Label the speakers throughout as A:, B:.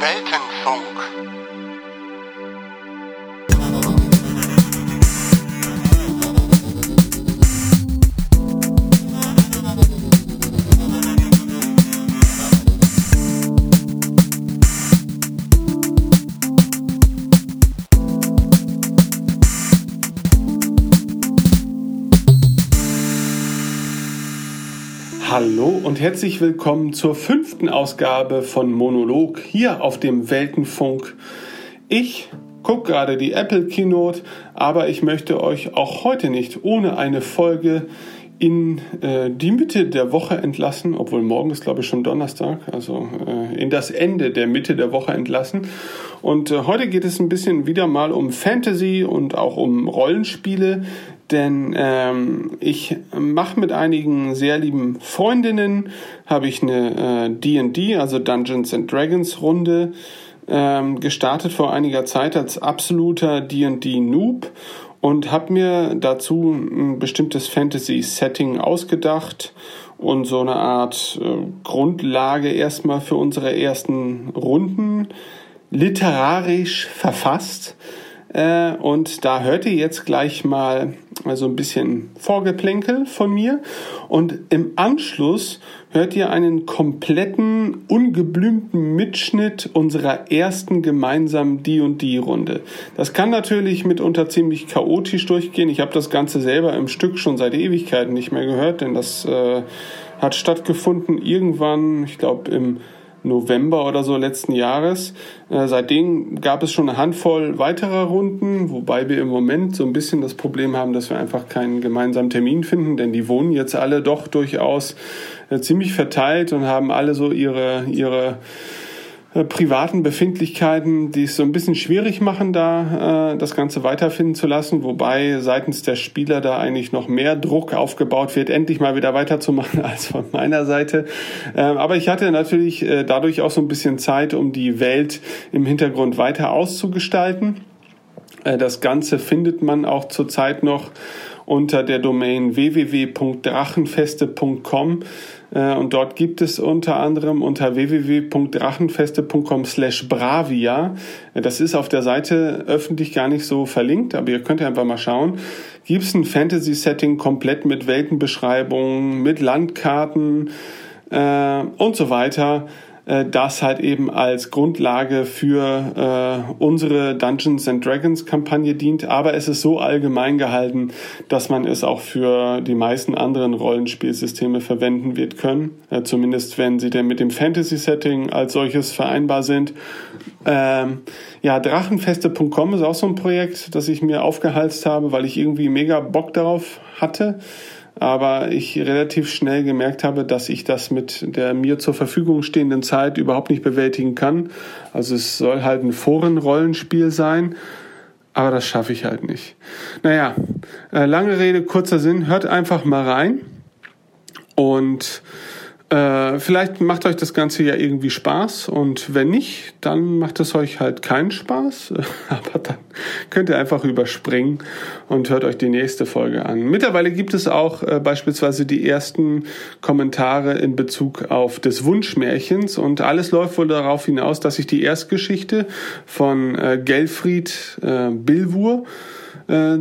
A: Weltenfunk.
B: Und herzlich willkommen zur fünften Ausgabe von Monolog hier auf dem Weltenfunk. Ich gucke gerade die Apple Keynote, aber ich möchte euch auch heute nicht ohne eine Folge in äh, die Mitte der Woche entlassen, obwohl morgen ist glaube ich schon Donnerstag, also äh, in das Ende der Mitte der Woche entlassen. Und äh, heute geht es ein bisschen wieder mal um Fantasy und auch um Rollenspiele, denn ähm, ich mache mit einigen sehr lieben Freundinnen, habe ich eine D&D, äh, also Dungeons and Dragons Runde ähm, gestartet vor einiger Zeit als absoluter D&D Noob und habe mir dazu ein bestimmtes Fantasy-Setting ausgedacht und so eine Art äh, Grundlage erstmal für unsere ersten Runden literarisch verfasst. Äh, und da hört ihr jetzt gleich mal so ein bisschen Vorgeplänkel von mir. Und im Anschluss hört ihr einen kompletten, ungeblümten Mitschnitt unserer ersten gemeinsamen D&D-Runde. Das kann natürlich mitunter ziemlich chaotisch durchgehen. Ich habe das Ganze selber im Stück schon seit Ewigkeiten nicht mehr gehört, denn das äh, hat stattgefunden irgendwann, ich glaube im November oder so letzten Jahres. Äh, seitdem gab es schon eine Handvoll weiterer Runden, wobei wir im Moment so ein bisschen das Problem haben, dass wir einfach keinen gemeinsamen Termin finden, denn die wohnen jetzt alle doch durchaus äh, ziemlich verteilt und haben alle so ihre, ihre privaten Befindlichkeiten, die es so ein bisschen schwierig machen, da äh, das Ganze weiterfinden zu lassen, wobei seitens der Spieler da eigentlich noch mehr Druck aufgebaut wird, endlich mal wieder weiterzumachen als von meiner Seite. Ähm, aber ich hatte natürlich äh, dadurch auch so ein bisschen Zeit, um die Welt im Hintergrund weiter auszugestalten. Äh, das Ganze findet man auch zurzeit noch unter der Domain www.drachenfeste.com äh, und dort gibt es unter anderem unter www.drachenfeste.com slash bravia, äh, das ist auf der Seite öffentlich gar nicht so verlinkt, aber ihr könnt ja einfach mal schauen, gibt es ein Fantasy-Setting komplett mit Weltenbeschreibungen, mit Landkarten äh, und so weiter. äh, das halt eben als Grundlage für äh, unsere Dungeons and Dragons Kampagne dient, aber es ist so allgemein gehalten, dass man es auch für die meisten anderen Rollenspielsysteme verwenden wird können, äh, zumindest wenn sie denn mit dem Fantasy Setting als solches vereinbar sind. Ähm, ja, Drachenfeste.com ist auch so ein Projekt, das ich mir aufgehalst habe, weil ich irgendwie mega Bock darauf hatte aber ich relativ schnell gemerkt habe, dass ich das mit der mir zur Verfügung stehenden Zeit überhaupt nicht bewältigen kann. Also es soll halt ein Forenrollenspiel sein, aber das schaffe ich halt nicht. Naja, äh, lange Rede, kurzer Sinn, hört einfach mal rein und äh, vielleicht macht euch das Ganze ja irgendwie Spaß und wenn nicht, dann macht es euch halt keinen Spaß. Aber dann könnt ihr einfach überspringen und hört euch die nächste Folge an. Mittlerweile gibt es auch äh, beispielsweise die ersten Kommentare in Bezug auf des Wunschmärchens und alles läuft wohl darauf hinaus, dass ich die Erstgeschichte von äh, Gelfried äh, Bilwur äh,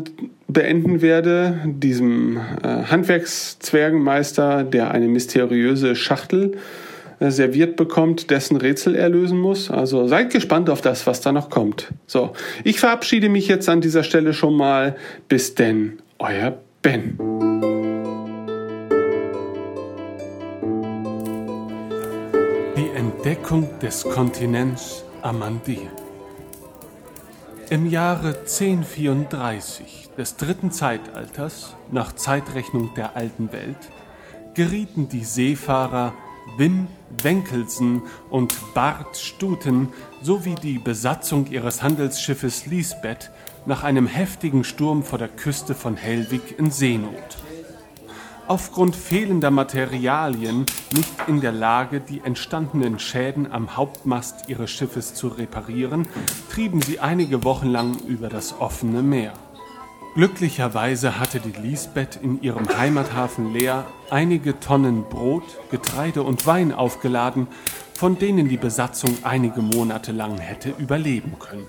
B: beenden werde, diesem äh, Handwerkszwergenmeister, der eine mysteriöse Schachtel äh, serviert bekommt, dessen Rätsel er lösen muss. Also seid gespannt auf das, was da noch kommt. So, ich verabschiede mich jetzt an dieser Stelle schon mal. Bis denn, euer Ben.
C: Die Entdeckung des Kontinents Amandie. Im Jahre 1034 des dritten Zeitalters, nach Zeitrechnung der alten Welt, gerieten die Seefahrer Wim Wenkelsen und Bart Stuten sowie die Besatzung ihres Handelsschiffes Lisbeth nach einem heftigen Sturm vor der Küste von Hellwig in Seenot aufgrund fehlender Materialien nicht in der Lage, die entstandenen Schäden am Hauptmast ihres Schiffes zu reparieren, trieben sie einige Wochen lang über das offene Meer. Glücklicherweise hatte die Lisbeth in ihrem Heimathafen Leer einige Tonnen Brot, Getreide und Wein aufgeladen,
B: von denen die Besatzung einige Monate lang hätte überleben können.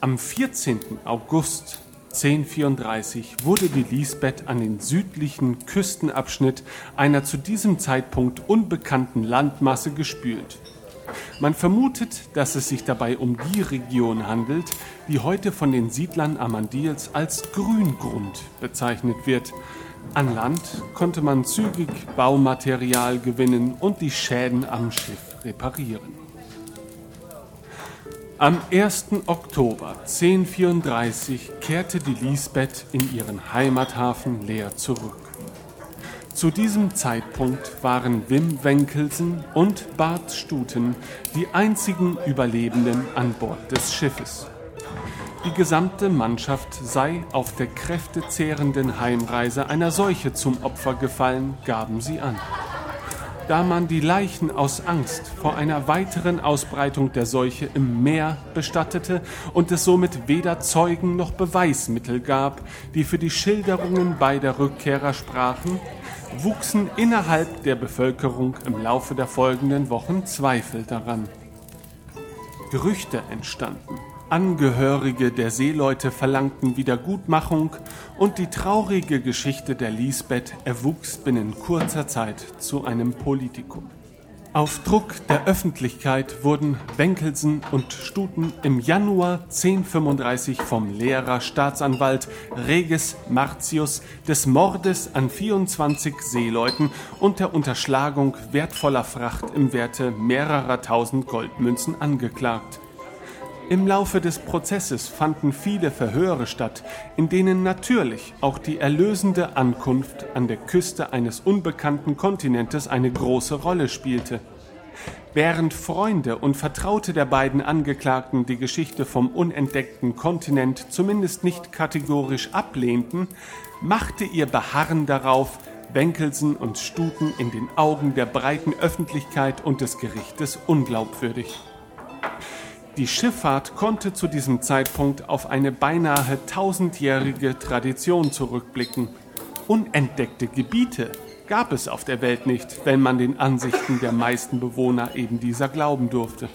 B: Am 14. August 1034 wurde die Lisbeth an den südlichen Küstenabschnitt einer zu diesem Zeitpunkt unbekannten Landmasse gespült. Man vermutet, dass es sich dabei um die Region handelt, die heute von den Siedlern Amandiels als Grüngrund bezeichnet wird. An Land konnte man zügig Baumaterial gewinnen und die Schäden am Schiff reparieren. Am 1. Oktober 1034 kehrte die Lisbeth in ihren Heimathafen leer zurück. Zu diesem Zeitpunkt waren Wim Wenkelsen und Bart Stuten die einzigen Überlebenden an Bord des Schiffes. Die gesamte Mannschaft sei auf der kräftezehrenden Heimreise einer Seuche zum Opfer gefallen, gaben sie an. Da man die Leichen aus Angst vor einer weiteren Ausbreitung der Seuche im Meer bestattete und es somit weder Zeugen noch Beweismittel gab, die für die Schilderungen beider Rückkehrer sprachen, wuchsen innerhalb der Bevölkerung im Laufe der folgenden Wochen Zweifel daran. Gerüchte entstanden. Angehörige der Seeleute verlangten Wiedergutmachung und die traurige Geschichte der Lisbeth erwuchs binnen kurzer Zeit zu einem Politikum. Auf Druck der Öffentlichkeit wurden Wenkelsen und Stuten im Januar 1035 vom Lehrer Staatsanwalt Regis Martius des Mordes an 24 Seeleuten und der Unterschlagung wertvoller Fracht im Werte mehrerer tausend Goldmünzen angeklagt. Im Laufe des Prozesses fanden viele Verhöre statt, in denen natürlich auch die erlösende Ankunft an der Küste eines unbekannten Kontinentes eine große Rolle spielte. Während Freunde und Vertraute der beiden Angeklagten die Geschichte vom unentdeckten Kontinent zumindest nicht kategorisch ablehnten, machte ihr Beharren darauf Wenkelsen und Stuten in den Augen der breiten Öffentlichkeit und des Gerichtes unglaubwürdig. Die Schifffahrt konnte zu diesem Zeitpunkt auf eine beinahe tausendjährige Tradition zurückblicken. Unentdeckte Gebiete gab es auf der Welt nicht, wenn man den Ansichten der meisten Bewohner eben dieser glauben durfte.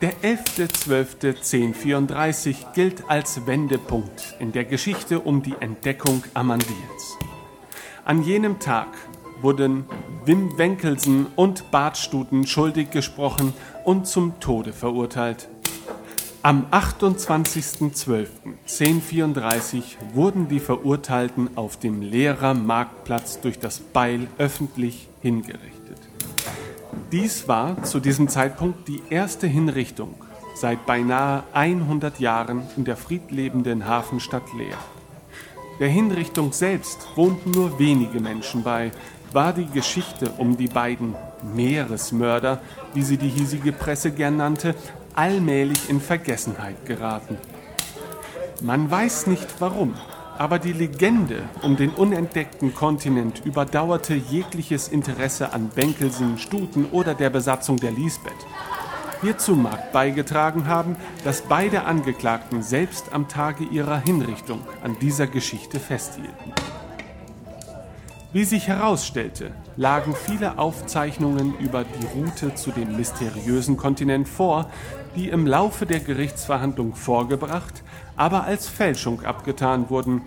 B: Der 11.12.1034 gilt als Wendepunkt in der Geschichte um die Entdeckung Amandiels. An jenem Tag wurden Wim Wenkelsen und Bartstuten schuldig gesprochen und zum Tode verurteilt. Am 28.12.1034 wurden die Verurteilten auf dem Lehrermarktplatz durch das Beil öffentlich hingerichtet. Dies war zu diesem Zeitpunkt die erste Hinrichtung seit beinahe 100 Jahren in der friedlebenden Hafenstadt Leer. Der Hinrichtung selbst wohnten nur wenige Menschen bei, war die Geschichte um die beiden Meeresmörder, wie sie die hiesige Presse gern nannte, allmählich in Vergessenheit geraten. Man weiß nicht warum, aber die Legende um den unentdeckten Kontinent überdauerte jegliches Interesse an Benkelsen, Stuten oder der Besatzung der Lisbeth. Hierzu mag beigetragen haben, dass beide Angeklagten selbst am Tage ihrer Hinrichtung an dieser Geschichte festhielten. Wie sich herausstellte, lagen viele Aufzeichnungen über die Route zu dem mysteriösen Kontinent vor, die im Laufe der Gerichtsverhandlung vorgebracht, aber als Fälschung abgetan wurden.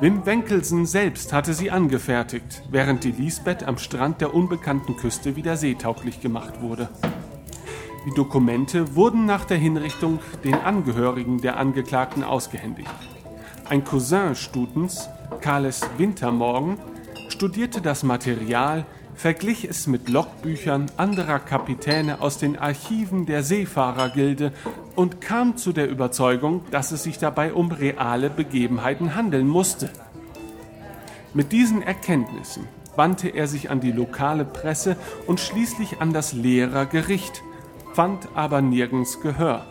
B: Wim Wenkelsen selbst hatte sie angefertigt, während die Lisbeth am Strand der unbekannten Küste wieder seetauglich gemacht wurde. Die Dokumente wurden nach der Hinrichtung den Angehörigen der Angeklagten ausgehändigt. Ein Cousin Stutens, Carles Wintermorgen, studierte das Material, verglich es mit Logbüchern anderer Kapitäne aus den Archiven der Seefahrergilde und kam zu der Überzeugung, dass es sich dabei um reale Begebenheiten handeln musste. Mit diesen Erkenntnissen wandte er sich an die lokale Presse und schließlich an das Lehrergericht, fand aber nirgends Gehör.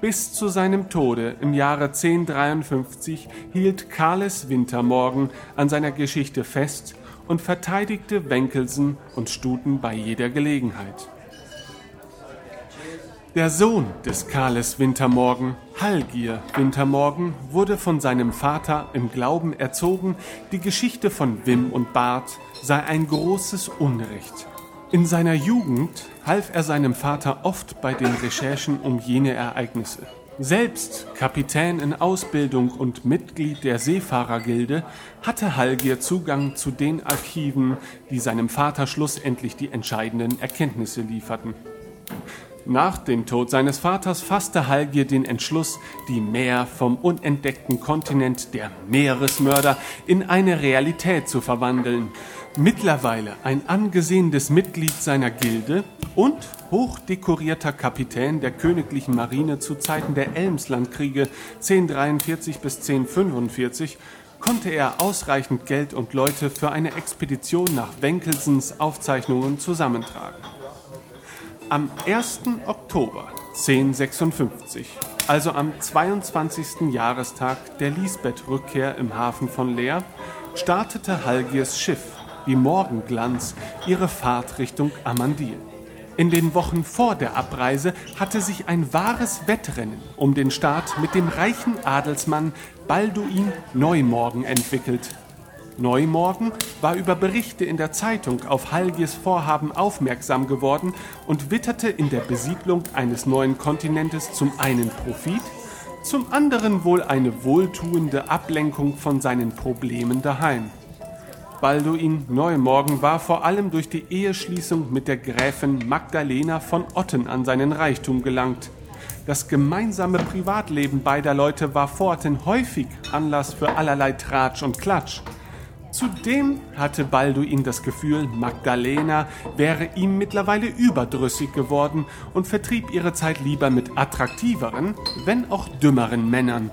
B: Bis zu seinem Tode im Jahre 1053 hielt Carles Wintermorgen an seiner Geschichte fest und verteidigte Wenkelsen und Stuten bei jeder Gelegenheit. Der Sohn des Carles Wintermorgen, Hallgier Wintermorgen, wurde von seinem Vater im Glauben erzogen, die Geschichte von Wim und Bart sei ein großes Unrecht In seiner Jugend half er seinem Vater oft bei den Recherchen um jene Ereignisse. Selbst Kapitän in Ausbildung und Mitglied der Seefahrergilde hatte Hallgier Zugang zu den Archiven, die seinem Vater schlussendlich die entscheidenden Erkenntnisse lieferten. Nach dem Tod seines Vaters fasste Hallgier den Entschluss, die Meer vom unentdeckten Kontinent der Meeresmörder in eine Realität zu verwandeln mittlerweile ein angesehenes Mitglied seiner Gilde und hochdekorierter Kapitän der königlichen Marine zu Zeiten der Elmslandkriege 1043 bis 1045, konnte er ausreichend Geld und Leute für eine Expedition nach Wenkelsens Aufzeichnungen zusammentragen. Am 1. Oktober 1056, also am 22. Jahrestag der Lisbeth-Rückkehr im Hafen von Leer, startete Halgiers Schiff wie Morgenglanz ihre Fahrt Richtung Amandil. In den Wochen vor der Abreise hatte sich ein wahres Wettrennen um den Start mit dem reichen Adelsmann Balduin Neumorgen entwickelt. Neumorgen war über Berichte in der Zeitung auf Halgiers Vorhaben aufmerksam geworden und witterte in der Besiedlung eines neuen Kontinentes zum einen Profit, zum anderen wohl eine wohltuende Ablenkung von seinen Problemen daheim. Balduin Neumorgen war vor allem durch die Eheschließung mit der Gräfin Magdalena von Otten an seinen Reichtum gelangt. Das gemeinsame Privatleben beider Leute war fortan häufig Anlass für allerlei Tratsch und Klatsch. Zudem hatte Balduin das Gefühl, Magdalena wäre ihm mittlerweile überdrüssig geworden und vertrieb ihre Zeit lieber mit attraktiveren, wenn auch dümmeren Männern.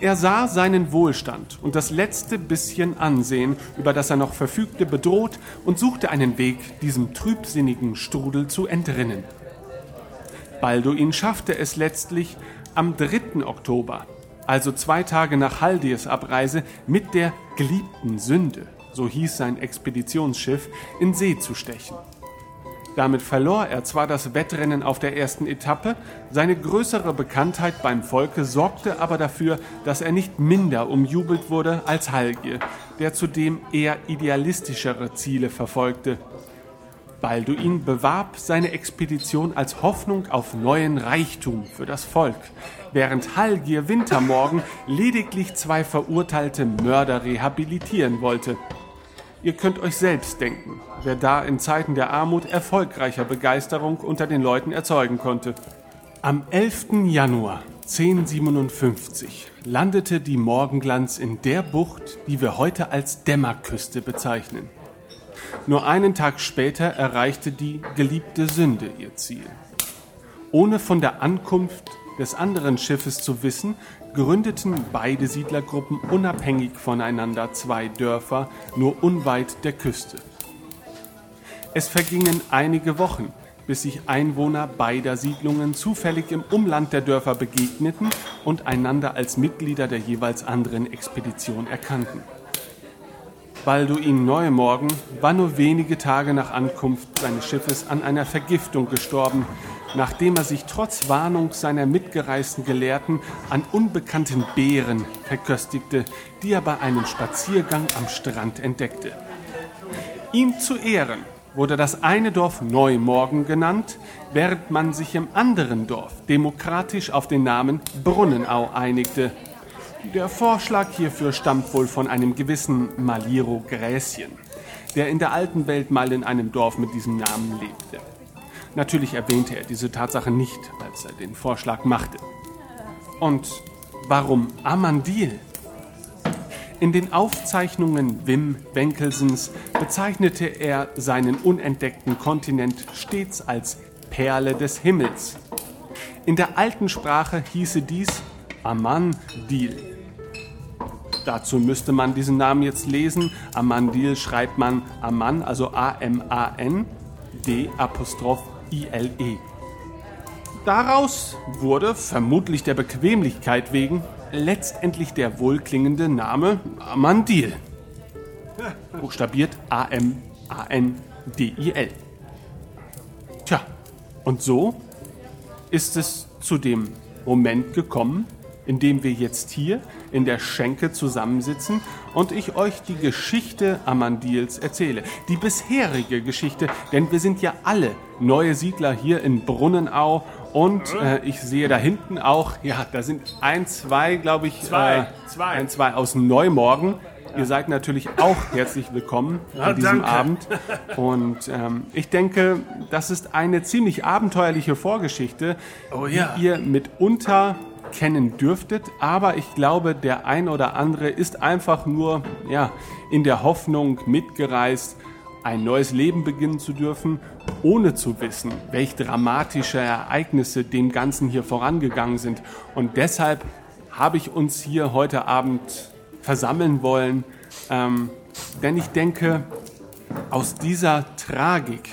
B: Er sah seinen Wohlstand und das letzte bisschen Ansehen, über das er noch verfügte, bedroht und suchte einen Weg, diesem trübsinnigen Strudel zu entrinnen. Balduin schaffte es letztlich am 3. Oktober, also zwei Tage nach Haldirs Abreise, mit der geliebten Sünde, so hieß sein Expeditionsschiff, in See zu stechen. Damit verlor er zwar das Wettrennen auf der ersten Etappe, seine größere Bekanntheit beim Volke sorgte aber dafür, dass er nicht minder umjubelt wurde als Halgier, der zudem eher idealistischere Ziele verfolgte. Balduin bewarb seine Expedition als Hoffnung auf neuen Reichtum für das Volk, während Halgier Wintermorgen lediglich zwei verurteilte Mörder rehabilitieren wollte. Ihr könnt euch selbst denken, wer da in Zeiten der Armut erfolgreicher Begeisterung unter den Leuten erzeugen konnte. Am 11. Januar 1057 landete die Morgenglanz in der Bucht, die wir heute als Dämmerküste bezeichnen. Nur einen Tag später erreichte die geliebte Sünde ihr Ziel. Ohne von der Ankunft des anderen Schiffes zu wissen, gründeten beide Siedlergruppen unabhängig voneinander zwei Dörfer nur unweit der Küste. Es vergingen einige Wochen, bis sich Einwohner beider Siedlungen zufällig im Umland der Dörfer begegneten und einander als Mitglieder der jeweils anderen Expedition erkannten. Balduin Neumorgen war nur wenige Tage nach Ankunft seines Schiffes an einer Vergiftung gestorben, nachdem er sich trotz Warnung seiner mitgereisten Gelehrten an unbekannten Beeren verköstigte, die er bei einem Spaziergang am Strand entdeckte. Ihm zu Ehren wurde das eine Dorf Neumorgen genannt, während man sich im anderen Dorf demokratisch auf den Namen Brunnenau einigte. Der Vorschlag hierfür stammt wohl von einem gewissen Maliro Gräschen, der in der alten Welt mal in einem Dorf mit diesem Namen lebte. Natürlich erwähnte er diese Tatsache nicht, als er den Vorschlag machte. Und warum Amandil? In den Aufzeichnungen Wim Wenkelsens bezeichnete er seinen unentdeckten Kontinent stets als Perle des Himmels. In der alten Sprache hieße dies Amandil. Dazu müsste man diesen Namen jetzt lesen. Amandil schreibt man Aman, also A-M-A-N, D Apostroph ILE. Daraus wurde, vermutlich der Bequemlichkeit wegen, letztendlich der wohlklingende Name Amandil. Buchstabiert A-M-A-N-D-I-L. Tja, und so ist es zu dem Moment gekommen, in dem wir jetzt hier in der Schenke zusammensitzen und ich euch die Geschichte Amandils erzähle. Die bisherige Geschichte, denn wir sind ja alle neue Siedler hier in Brunnenau und äh, ich sehe da hinten auch, ja, da sind ein, zwei, glaube ich,
D: Zwei,
B: äh,
D: zwei.
B: ein, zwei aus Neumorgen. Ihr seid natürlich auch herzlich willkommen an diesem
D: danke.
B: Abend. Und ähm, ich denke, das ist eine ziemlich abenteuerliche Vorgeschichte,
D: Oh ja.
B: die ihr mitunter kennen dürftet. Aber ich glaube, der ein oder andere ist einfach nur ja, in der Hoffnung mitgereist, ein neues Leben beginnen zu dürfen, ohne zu wissen, welch dramatische Ereignisse dem Ganzen hier vorangegangen sind. Und deshalb habe ich uns hier heute Abend versammeln wollen, ähm, denn ich denke, aus dieser Tragik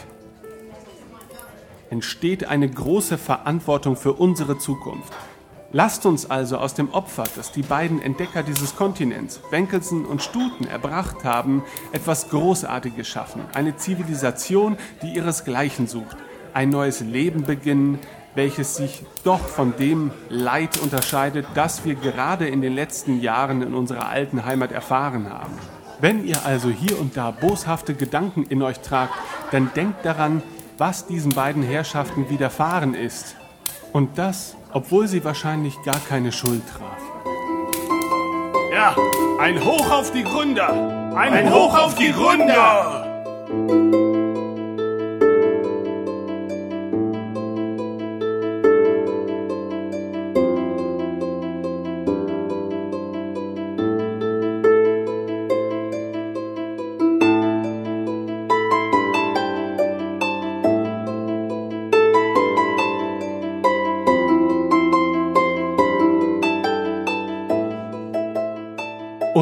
B: entsteht eine große Verantwortung für unsere Zukunft. Lasst uns also aus dem Opfer, das die beiden Entdecker dieses Kontinents, Wenkelsen und Stuten, erbracht haben, etwas Großartiges schaffen. Eine Zivilisation, die ihresgleichen sucht. Ein neues Leben beginnen, welches sich doch von dem Leid unterscheidet, das wir gerade in den letzten Jahren in unserer alten Heimat erfahren haben. Wenn ihr also hier und da boshafte Gedanken in euch tragt, dann denkt daran, was diesen beiden Herrschaften widerfahren ist. Und das, obwohl sie wahrscheinlich gar keine Schuld trafen.
D: Ja, ein Hoch auf die Gründer! Ein, Hoch auf die Gründer!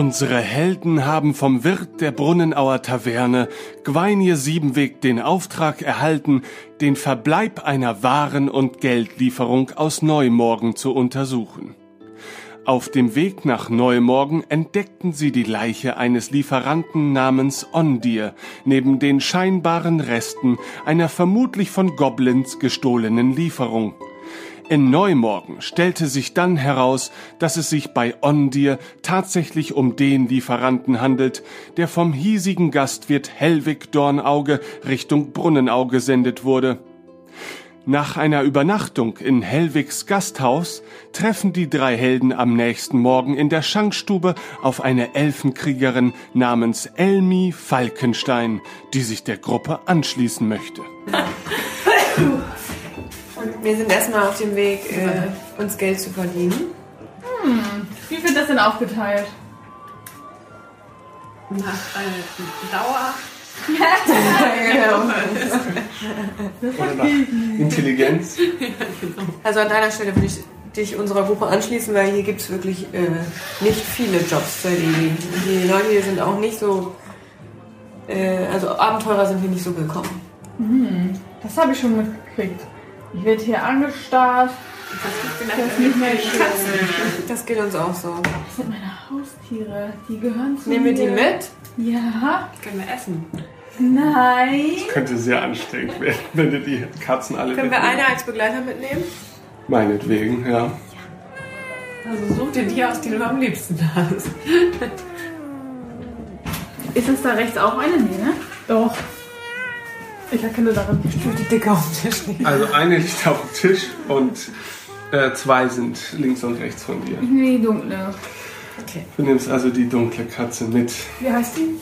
B: Unsere Helden haben vom Wirt der Brunnenauer Taverne, Gweinir Siebenweg, den Auftrag erhalten, den Verbleib einer Waren- und Geldlieferung aus Neumorgen zu untersuchen. Auf dem Weg nach Neumorgen entdeckten sie die Leiche eines Lieferanten namens Ondir neben den scheinbaren Resten einer vermutlich von Goblins gestohlenen Lieferung. In Neumorgen stellte sich dann heraus, dass es sich bei Ondir tatsächlich um den Lieferanten handelt, der vom hiesigen Gastwirt Hellwig Dornauge Richtung Brunnenau gesendet wurde. Nach einer Übernachtung in Hellwigs Gasthaus treffen die drei Helden am nächsten Morgen in der Schankstube auf eine Elfenkriegerin namens Elmi Falkenstein, die sich der Gruppe anschließen möchte.
A: Und wir sind erstmal auf dem Weg, äh, uns Geld zu verdienen.
E: Wie wird das denn aufgeteilt?
F: Nach äh, Dauer.
A: genau.
B: Oder nach Intelligenz.
A: Also an deiner Stelle würde ich dich unserer Gruppe anschließen, weil hier gibt es wirklich äh, nicht viele Jobs zu erledigen. Und Die Leute hier sind auch nicht so, äh, also Abenteurer sind hier nicht so willkommen.
E: Das habe ich schon mitgekriegt. Ich werde hier angestarrt. Das ist nicht mehr schön.
A: Das geht uns auch so.
E: Das sind meine Haustiere. Die gehören zu
A: Nehmen wir die
E: mir.
A: mit?
E: Ja.
F: Können wir essen.
E: Nein.
B: Könnte sehr anstrengend werden, wenn du die Katzen alle
A: Können wir
B: wegnimmst.
A: eine als Begleiter mitnehmen?
B: Meinetwegen, ja.
F: Also such dir die aus, die du am liebsten hast.
E: Ist es da rechts auch eine? Nee, ne? Doch. Ich erkenne darin.
A: Die dicke auf dem Tisch liegen.
B: Also eine liegt auf dem Tisch und äh, zwei sind links und rechts von dir.
E: Ich nehme die dunkle.
A: Okay.
B: Du nimmst also die dunkle Katze mit.
E: Wie heißt die?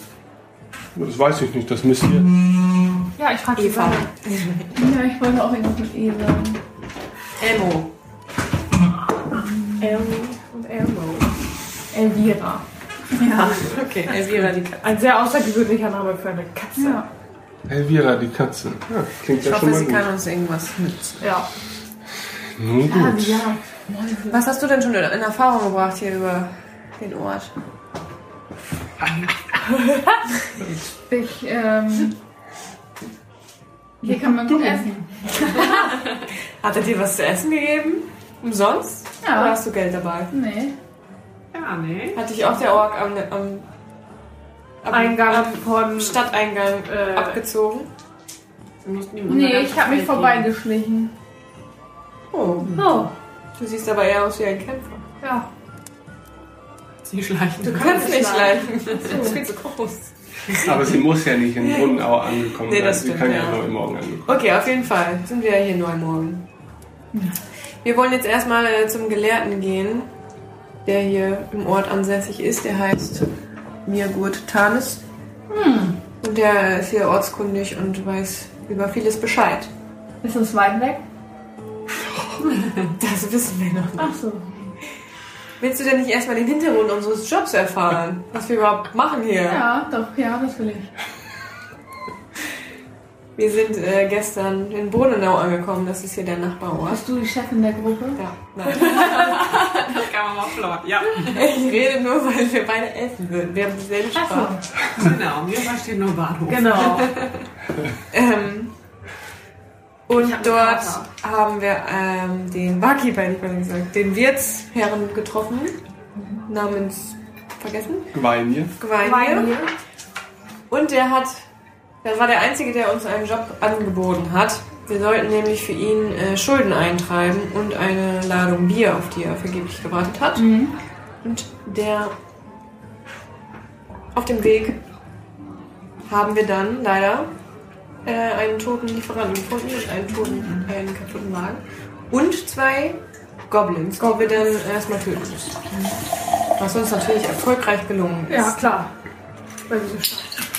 B: Das weiß ich nicht, das müsst ihr.
E: Ja, ich frage die
A: Eva.
E: Ja, ich wollte auch irgendwas mit E sagen.
A: Elmo. Elmi und Elmo.
E: Elvira.
A: Ja, okay. Elvira, die Katze.
E: Ein sehr außergewöhnlicher Name für eine Katze. Ja.
B: Elvira, die Katze. Ja, klingt
A: Ich
B: ja schon
A: hoffe,
B: mal
A: sie kann uns irgendwas nützen.
E: Ja.
B: Nun gut.
E: ja.
A: Was hast du denn schon in Erfahrung gebracht hier über den Ort?
E: Ich, ähm. Hier kann man gut essen.
A: Hat er dir was zu essen gegeben? Umsonst?
E: Ja.
A: Oder hast du Geld dabei?
E: Nee.
F: Ja, nee.
A: Hat dich auch der Ork am, am
E: Eingang
A: am
E: von.
A: Stadteingang
E: Äh,
A: abgezogen?
E: Nee, ich habe mich vorbeigeschlichen.
A: Oh,
E: Oh.
A: du siehst aber eher aus wie ein Kämpfer.
E: Ja.
F: nicht schleichen.
A: Du kannst nicht schleichen. Das ist viel zu groß.
B: Aber sie muss ja nicht in Brundenau angekommen
A: Nee,
B: sein.
A: das
B: sie
A: stimmt,
B: kann ja,
A: ja.
B: nur im Morgen angekommen
A: Okay, auf jeden Fall sind wir ja hier Neumorgen. Wir wollen jetzt erstmal äh, zum Gelehrten gehen, der hier im Ort ansässig ist. Der heißt Mirgurt Tanis. Und der ist hier ortskundig und weiß über vieles Bescheid.
E: Ist das weit weg?
A: Das wissen wir noch nicht.
E: Ach so.
A: Willst du denn nicht erstmal den Hintergrund unseres Jobs erfahren? Was wir überhaupt machen hier?
E: Ja, doch, ja, das will ich.
A: Wir sind äh, gestern in Bodenau angekommen. Das ist hier der Nachbarort.
E: Bist du die Chefin der Gruppe?
A: Ja, nein.
F: Das kann man mal flott. Ja,
A: Ich rede nur, weil wir beide essen würden. Wir haben dieselbe
E: Ach
A: Sprache.
E: so.
F: genau. Mir versteht nur Bahnhof.
E: Genau.
A: Ähm, und
E: hab
A: dort haben wir ähm, den Barkeeper, hätte ich mal gesagt, den Wirtsherren getroffen, namens, vergessen?
B: Gweinier.
A: Gweinier. Und der hat, der war der Einzige, der uns einen Job angeboten hat. Wir sollten nämlich für ihn äh, Schulden eintreiben und eine Ladung Bier, auf die er vergeblich gewartet hat. Und der auf dem Weg haben wir dann leider äh, einen toten Lieferanten gefunden und einen toten, einen kaputten Wagen. Und zwei Goblins, die wir dann erstmal töten müssen. Was uns natürlich erfolgreich gelungen ist.
E: Ja, klar. Weil wir so stark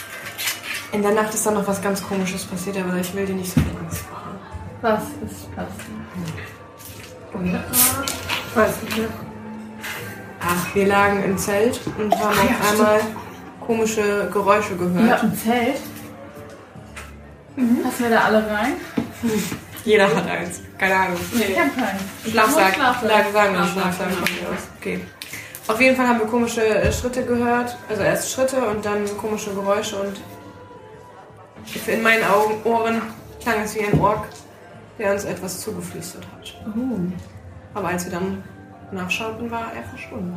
A: In der Nacht ist dann noch was ganz komisches passiert, aber ich will dir nicht so viel Angst machen.
E: Was ist passiert? Weiß nicht mehr.
A: Ach, wir lagen im Zelt und haben
E: Ah, ja,
A: auf einmal komische Geräusche gehört.
E: habt ein Zelt? Passen wir da alle rein?
A: Jeder hat eins. Keine Ahnung.
E: Ich hab keinen.
A: Schlafsack.
E: Schlafsack.
A: Sagen, wir
F: Schlafsack.
A: Okay. Auf jeden Fall haben wir komische äh, Schritte gehört. Also erst Schritte und dann komische Geräusche und in meinen Augen, Ohren klang es wie ein Ork, der uns etwas zugeflüstert hat.
E: Oh,
A: Aber als wir dann nachschauten, war er verschwunden.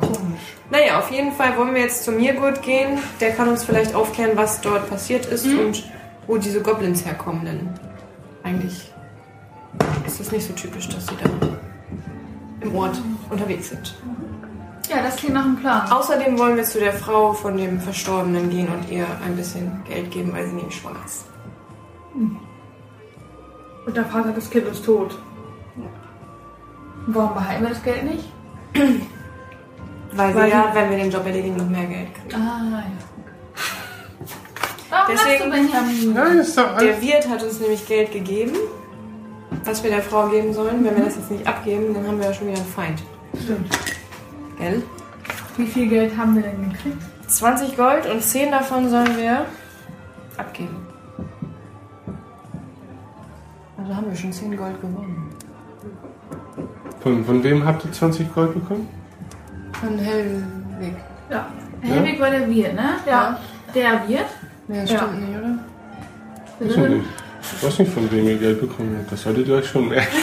E: komisch.
A: Naja, auf jeden Fall wollen wir jetzt zu Mirgut gehen. Der kann uns vielleicht aufklären, was dort passiert ist und wo diese Goblins herkommen. Denn eigentlich ist es nicht so typisch, dass sie da im Ort unterwegs sind.
E: Ja, das klingt nach einem Plan.
A: Außerdem wollen wir zu der Frau von dem Verstorbenen gehen und ihr ein bisschen Geld geben, weil sie nämlich schwanger ist.
E: Und der Vater des Kindes ist tot. Warum behalten wir das Geld nicht?
A: Weil,
E: Weil
A: wir ja, wenn wir den Job erledigen, noch mehr Geld kriegen.
E: Ah, ja. Warum
A: Deswegen-
E: hast du?
B: Ja, ist doch alles.
A: Der Wirt hat uns nämlich Geld gegeben, was wir der Frau geben sollen. Wenn wir das jetzt nicht abgeben, dann haben wir ja schon wieder einen Feind.
E: Stimmt.
A: Gell?
E: Wie viel Geld haben wir denn gekriegt?
A: 20 Gold und 10 davon sollen wir abgeben. Also haben wir schon 10 Gold gewonnen.
B: Von, von wem habt ihr 20 Gold bekommen?
A: Von Hellweg.
E: Ja. Helwig war der Wirt, ne?
A: Ja.
E: Der Wirt?
A: Nee, das
E: Ja.
A: stimmt nicht, oder?
B: Weiß ich nicht. Ich weiß nicht, von wem ihr Geld bekommen habt. Das solltet ihr euch schon merken.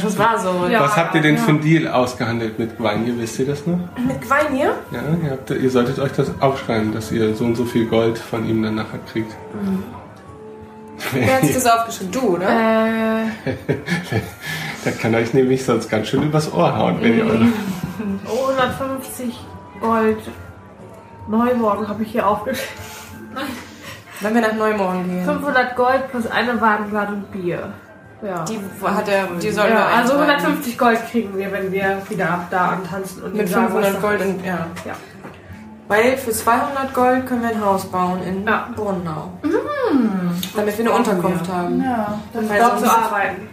A: Das war so.
E: Ja.
B: Was habt ihr denn
E: ja.
B: für einen Deal ausgehandelt mit Gweinier? Wisst ihr das noch?
A: Mit Gweinir?
B: Ja, ihr, habt, ihr solltet euch das aufschreiben, dass ihr so und so viel Gold von ihm dann nachher kriegt.
A: Wer hat sich das aufgeschrieben? Du, oder?
E: Äh,
B: Der kann euch nämlich sonst ganz schön übers Ohr hauen, wenn ihr eure...
E: 150 Gold. Neumorgen habe ich hier aufgeschrieben.
A: Wenn wir nach Neumorgen gehen.
E: 500 Gold plus eine Wagenladung Bier. Ja.
A: Die hat er, die sollen
E: ja,
A: wir
E: also
A: eintreiben.
E: 150 Gold kriegen wir, wenn wir wieder ab da antanzen und
A: Mit
E: ihm sagen,
A: 500
E: was
A: Gold und, ja.
E: Ja.
A: Weil für 200 Gold können wir ein Haus bauen in
E: Ja.
A: Brunau. Damit wir eine Unterkunft haben.
E: ist. Ja, das
A: Weil
E: dort zu arbeiten.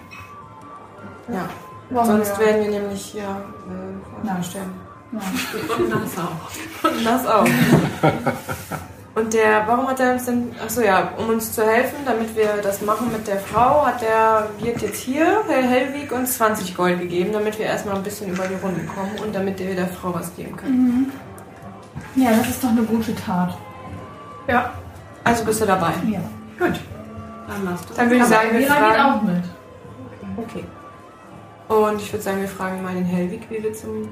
A: Ja.
E: Brauchen
A: Sonst
E: wir.
A: werden wir nämlich ja, äh,
E: Ja.
A: sterben.
F: Und das auch.
A: Und das auch. Und der, warum hat er uns denn, achso ja, um uns zu helfen, damit wir das machen mit der Frau, hat der Wirt jetzt hier, Herr Hellwig, uns 20 Gold gegeben, damit wir erstmal ein bisschen über die Runden kommen und damit wir der Frau was geben können.
E: Ja, das ist doch eine gute Tat. Ja.
A: Also bist du dabei.
E: ja.
F: Gut. Dann machst du.
A: Dann würde ich sagen, wir
E: geht
A: fragen.
E: auch mit.
A: Okay. Und ich würde sagen, wir fragen mal den Hellwig, wie wir zum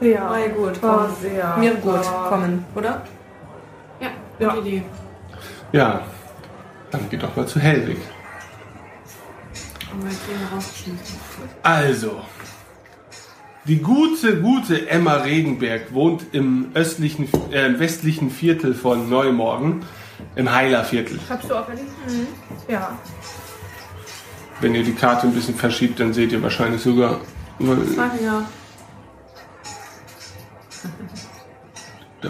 E: Ja.
A: Mai gut
E: War
A: kommen.
E: sehr.
A: Mir gut
E: war-
A: kommen, oder?
F: Ja, Idee.
B: Ja, dann geht doch mal zu
F: rausgeschmissen.
B: Also, Die gute, gute Emma Regenberg wohnt im östlichen, äh, im westlichen Viertel von Neumorgen, im Heilerviertel.
E: Schreibst du auf, Ellie? Ja.
B: Wenn ihr die Karte ein bisschen verschiebt, dann seht ihr wahrscheinlich sogar.
A: Ja.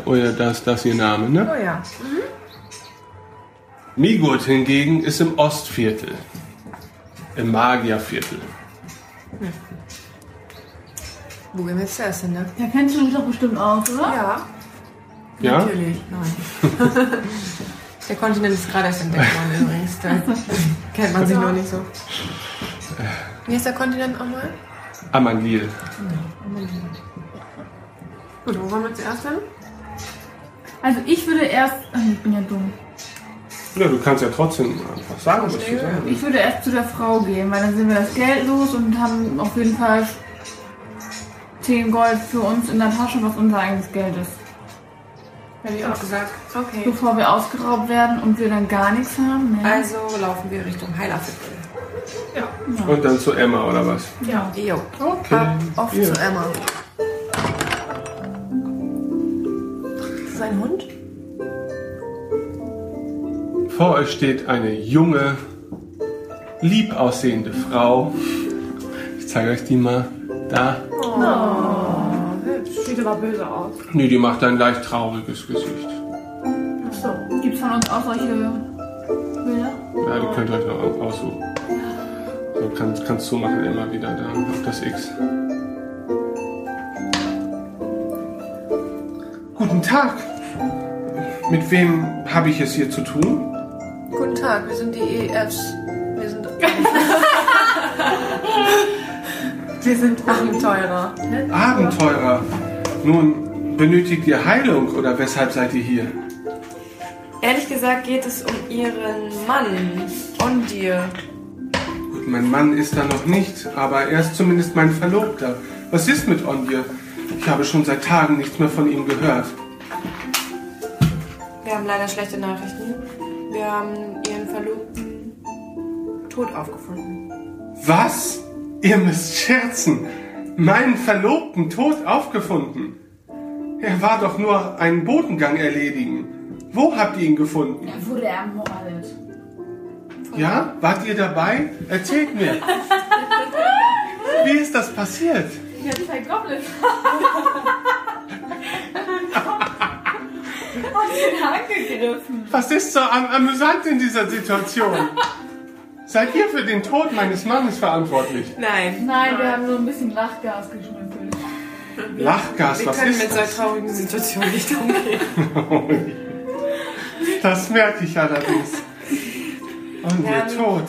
B: Oh ja, das ist das ihr Name, ne?
E: Oh ja.
B: Migurt hingegen ist im Ostviertel. Im Magierviertel.
A: Wo gehen wir jetzt zuerst hin, ne?
E: Da kennst du dich doch bestimmt aus, oder?
A: Ja.
B: Ja?
A: Natürlich. Nein. Der Kontinent ist gerade erst entdeckt worden übrigens. Da kennt man sich noch nicht so. Wie heißt der Kontinent nochmal?
B: Amandil.
A: Gut, wo wollen wir zuerst hin?
E: Also ich würde erst. Ach, nee, ich bin ja dumm.
B: Ja, du kannst ja trotzdem einfach sagen, was du sagen
E: Ich würde erst zu der Frau gehen, weil dann sind wir das Geld los und haben auf jeden Fall 10 Gold für uns in der Tasche, was unser eigenes Geld ist.
A: Hätte ich auch gesagt. Okay.
E: Bevor wir ausgeraubt werden und wir dann gar nichts haben. Ne?
A: Also laufen wir Richtung Heilerviertel.
B: Und dann zu Emma oder was?
E: ja.
A: Jo.
B: Okay.
A: Ab auf
B: Ja.
A: zu Emma. Das ein Hund?
B: Vor euch steht eine junge, lieb aussehende Frau. Ich zeige euch die mal. Da.
E: Sieht aber böse aus.
B: Nee, die macht ein leicht trauriges Gesicht.
E: Achso. Gibt es von uns auch solche Bilder?
B: Ja, die könnt ihr euch noch aussuchen. So, kannst, kannst du machen immer wieder da auf das X. Guten Tag. Mit wem habe ich es hier zu tun?
A: Guten Tag, wir sind die EFs. Wir sind. wir sind Abenteurer.
B: Abenteurer. Nun, benötigt ihr Heilung oder weshalb seid ihr hier?
A: Ehrlich gesagt geht es um ihren Mann. Und dir.
B: Gut, mein Mann ist da noch nicht, aber er ist zumindest mein Verlobter. Was ist mit Ondje? Ich habe schon seit Tagen nichts mehr von ihm gehört.
A: Wir haben leider schlechte Nachrichten. Wir haben ihren Verlobten tot aufgefunden.
B: Was? Ihr müsst scherzen. Meinen Verlobten tot aufgefunden. Er war doch nur einen Bodengang erledigen. Wo habt ihr ihn gefunden?
E: Er wurde ermordet.
B: Ja? Wart ihr dabei? Erzählt mir. Wie ist das passiert?
E: Ich hab zwei Goblins. Hat ihn angegriffen.
B: Was ist so am amüsant in dieser Situation? Seid ihr für den Tod meines Mannes verantwortlich?
A: Nein.
E: Nein, wir haben nur ein bisschen Lachgas geschnüffelt.
B: Lachgas,
A: Wir
B: was
A: können
B: ist
A: mit so
B: das?
A: traurigen Situationen nicht umgehen.
B: Das merke ich allerdings. Und
A: Ja,
B: wir tot.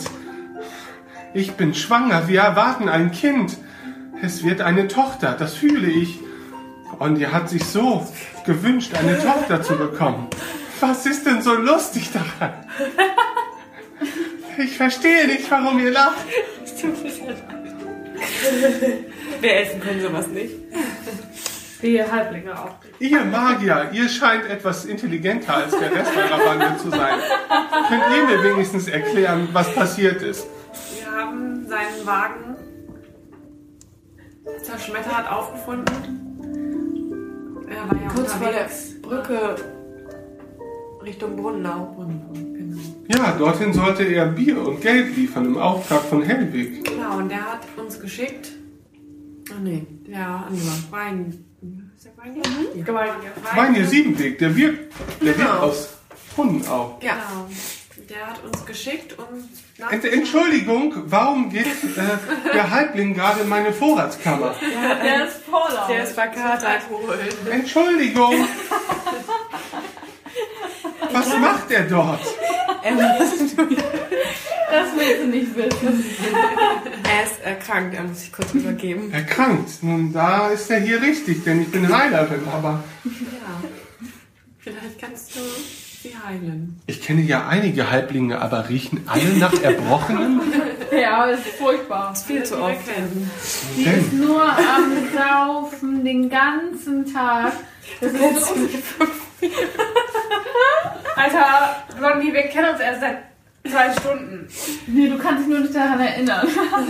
B: Ich bin schwanger, wir erwarten ein Kind. Es wird eine Tochter, das fühle ich. Und ihr hat sich so gewünscht, eine Tochter zu bekommen. Was ist denn so lustig daran? Ich verstehe nicht, warum ihr lacht.
A: Wir essen können sowas nicht.
F: Wir Halblinge auch.
B: Ihr Magier, ihr scheint etwas intelligenter als der Rest eurer Bande zu sein. Könnt ihr mir wenigstens erklären, was passiert ist?
F: Wir haben seinen Wagen zerschmettert aufgefunden. Er war ja
A: Kurz vor der. Brücke Richtung Brunnenau. Genau.
B: Ja, dorthin sollte er Bier und Geld liefern im Auftrag von Helwig.
F: Genau, und der hat uns geschickt. Ach nee, der andere. Wein. Ist der Wein? Mhm. Ja. Wein.
B: Wein Siebenweg, der wird, der wird
A: Genau.
B: aus Brunnenau.
A: Ja.
F: Genau. Der hat uns geschickt und nach
B: Ent Entschuldigung, warum geht äh, der Halbling gerade in meine Vorratskammer?
E: Der ist voll aus.
A: Der ist verkatert.
B: Entschuldigung. Was macht er dort?
E: Das willst du nicht wissen.
A: Er ist erkrankt, er muss sich kurz übergeben.
B: Erkrankt. Nun, da ist er hier richtig, denn ich bin Heilerin, aber
F: Ja. Vielleicht kannst du sie heilen.
B: ich kenne ja einige Halblinge, aber riechen alle nach Erbrochenem?
E: Ja, das ist furchtbar.
A: Viel zu oft.
E: Die
B: Denn?
E: ist nur am Saufen den ganzen Tag. Das ist so
F: Alter, Blondie, wir kennen uns erst seit zwei Stunden.
E: Nee, du kannst dich nur nicht daran erinnern.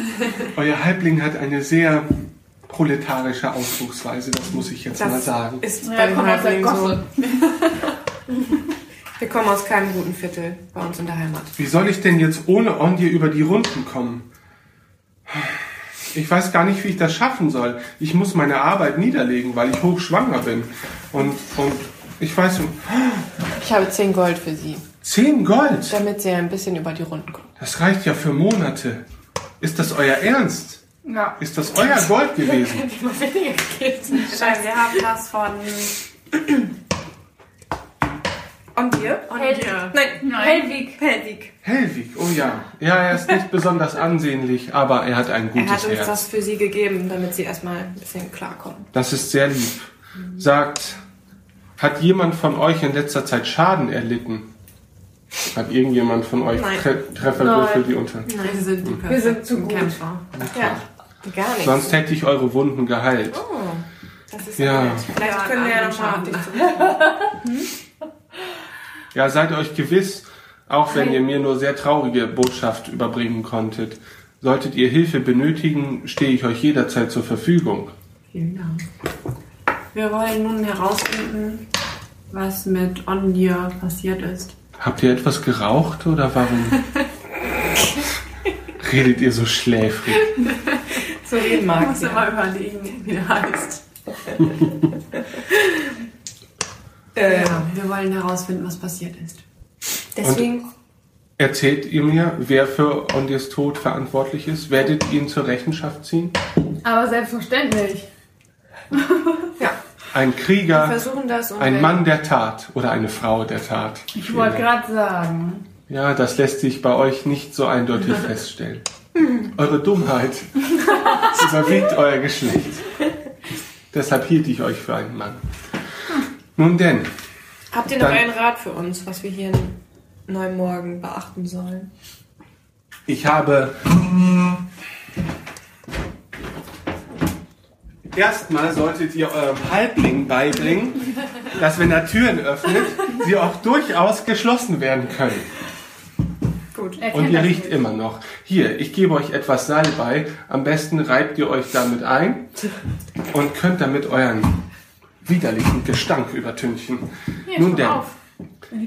B: Euer Halbling hat eine sehr proletarische Ausdrucksweise, das muss ich jetzt mal
A: Das
B: sagen.
A: ist
E: Ja,
A: bei
E: der
A: Halblingen so. Wir kommen aus keinem guten Viertel bei uns in der Heimat.
B: Wie soll ich denn jetzt ohne Ondje über die Runden kommen? Ich weiß gar nicht, wie ich das schaffen soll. Ich muss meine Arbeit niederlegen, weil ich hochschwanger bin. Und, und ich weiß,
A: Ich habe 10 Gold für Sie,
B: 10 Gold,
A: damit Sie ein bisschen über die Runden kommen.
B: das reicht ja für Monate. Ist das euer Ernst?
E: Ja.
B: Ist das euer Gold gewesen?
F: Nein, wir haben das von
A: Und dir?
F: und
E: Helwig.
F: dir.
A: Nein,
E: Nein.
A: Helwig. Helwig.
B: Helwig, oh ja. Ja, er ist nicht besonders ansehnlich, aber er hat ein
A: Er
B: gutes
A: hat uns
B: Herz.
A: das für Sie gegeben, damit Sie erstmal ein bisschen klarkommen.
B: Das ist sehr lieb. Sagt, hat jemand von euch in letzter Zeit Schaden erlitten? Hat irgendjemand von euch
A: Nein.
B: Tre Trefferwürfel,
A: Nein.
B: die unter?
F: Wir sind die
A: Wir sind zu gut.
F: Kämpfer.
A: Ja, gar nichts.
B: Sonst hätte ich eure Wunden geheilt.
A: Oh, das ist
B: Ja.
A: ja. Vielleicht
F: Ja,
A: können wir ja
F: einen
A: noch mal auf dich.
B: Ja, seid euch gewiss, auch wenn ihr mir nur sehr traurige Botschaft überbringen konntet. Solltet ihr Hilfe benötigen, stehe ich euch jederzeit zur Verfügung.
F: Vielen Dank. Wir wollen nun herausfinden, was mit Ondir passiert ist.
B: Habt ihr etwas geraucht oder warum redet ihr so schläfrig?
A: So reden
F: Ich
A: mag
F: muss
A: sie.
F: immer überlegen, wie der heißt.
A: Äh,
F: Ja, wir wollen herausfinden, was passiert ist.
A: deswegen,
B: Erzählt ihr mir, wer für Ondirs Tod verantwortlich ist? Werdet ihr ihn zur Rechenschaft ziehen?
E: Aber selbstverständlich.
A: ja,
B: Ein
A: wir
B: Krieger,
A: versuchen das. Und
B: ein Mann der Tat oder eine Frau der Tat?
E: Ich wollte gerade sagen.
B: Ja, das lässt sich bei euch nicht so eindeutig feststellen. Eure Dummheit überwiegt euer Geschlecht. Deshalb hielt ich euch für einen Mann. Nun denn,
A: Habt ihr noch einen Rat für uns, was wir hier in Neumorgen beachten sollen?
B: ich habe Erstmal solltet ihr eurem Halbling beibringen, dass wenn er Türen öffnet, sie auch durchaus geschlossen werden können.
A: Gut.
E: Er
B: Und ihr riecht
E: nicht.
B: immer noch. Hier, ich gebe euch etwas Salbei. Am besten reibt ihr euch damit ein und könnt damit euren widerlichen Gestank übertünchen.
E: Hier,
B: Nun denn,
E: auf.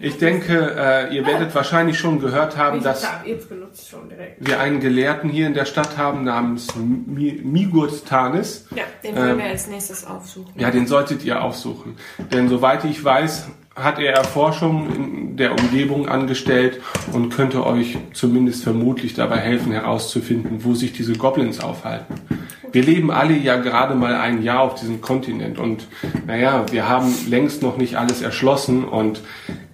B: ich denke, äh, ihr werdet wahrscheinlich schon gehört haben, dass
A: Ich hab jetzt benutzt schon
B: wir einen Gelehrten hier in der Stadt haben namens Mi- Migurt Tanis.
A: Ja, den wollen
B: Ähm,
A: wir als nächstes aufsuchen.
B: Ja, den solltet ihr aufsuchen. Denn soweit ich weiß, hat er Erforschungen in der Umgebung angestellt und könnte euch zumindest vermutlich dabei helfen herauszufinden, wo sich diese Goblins aufhalten. Wir leben alle ja gerade mal ein Jahr auf diesem Kontinent und naja, wir haben längst noch nicht alles erschlossen und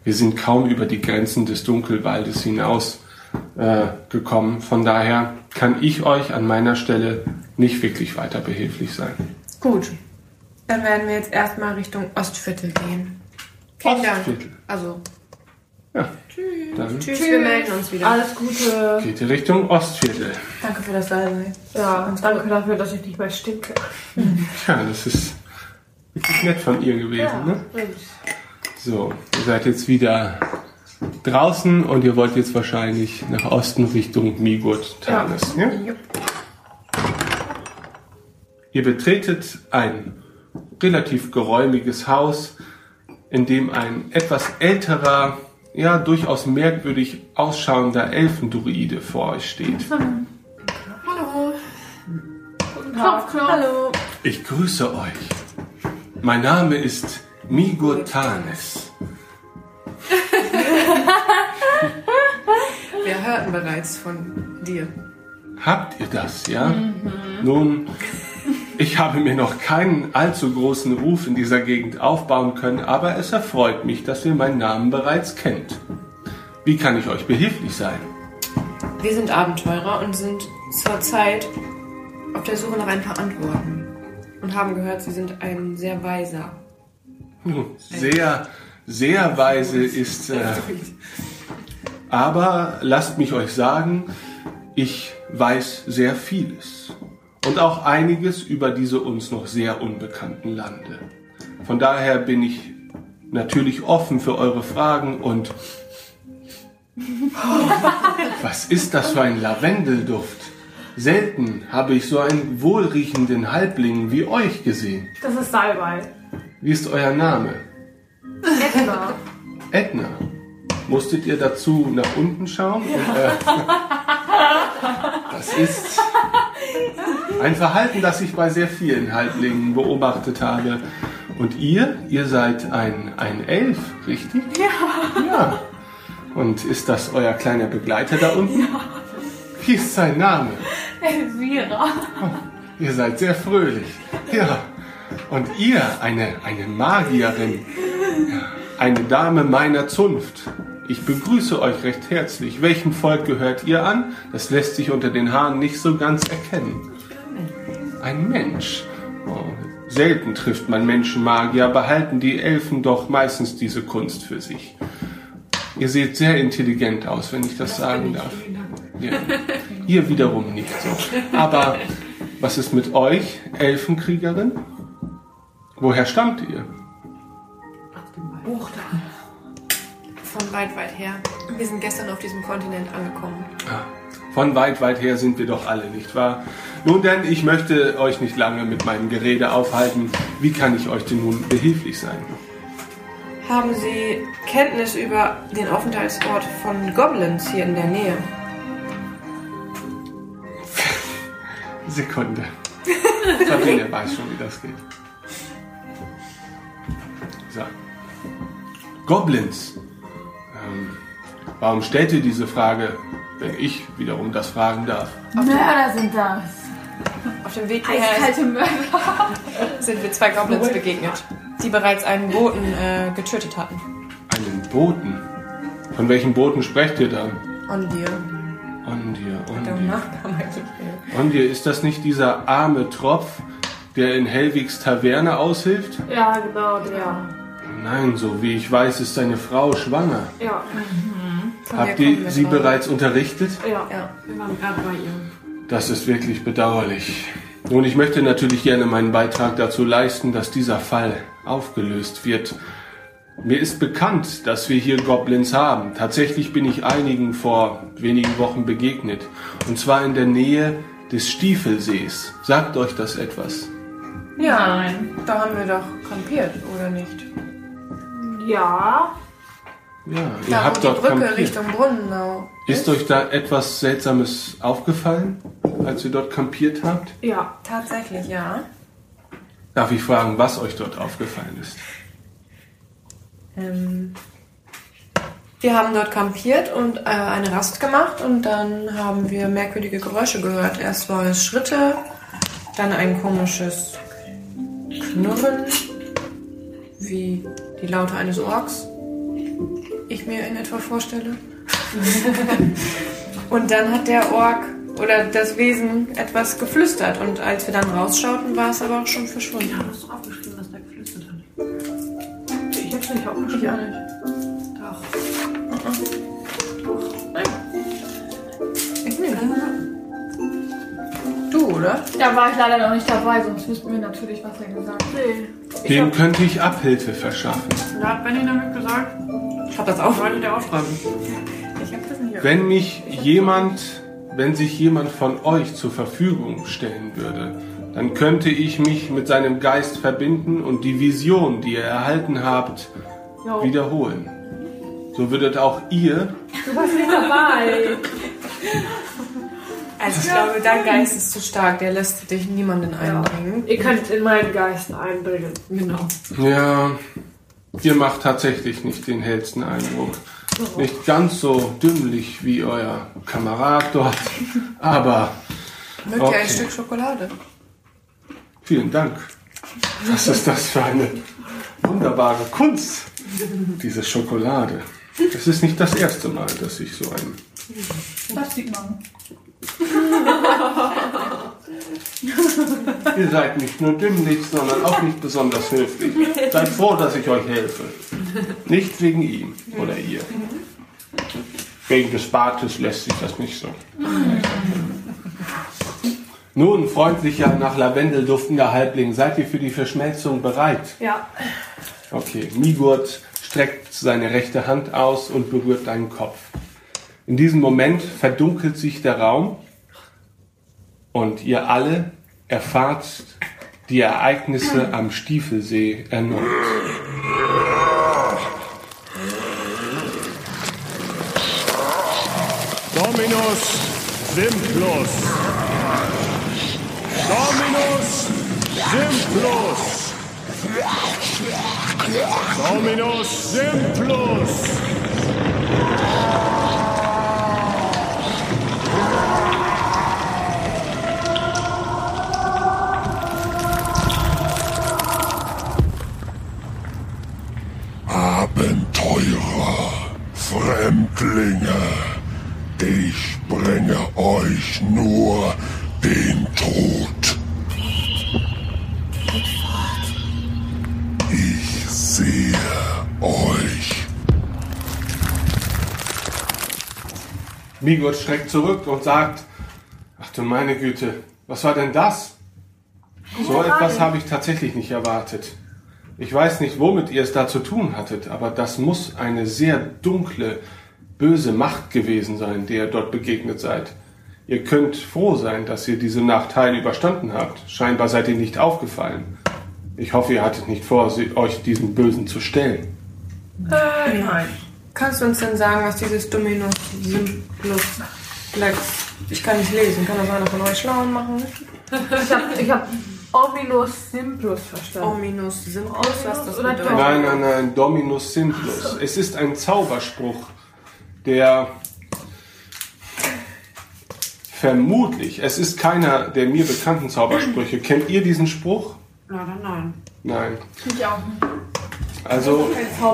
B: wir sind kaum über die Grenzen des Dunkelwaldes hinaus äh, gekommen. Von daher kann ich euch an meiner Stelle nicht wirklich weiter behilflich sein.
A: Gut. Dann werden wir jetzt erstmal Richtung Ostviertel gehen.
B: Ostviertel.
A: Also,
B: Ja, dann
A: tschüss, wir melden uns wieder.
E: Alles Gute.
B: geht ihr Richtung Ostviertel.
A: Danke für das Salbei.
E: Ja, danke dafür, dass ich nicht mehr stinke.
B: Ja, das ist wirklich nett von ihr gewesen. Ne? So, ihr seid jetzt wieder draußen und ihr wollt jetzt wahrscheinlich nach Osten Richtung Migut Tanis. Ja.
A: Jupp.
B: Ihr betretet ein relativ geräumiges Haus, in dem ein etwas älterer, ja durchaus merkwürdig ausschauender Elfendruide vor euch steht.
A: Hallo.
E: Klopf, klopf.
A: Hallo.
B: Ich grüße euch. Mein Name ist Migurtanes.
A: Wir hörten bereits von dir.
B: Habt ihr das, ja? Nun, ich habe mir noch keinen allzu großen Ruf in dieser Gegend aufbauen können, aber es erfreut mich, dass ihr meinen Namen bereits kennt. Wie kann ich euch behilflich sein?
A: Wir sind Abenteurer und sind zurzeit auf der Suche nach ein paar Antworten. Und haben gehört, Sie sind ein sehr weiser.
B: Sehr, sehr weise ist. Äh, aber lasst mich euch sagen, ich weiß sehr vieles. Und auch einiges über diese uns noch sehr unbekannten Lande. Von daher bin ich natürlich offen für eure Fragen und. Was ist das für ein Lavendelduft? Selten habe ich so einen wohlriechenden Halbling wie euch gesehen.
E: Das ist Salbei.
B: Wie ist euer Name?
E: Edna.
B: Edna. Musstet ihr dazu nach unten schauen? Und, äh, das ist ein Verhalten, das ich bei sehr vielen Halblingen beobachtet habe. Und ihr, ihr seid ein, ein Elf, richtig? Ja. Ja. Und ist das euer kleiner Begleiter da unten? Ja. Wie ist sein Name?
E: Elvira.
B: Ihr seid sehr fröhlich. Ja. Und ihr, eine, eine Magierin, ja, eine Dame meiner Zunft. Ich begrüße euch recht herzlich. Welchem Volk gehört ihr an? Das lässt sich unter den Haaren nicht so ganz erkennen. Ein Mensch. Oh, selten trifft man Menschenmagier, behalten die Elfen doch meistens diese Kunst für sich. Ihr seht sehr intelligent aus, wenn ich das sagen darf. Ja. Ihr wiederum nicht so. Aber was ist mit euch, Elfenkriegerin? Woher stammt ihr?
F: Buch da. Von weit, weit her. Wir sind gestern auf diesem Kontinent angekommen.
B: Ah, Von weit, weit her sind wir doch alle, nicht wahr? Nun denn, ich möchte euch nicht lange mit meinem Gerede aufhalten. Wie kann ich euch denn nun behilflich sein?
A: Haben Sie Kenntnis über den Aufenthaltsort von Goblins hier in der Nähe?
B: Sekunde. Sabine weiß schon, wie das geht. So. Goblins. Ähm, warum stellt ihr diese Frage, wenn ich wiederum das fragen darf?
E: Mörder sind das.
A: Auf dem Weg hierher sind wir zwei Goblins begegnet, die bereits einen Boten äh, getötet hatten.
B: Einen Boten. Von welchem Boten sprecht ihr da?
A: On dir.
B: Ondir, Ondir.
A: Eigentlich.
B: Ondir, ist das nicht dieser arme Tropf, der in Hellwigs Taverne aushilft?
E: Ja, genau, der.
B: Nein, so wie ich weiß, ist seine Frau schwanger.
E: Ja,
A: Von
B: Habt ihr sie bereits unterrichtet?
E: ja.
A: Ja.
F: Wir waren gerade bei ihr.
B: Das ist wirklich bedauerlich. Nun, ich möchte natürlich gerne meinen Beitrag dazu leisten, dass dieser Fall aufgelöst wird. Mir ist bekannt, dass wir hier Goblins haben. Tatsächlich bin ich einigen vor wenigen Wochen begegnet. Und zwar in der Nähe des Stiefelsees. Sagt euch das etwas?
A: Ja,
E: Nein.
A: da haben wir doch kampiert, oder nicht?
E: Ja.
B: Ja, ihr
A: Da,
B: habt
A: die
B: dort
A: Brücke
B: kampiert.
A: Richtung Brunnenau.
B: Ist euch da etwas Seltsames aufgefallen, als ihr dort kampiert habt?
E: Ja.
A: Tatsächlich, ja.
B: Darf ich fragen, was euch dort aufgefallen ist?
A: Ähm, wir haben dort kampiert und äh, eine Rast gemacht und dann haben wir merkwürdige Geräusche gehört. Erst war es Schritte, dann ein komisches Knurren, wie die Laute eines Orks, ich mir in etwa vorstelle. und dann hat der Ork oder das Wesen etwas geflüstert und als wir dann rausschauten, war es aber auch schon verschwunden.
F: Ja, hast du aufgeschrieben, dass der geflüstert hat?
E: Ich hab's nicht aufgeschrieben.
A: Ich auch nicht.
F: Doch.
A: Ich nicht. Du, oder?
E: Da war ich leider noch nicht dabei, sonst wüssten wir natürlich, was er gesagt hat.
F: Nee.
B: Dem könnte ich Abhilfe verschaffen.
F: Da hat Benny nämlich gesagt,
A: Ich hab das auch.
F: wollte der aufschreiben.
A: Ich hab das nicht.
B: Wenn mich jemand, wenn sich jemand von euch zur Verfügung stellen würde, dann könnte ich mich mit seinem Geist verbinden und die Vision, die ihr erhalten habt,
E: Jo.
B: wiederholen. So würdet auch ihr,
E: Du warst nicht dabei.
A: Also ich glaube, dein Geist ist zu stark. Der lässt dich niemanden eindringen.
E: Ihr könnt in meinen Geist einbringen.
F: Genau.
B: ja, ihr macht tatsächlich nicht den hellsten Eindruck. Nicht ganz so dümmlich wie euer Kamerad dort, aber
A: Mögt ihr
B: Okay.
A: ein Stück Schokolade?
B: Vielen Dank. Was ist das für eine wunderbare Kunst, diese Schokolade. Es ist nicht das erste Mal, dass ich so ein...
E: Das sieht man.
B: Ihr seid nicht nur dümmlich, sondern auch nicht besonders höflich. Seid froh, dass ich euch helfe. Nicht wegen ihm oder ihr. Wegen des Bartes lässt sich das nicht so. Nun, freundlicher, nach Lavendel duftender Halbling, seid ihr für die Verschmelzung bereit?
E: Ja.
B: Okay, Migurt streckt seine rechte Hand aus und berührt deinen Kopf. In diesem Moment verdunkelt sich der Raum Und ihr alle erfahrt die Ereignisse am Stiefelsee erneut.
D: Dominus Simplus. Dominus Simplus. Dominus Simplus.
G: Fremdlinge, ich bringe euch nur den Tod. Ich sehe euch.
B: Migot schreckt zurück und sagt, ach du meine Güte, was war denn das? So etwas habe ich tatsächlich nicht erwartet. Ich weiß nicht, womit ihr es da zu tun hattet, aber das muss eine sehr dunkle, böse Macht gewesen sein, der ihr dort begegnet seid. Ihr könnt froh sein, dass ihr diese Nacht heil überstanden habt. Scheinbar seid ihr nicht aufgefallen. Ich hoffe, ihr hattet nicht vor, euch diesen Bösen zu stellen.
A: Äh, nein. Kannst du uns denn sagen, was dieses Dominus Simplus Lex... Ich kann nicht lesen. Kann das einer von euch Schlauen machen?
E: Ich hab, ich hab Ominus Simplus verstanden.
A: Ominus Simplus, was das
E: Oder
A: bedeutet?
B: Nein, nein, nein, Dominus Simplus. Es ist ein Zauberspruch, der vermutlich, es ist keiner der mir bekannten Zaubersprüche. Kennt ihr diesen Spruch?
F: Leider nein.
B: Nein.
E: Ich auch nicht.
B: Also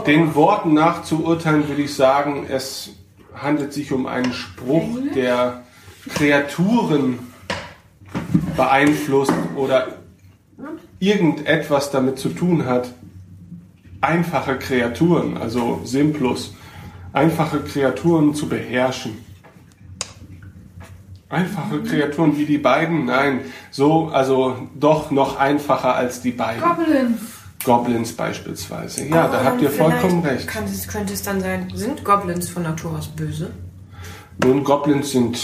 B: den Worten nach zu urteilen, würde ich sagen, es handelt sich um einen Spruch, der Kreaturen beeinflusst oder irgendetwas damit zu tun hat. Einfache Kreaturen, also Simplus, einfache Kreaturen zu beherrschen. Einfache Kreaturen wie die beiden? Nein, so, also doch noch einfacher als die beiden.
E: Goblins.
B: Goblins beispielsweise. Ja, da
A: Aber
B: habt ihr vollkommen recht.
A: Kann es, könnte es dann sein, sind Goblins von Natur aus böse?
B: Nun, Goblins sind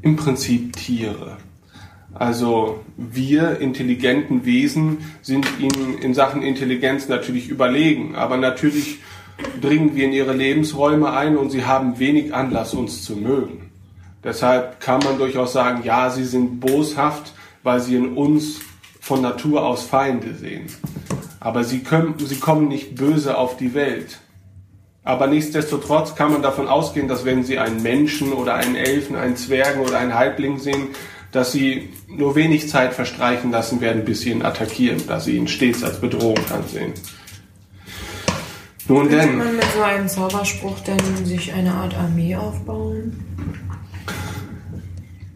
B: im Prinzip Tiere. Also wir intelligenten Wesen sind ihnen in Sachen Intelligenz natürlich überlegen, aber natürlich dringen wir in ihre Lebensräume ein und sie haben wenig Anlass, uns zu mögen. Deshalb kann man durchaus sagen, ja, sie sind boshaft, weil sie in uns von Natur aus Feinde sehen. Aber sie, können, sie kommen nicht böse auf die Welt. Aber nichtsdestotrotz kann man davon ausgehen, dass wenn sie einen Menschen oder einen Elfen, einen Zwergen oder einen Halbling sehen, dass sie nur wenig Zeit verstreichen lassen werden, bis sie ihn attackieren, da sie ihn stets als Bedrohung ansehen. Nun
A: Könnte
B: denn,
A: man mit so einem Zauberspruch denn sich eine Art Armee aufbauen?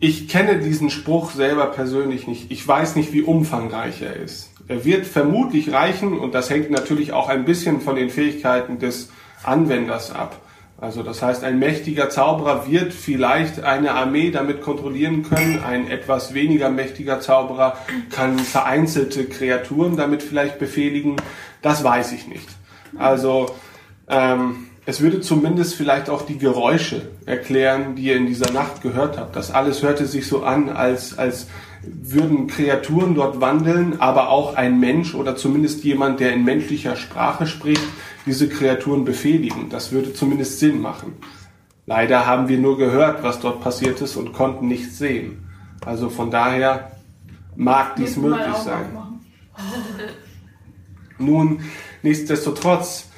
B: ich kenne diesen Spruch selber persönlich nicht. Ich weiß nicht, wie umfangreich er ist. Er wird vermutlich reichen und das hängt natürlich auch ein bisschen von den Fähigkeiten des Anwenders ab. Also das heißt, ein mächtiger Zauberer wird vielleicht eine Armee damit kontrollieren können. Ein etwas weniger mächtiger Zauberer kann vereinzelte Kreaturen damit vielleicht befehligen. Das weiß ich nicht. Also ähm, es würde zumindest vielleicht auch die Geräusche erklären, die ihr in dieser Nacht gehört habt. Das alles hörte sich so an, als, als würden Kreaturen dort wandeln, aber auch ein Mensch oder zumindest jemand, der in menschlicher Sprache spricht, diese Kreaturen befehligen. Das würde zumindest Sinn machen. Leider haben wir nur gehört, was dort passiert ist und konnten nichts sehen. Also von daher mag dies möglich sein. Nun, nichtsdestotrotz,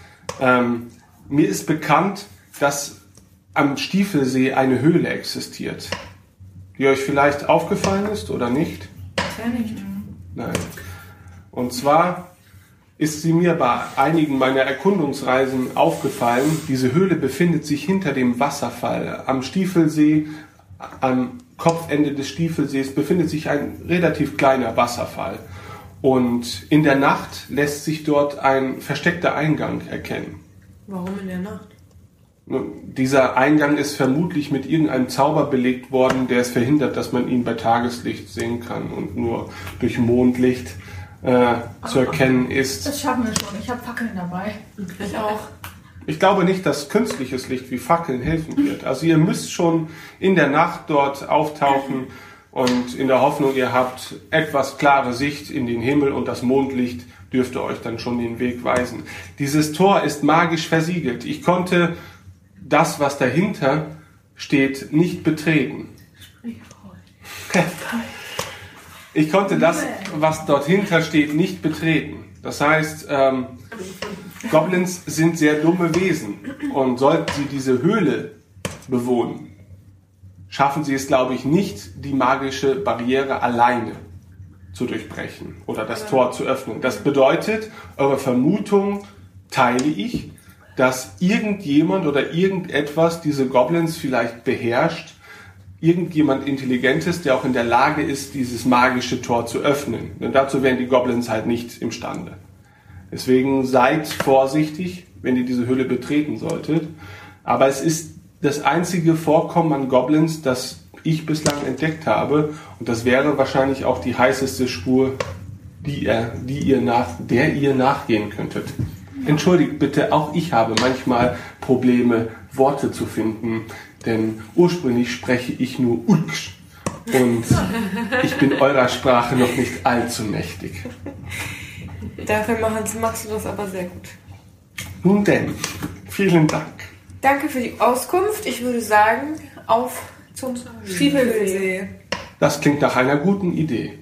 B: ähm, mir ist bekannt, dass am Stiefelsee eine Höhle existiert, die euch vielleicht aufgefallen ist oder nicht.
A: Ja, nicht.
B: Nein. Und zwar ist sie mir bei einigen meiner Erkundungsreisen aufgefallen. Diese Höhle befindet sich hinter dem Wasserfall. Am Stiefelsee, am Kopfende des Stiefelsees befindet sich ein relativ kleiner Wasserfall. Und in der Nacht lässt sich dort ein versteckter Eingang erkennen.
A: Warum in der Nacht?
B: Dieser Eingang ist vermutlich mit irgendeinem Zauber belegt worden, der es verhindert, dass man ihn bei Tageslicht sehen kann und nur durch Mondlicht äh, zu erkennen ist.
E: Das schaffen wir schon. Ich habe Fackeln dabei.
A: Ich auch.
B: Ich glaube nicht, dass künstliches Licht wie Fackeln helfen wird. Also ihr müsst schon in der Nacht dort auftauchen und in der Hoffnung, ihr habt etwas klare Sicht in den Himmel und das Mondlicht dürfte euch dann schon den Weg weisen. Dieses Tor ist magisch versiegelt. Ich konnte das, was dahinter steht, nicht betreten. Ich konnte das, was dort hinter steht, nicht betreten. Das heißt, ähm, Goblins sind sehr dumme Wesen und sollten sie diese Höhle bewohnen, schaffen sie es, glaube ich, nicht, die magische Barriere alleine zu durchbrechen oder das Tor zu öffnen. Das bedeutet, eure Vermutung teile ich, dass irgendjemand oder irgendetwas diese Goblins vielleicht beherrscht, irgendjemand Intelligentes, der auch in der Lage ist, dieses magische Tor zu öffnen. Denn dazu wären die Goblins halt nicht imstande. Deswegen seid vorsichtig, wenn ihr diese Höhle betreten solltet. Aber es ist das einzige Vorkommen an Goblins, das ich bislang entdeckt habe. Und das wäre wahrscheinlich auch die heißeste Spur, die ihr, die ihr nach, der ihr nachgehen könntet. Entschuldigt bitte, auch ich habe manchmal Probleme, Worte zu finden, denn ursprünglich spreche ich nur Ulksch und ich bin eurer Sprache noch nicht allzu mächtig.
A: Dafür machen- machst du das aber sehr gut.
B: Nun denn, vielen Dank.
A: Danke für die Auskunft. Ich würde sagen, auf zum Stiefelsee.
B: Das klingt nach einer guten Idee.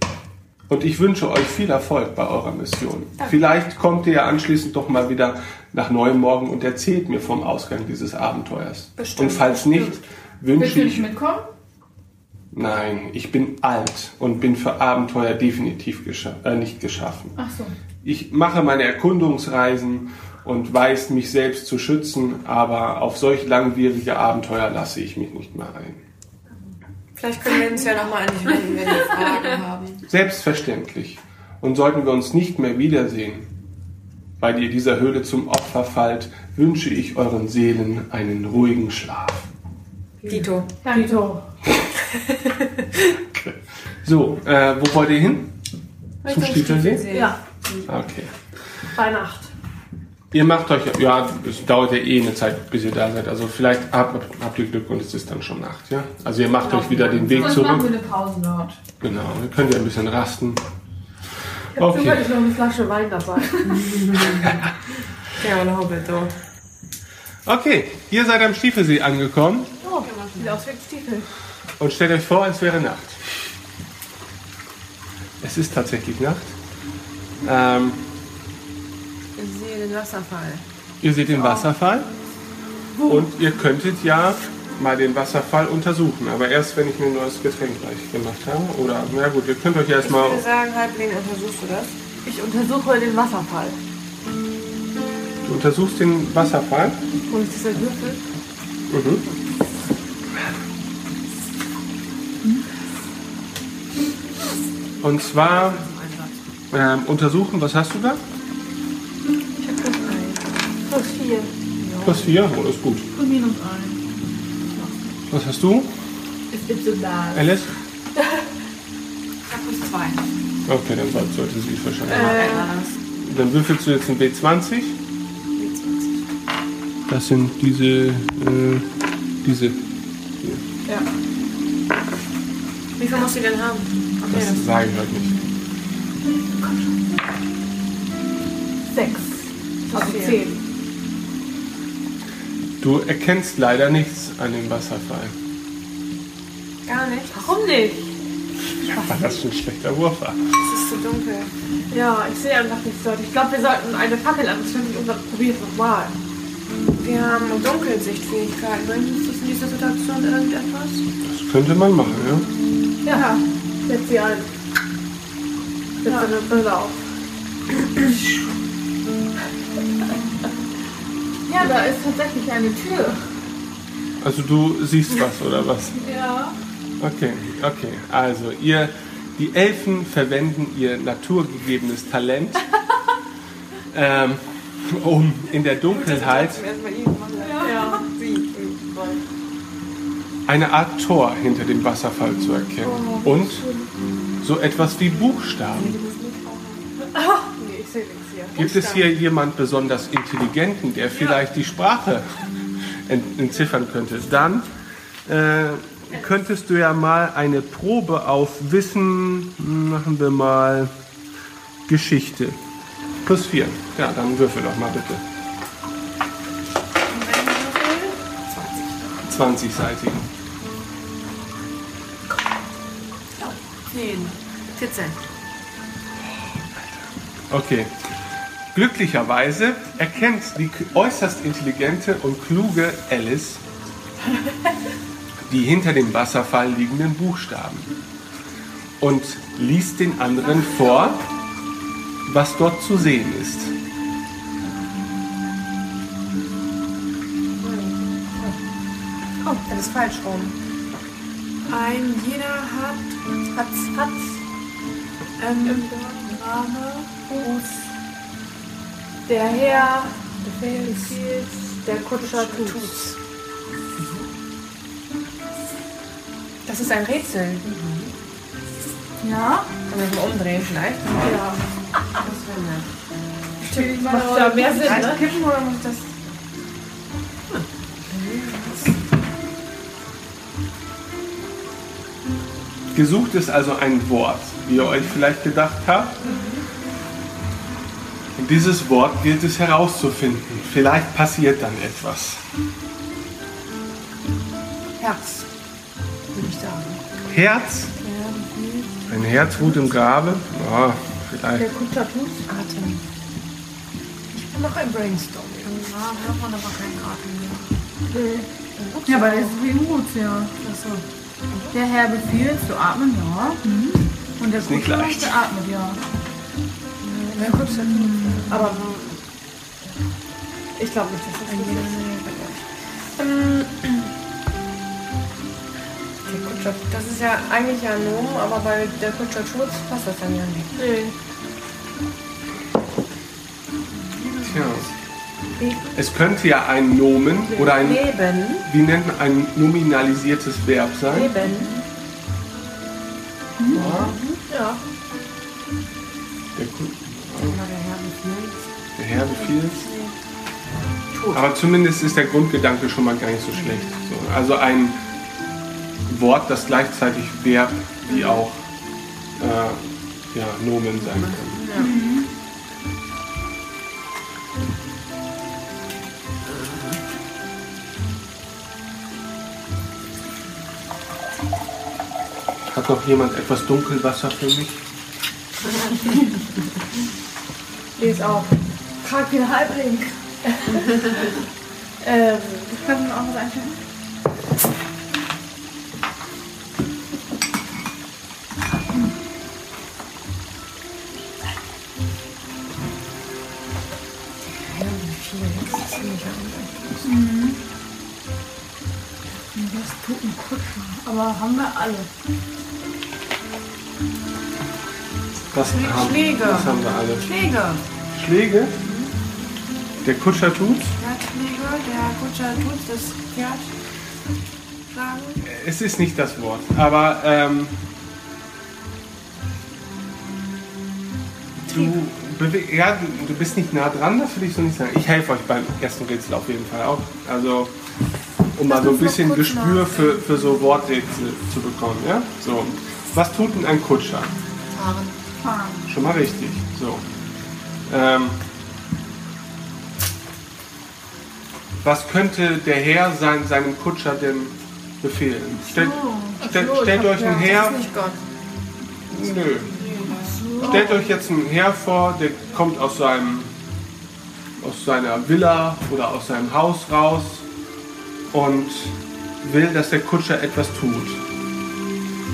B: Und ich wünsche euch viel Erfolg bei eurer Mission. Vielleicht kommt ihr ja anschließend doch mal wieder nach neuem Morgen und erzählt mir vom Ausgang dieses Abenteuers.
A: Bestimmt.
B: Und falls nicht,
E: Willst
B: wünsche
E: du nicht
B: ich.
E: mitkommen?
B: Nein, ich bin alt und bin für Abenteuer definitiv gescha äh, nicht geschaffen.
E: Ach so.
B: Ich mache meine Erkundungsreisen und weiß mich selbst zu schützen, aber auf solch langwierige Abenteuer lasse ich mich nicht mehr ein.
A: Vielleicht können wir uns ja nochmal an dich wenden, wenn wir Fragen haben.
B: Selbstverständlich. Und sollten wir uns nicht mehr wiedersehen, weil ihr dieser Höhle zum Opfer fallt, wünsche ich euren Seelen einen ruhigen Schlaf.
A: Dito.
E: Dito.
B: So, äh, wo wollt ihr hin? Zum Stiefelsee?
E: Ja,
B: Okay.
E: bei Nacht.
B: Ihr macht euch, ja, es dauert ja eh eine Zeit, bis ihr da seid. Also vielleicht habt, habt ihr Glück und es ist dann schon Nacht, ja? Also ihr macht euch wieder den Weg
E: Sonst machen wir
B: zurück.
E: eine Pause dort.
B: Genau, ihr könnt ja ein bisschen rasten.
H: Ich habe
B: Okay.
H: zufällig noch eine Flasche Wein dabei.
A: Ja, oder Hobbito.
B: Okay, ihr seid am Stiefelsee angekommen
H: Oh, sieht aus wie Stiefel.
B: und stellt euch vor, es wäre Nacht. Es ist tatsächlich Nacht. Ähm,
A: Ich sehe den Wasserfall.
B: Ihr seht den Wasserfall und ihr könntet ja mal den Wasserfall untersuchen, aber erst wenn ich mir ein neues Getränk gleich gemacht habe. Oder, na gut, ihr könnt euch
A: Ich
B: erstmal.
A: würde sagen, Halbling, untersuchst du das?
H: Ich untersuche den Wasserfall.
B: Du untersuchst den Wasserfall.
H: Wo ist dieser Würfel?
B: Mhm. Und zwar ähm, untersuchen, was hast du da?
H: Plus vier.
B: Plus vier, oh, das ist gut.
E: Und minus ein.
B: Was hast du,
H: Es gibt so da.
B: Alice?
F: Ich habe plus zwei.
B: Okay, dann soll- sollte sie es wahrscheinlich.
F: Äh,
B: Dann würfelst du jetzt ein W20. Das sind diese, äh, diese.
H: Ja.
A: Wie viel musst du denn haben? Okay,
B: Das sage ich heute nicht.
H: Sechs. Also zehn.
B: Du erkennst leider nichts an dem Wasserfall.
A: gar nicht.
H: Warum nicht?
B: Weil das ein schlechter Wurf war.
A: Es ist zu dunkel.
H: Ja, ich sehe einfach nichts dort. Ich glaube, wir sollten eine Fackel anzünden und dann probieren es nochmal.
A: Wir haben Dunkelsichtfähigkeit. Bringt das in dieser Situation irgendetwas?
B: Das könnte man machen, ja?
H: Ja. Setz sie ein. Setz deine Brille auf.
E: Ja, da ist tatsächlich eine Tür.
B: Also du siehst was oder was?
E: Ja.
B: Okay, okay. Also ihr, die Elfen verwenden ihr naturgegebenes Talent, ähm, um in der Dunkelheit.
H: Ja.
B: Eine Art Tor hinter dem Wasserfall zu erkennen. Und so etwas wie Buchstaben. Gibt es hier jemand besonders Intelligenten, der vielleicht die Sprache ent entziffern könnte? Dann äh, könntest du ja mal eine Probe auf Wissen, machen wir mal Geschichte. Plus vier. Ja, dann würfel doch mal bitte. 20-seitig.
F: 10. 14.
B: Okay. Glücklicherweise erkennt die äußerst intelligente und kluge Alice die hinter dem Wasserfall liegenden Buchstaben und liest den anderen vor, was dort zu sehen ist.
A: Oh, das ist falsch rum.
F: Ein jeder hat
A: Hat's, hat's.
F: ähm, im Name Fuß. Der Herr Befehls, der Kutscher tut's.
A: Das ist ein Rätsel.
E: Ja?
A: Kann man mal umdrehen vielleicht?
F: Ja.
A: Das wäre nett.
F: Stimmt, macht ja mehr Sinn, ne?
A: Kippen oder muss ich das?
B: Gesucht ist also ein Wort, wie ihr euch vielleicht gedacht habt. Und dieses Wort gilt es herauszufinden. Vielleicht passiert dann etwas.
A: Herz. Würde ich sagen.
B: Herz? Ein Herz ruht im Grabe? Ja, vielleicht.
F: Der Kutscher tut's.
A: Atem. Noch ein Brainstorming.
F: Ja, hört man aber keinen Atem mehr.
E: Ja, aber das ist wie im Ozean.
A: Achso.
E: Der Herr befiehlt zu atmen, ja. Mhm. Und der
B: nicht
E: Kutscher,
B: leicht.
E: der atmet, ja.
A: Der Kutscher
F: Aber ich glaube nicht, dass das so ist.
A: Ähm, Der Kutscher, das ist ja eigentlich ja ein Nomen, aber bei der Kutscher tut's passt das dann ja nicht.
F: Nee.
B: Tja. Es könnte ja ein Nomen oder ein,
A: Leben.
B: wie nennt man, ein nominalisiertes Verb sein.
A: Leben.
F: Ja.
B: Der, Ku-
A: Oder der Herr befiehlt.
B: der Herr befiehlt. Aber zumindest ist der Grundgedanke schon mal gar nicht so schlecht. So, also ein Wort, das gleichzeitig Verb wie auch äh, ja, Nomen sein kann. Hat noch jemand etwas Dunkelwasser für mich?
F: Auch. Frag den Halbling. ähm,
E: Kannst du mir auch was einstellen?
A: Herr befiehlt. Das ist ziemlich anders.
E: Das tut ein Kutscher. Aber haben wir alle.
B: Was haben,
A: Schläge.
B: was haben wir alle?
A: Schläge.
B: Schläge? Der Kutscher tut's?
F: Pferdschläge, der Kutscher tut's, das Pferd schlagen.
B: Es ist nicht das Wort, aber ähm, du, ja, du bist nicht nah dran, das will ich so nicht sagen. Ich helfe euch beim ersten Rätsel auf jeden Fall auch. Also, um mal so ein bisschen Gespür für, für so Worträtsel zu bekommen. Ja? So. Was tut denn ein Kutscher?
A: Fahren.
B: Schon mal richtig. So. Ähm, was könnte der Herr sein, seinem Kutscher denn befehlen? Stellt, stellt, stellt euch einen Herr.
A: Nicht.
B: Nö. Stellt euch jetzt einen Herr vor, der kommt aus seinem aus seiner Villa oder aus seinem Haus raus und will, dass der Kutscher etwas tut.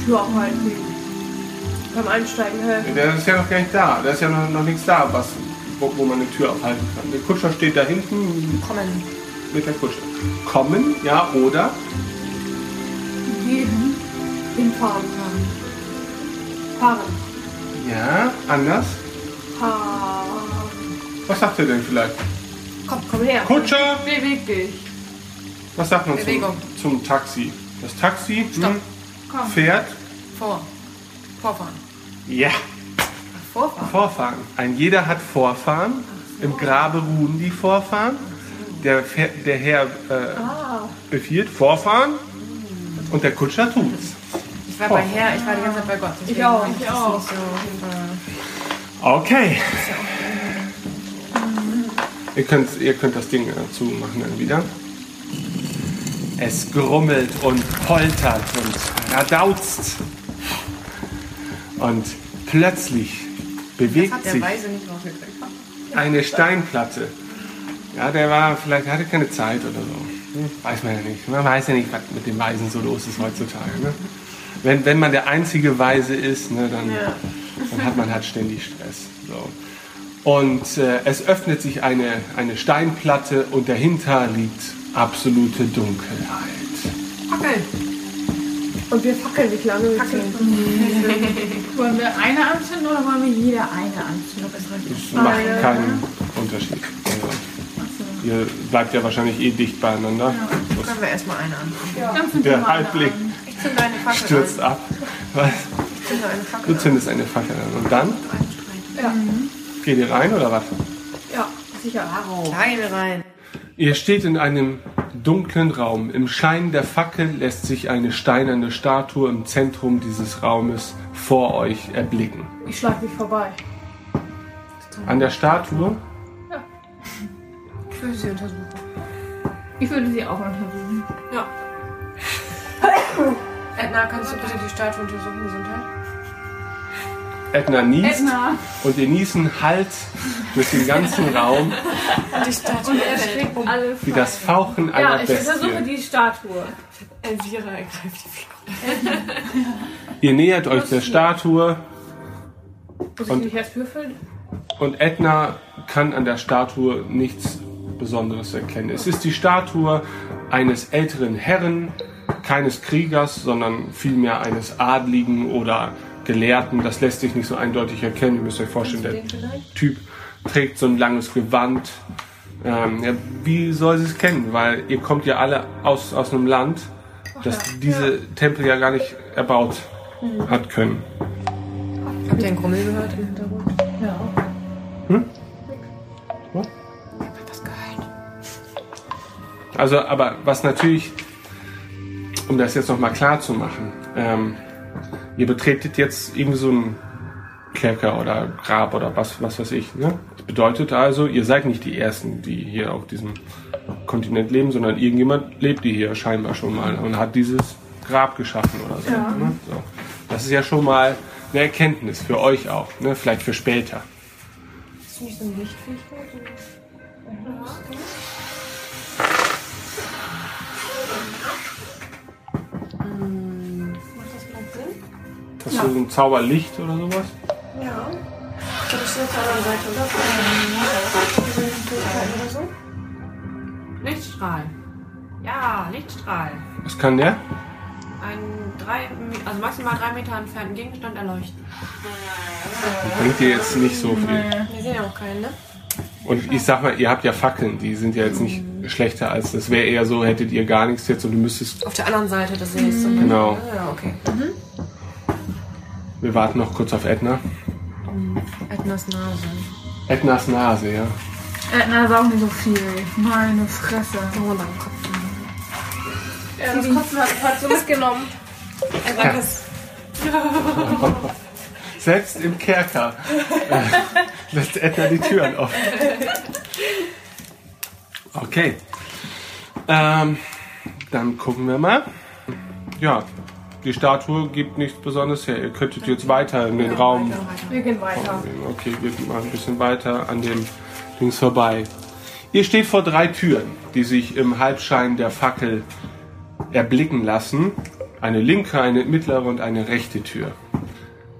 F: Tür aufhalten. Beim Einsteigen helfen.
B: Der ist ja noch gar nicht da. Da ist ja noch, noch nichts da, was, wo, wo man eine Tür aufhalten kann. Der Kutscher steht da hinten
A: Kommen.
B: mit der Kutsche. Kommen, ja, oder?
E: Gehen.
F: Hinfahren kann. Fahren.
B: Ja, anders.
F: Fahren.
B: Was sagt ihr denn vielleicht?
F: Komm, komm her.
B: Kutscher!
E: Beweg dich.
B: Was sagt man zum,
A: Bewegung.
B: zum Taxi? Das Taxi hm, fährt.
A: Vor. Vorfahren.
B: Ja,
A: Vorfahren.
B: Vorfahren. Ein jeder hat Vorfahren. Im Grabe ruhen die Vorfahren. Der, Fe- der Herr äh, befiehlt Vorfahren. Und der Kutscher tut's.
A: Ich war bei Herr, ich war die ganze Zeit bei Gott.
H: Ich auch.
A: Ich
H: Ich auch.
A: Nicht so,
B: Okay. Ihr könnt, ihr könnt das Ding dazu machen dann wieder. Es grummelt und poltert und radauzt. Und plötzlich bewegt
A: hat der
B: sich
A: Weise nicht rausgekriegt.
B: eine Steinplatte. Ja, der war, vielleicht hatte keine Zeit oder so. Hm, Weiß man ja nicht. Man weiß ja nicht, was mit den Weisen so los ist heutzutage. Ne? Wenn, wenn man der einzige Weise ist, ne, dann, dann hat man halt ständig Stress. So. Und äh, es öffnet sich eine, eine Steinplatte und dahinter liegt absolute Dunkelheit.
A: Fackel.
H: Und wir fackeln nicht lange. Wir können-
E: Wollen wir eine anzünden oder wollen wir jeder eine anzünden?
B: Das macht keinen Unterschied. Also, ihr bleibt ja wahrscheinlich eh dicht beieinander.
A: Können wir erstmal eine an.
E: Dann zünden wir
B: Der
E: mal eine
B: Halbblick
E: an.
A: Ich zünde eine Fackel
B: stürzt
A: an.
B: ab. Was?
A: Ich zünde eine Fackel
B: Du zündest eine Fackel an. Und dann?
H: Ja.
B: Geht ihr rein oder was?
H: ja, sicher.
A: gehen wir rein.
B: Ihr steht in einem dunklen Raum. Im Schein der Fackel lässt sich eine steinerne Statue im Zentrum dieses Raumes vor euch erblicken.
H: Ich schlag mich vorbei.
B: An der Statue
A: Ich würde sie untersuchen.
E: Ich würde sie auch untersuchen.
A: Ja. Edna, kannst du bitte die Statue untersuchen? Gesundheit?
B: Edna niest
E: Edna.
B: und ihr Niesen hallt durch den ganzen Raum
A: Die Statue.
H: Und er schlägt alles.
B: wie das Fauchen
H: Ja,
B: einer
H: ich untersuche
B: Bestie.
H: die Statue.
A: Elvira ergreift die Figur.
B: Ihr nähert euch der Statue
H: Muss
B: Und-
H: ich nicht erst würfeln?
B: und Edna kann an der Statue nichts Besonderes erkennen. Es ist die Statue eines älteren Herren, keines Kriegers, sondern vielmehr eines Adligen oder Gelehrten. Das lässt sich nicht so eindeutig erkennen. Ihr müsst euch vorstellen, der Typ trägt so ein langes Gewand. Ähm, ja, wie soll sie es kennen? Weil ihr kommt ja alle aus, aus einem Land, das diese Tempel ja gar nicht erbaut hat können.
A: Habt ihr einen Grummel gehört im Hintergrund?
E: Ja.
A: Was gehört?
B: Also, aber was natürlich, um das jetzt nochmal klar zu machen, ähm, ihr betretet jetzt irgendwie so ein Kerker oder Grab oder was, was weiß ich. Ne? Das bedeutet also, ihr seid nicht die Ersten, die hier auf diesem Kontinent leben, sondern irgendjemand lebt hier scheinbar schon mal und hat dieses Grab geschaffen oder so. Ne? so. Das ist ja schon mal eine Erkenntnis für euch auch, ne? vielleicht für später.
A: Ist nicht so eine Lichtfähigkeit?
B: So ein Zauberlicht oder sowas?
A: Ja. Ich glaube, ich stehe auf der anderen Seite, oder? So?
F: Lichtstrahl. Ja, Lichtstrahl.
B: Was kann der?
F: Einen drei, also maximal drei Meter entfernten Gegenstand erleuchten.
B: Bringt dir jetzt nicht so viel.
A: Wir sehen ja auch keinen, ne?
B: Und ich sag mal, ihr habt ja Fackeln, die sind ja jetzt nicht schlechter als das. Wäre eher so, hättet ihr gar nichts jetzt und du müsstest.
A: Auf der anderen Seite des Sees.
B: Genau.
A: Ja, okay.
B: Wir warten noch kurz auf Edna.
A: Ednas Nase.
B: Ednas Nase, ja.
E: Edna ist auch nicht so viel. Meine Fresse.
A: Oh, mein Kopf.
H: Ja, das Kotzen hat hat so mitgenommen.
A: Er sagt es.
B: Selbst im Kerker äh, lässt Edna die Türen offen. Okay. Ähm, dann gucken wir mal. Ja, die Statue gibt nichts Besonderes her. Ihr könntet jetzt weiter in den Raum
H: Wir gehen weiter.
B: Okay, wir gehen mal ein bisschen weiter an dem Dings vorbei. Ihr steht vor drei Türen, die sich im Halbschein der Fackel erblicken lassen. Eine linke, eine mittlere und eine rechte Tür.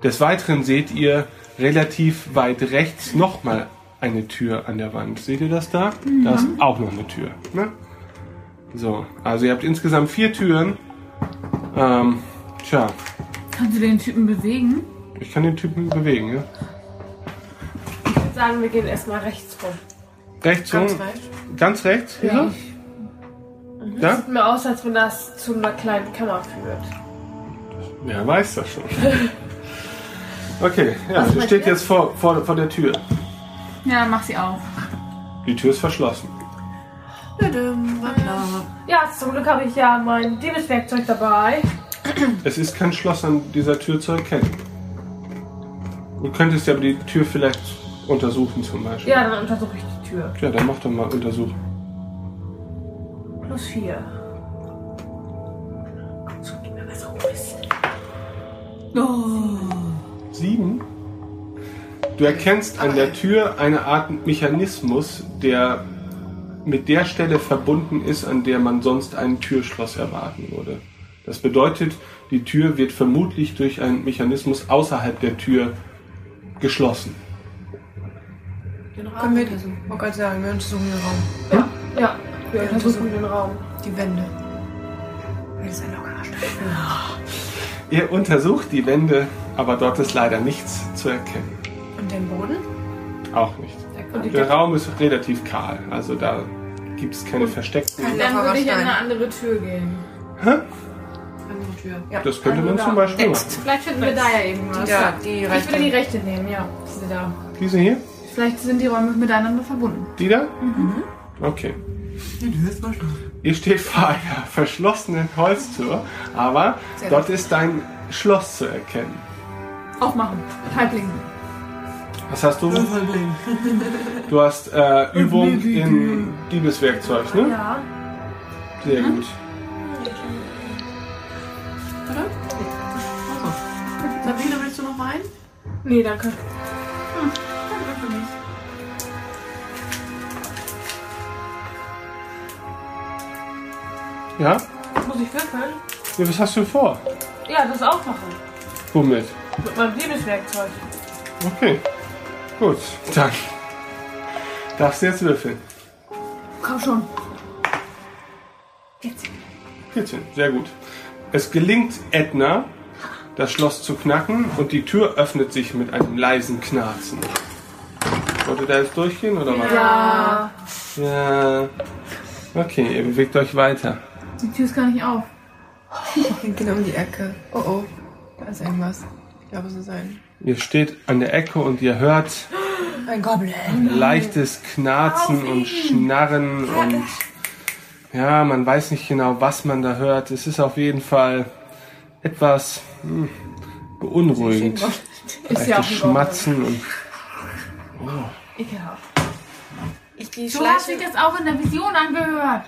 B: Des Weiteren seht ihr relativ weit rechts nochmal eine Tür an der Wand. Seht ihr das da? Da ist auch noch eine Tür. Ne? So, also ihr habt insgesamt vier Türen. Ähm, tja,
E: Kannst du den Typen bewegen?
B: ich kann den Typen bewegen, ja?
H: Ich würde sagen, wir gehen erstmal rechts rum.
B: Rechts rum.
A: Ganz recht.
B: Ganz rechts? Hier
H: Ja.
B: so? Ja?
H: Sieht mir aus, als wenn das zu einer kleinen Kammer führt.
B: Wer weiß das schon. Okay, ja, ihr steht jetzt vor, vor, vor der Tür.
E: Ja, mach sie auf.
B: Die Tür ist verschlossen.
H: Ja, zum Glück habe ich ja mein Diebeswerkzeug dabei.
B: Es ist kein Schloss an dieser Tür zu erkennen. Du könntest ja aber die Tür vielleicht untersuchen zum Beispiel.
H: Ja, dann untersuche ich die Tür.
B: Ja, dann mach doch mal untersuchen.
H: Plus vier.
B: Sieben. Du erkennst an der Tür eine Art Mechanismus, der mit der Stelle verbunden ist, an der man sonst ein Türschloss erwarten würde. Das bedeutet, die Tür wird vermutlich durch einen Mechanismus außerhalb der Tür geschlossen.
F: Den Raum
A: Können wir,
F: untersuchen.
A: ich wollte gerade sagen, wir untersuchen den Raum.
H: Ja, ja. Wir untersuchen den Raum.
A: Die Wände. Das ist ein lockerer Stein.
B: Ihr untersucht die Wände, aber dort ist leider nichts zu erkennen.
A: Und den Boden?
B: Auch nicht.
A: Die
B: Der Raum ist relativ kahl, also da gibt es keine versteckten.
E: Dann
A: lockerer
E: würde ich an eine andere Tür gehen.
F: Andere Tür.
B: Das könnte man zum Beispiel machen.
E: Vielleicht finden wir da ja irgendwas.
A: Ja, die
E: Ich
A: rechte.
E: würde die rechte nehmen, ja. Diese da.
B: Diese hier?
E: Vielleicht sind die Räume miteinander verbunden.
B: Die da? Okay. Ihr steht vor einer verschlossenen Holztür, aber
A: Sehr
B: dort ist dein Schloss zu erkennen.
E: Aufmachen. Halbling.
B: Was hast du? Du hast äh, Übung in Diebeswerkzeug, ne?
E: Ja.
B: Sehr gut.
F: Sabine, willst du noch rein?
H: Nee, danke.
B: Ja?
H: Muss ich würfeln?
B: ja? Was hast du vor?
H: Ja, das aufmachen.
B: Womit?
H: Mit meinem Diebeswerkzeug.
B: Okay. Gut, dann darfst du jetzt würfeln.
E: Komm schon.
B: 14, sehr gut. Es gelingt Edna, das Schloss zu knacken und die Tür öffnet sich mit einem leisen Knarzen. Wollt ihr da jetzt durchgehen oder was?
E: Ja.
B: Ja. Okay, ihr bewegt euch weiter.
E: Die Tür ist gar nicht auf.
A: Hinten um die Ecke. Oh oh. Da ist irgendwas. Ich glaube, es ist ein.
B: Ihr steht an der Ecke und ihr hört
A: Ein Goblin.
B: leichtes Knarzen und Schnarren und ja, man weiß nicht genau, was man da hört. Es ist auf jeden Fall etwas hm, beunruhigend.
E: Ist ja auch
B: Leichtes
E: Goblin.
B: Schmatzen und
E: Ekelhaft.
A: Ich, die
E: So hast
A: schleiche,
E: das auch in der Vision angehört.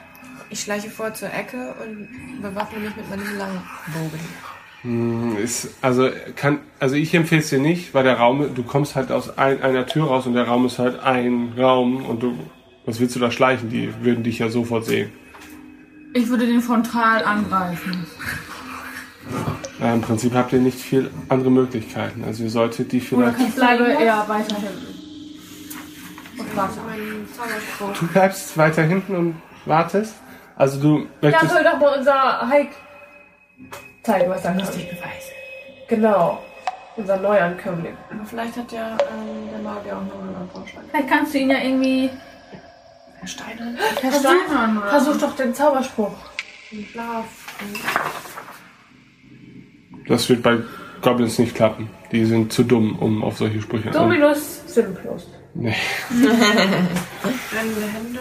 A: ich schleiche vor zur Ecke und bewaffne mich mit meinem Langbogen.
B: Ist also kann also ich empfehle es dir nicht, weil der Raum du kommst halt aus ein, einer Tür raus und der Raum ist halt ein Raum und du was willst du da schleichen? Die würden dich ja sofort sehen.
E: Ich würde den frontal angreifen.
B: Ja, Im Prinzip habt ihr nicht viel andere Möglichkeiten. Also ihr solltet die
E: Oder
B: vielleicht
E: kannst du bleibe eher weiter hinten. Und warte.
B: Du bleibst weiter hinten und wartest. Also du
H: Ja,
B: möchtest.
H: soll doch mal unser Hike zeigen, was er kann.
A: Beweis.
H: Genau. Unser Neuankömmling.
F: Aber vielleicht hat der, ähm, der Magier auch noch einen anderen Vorschlag.
E: Vielleicht kannst du ihn ja irgendwie
F: Steine,
E: versteinern oder
H: Versuch doch den Zauberspruch.
F: Schlaf.
B: Das wird bei Goblins nicht klappen. Die sind zu dumm, um auf solche Sprüche
H: Dominus Simplus.
B: Nee.
F: Brennende Hände.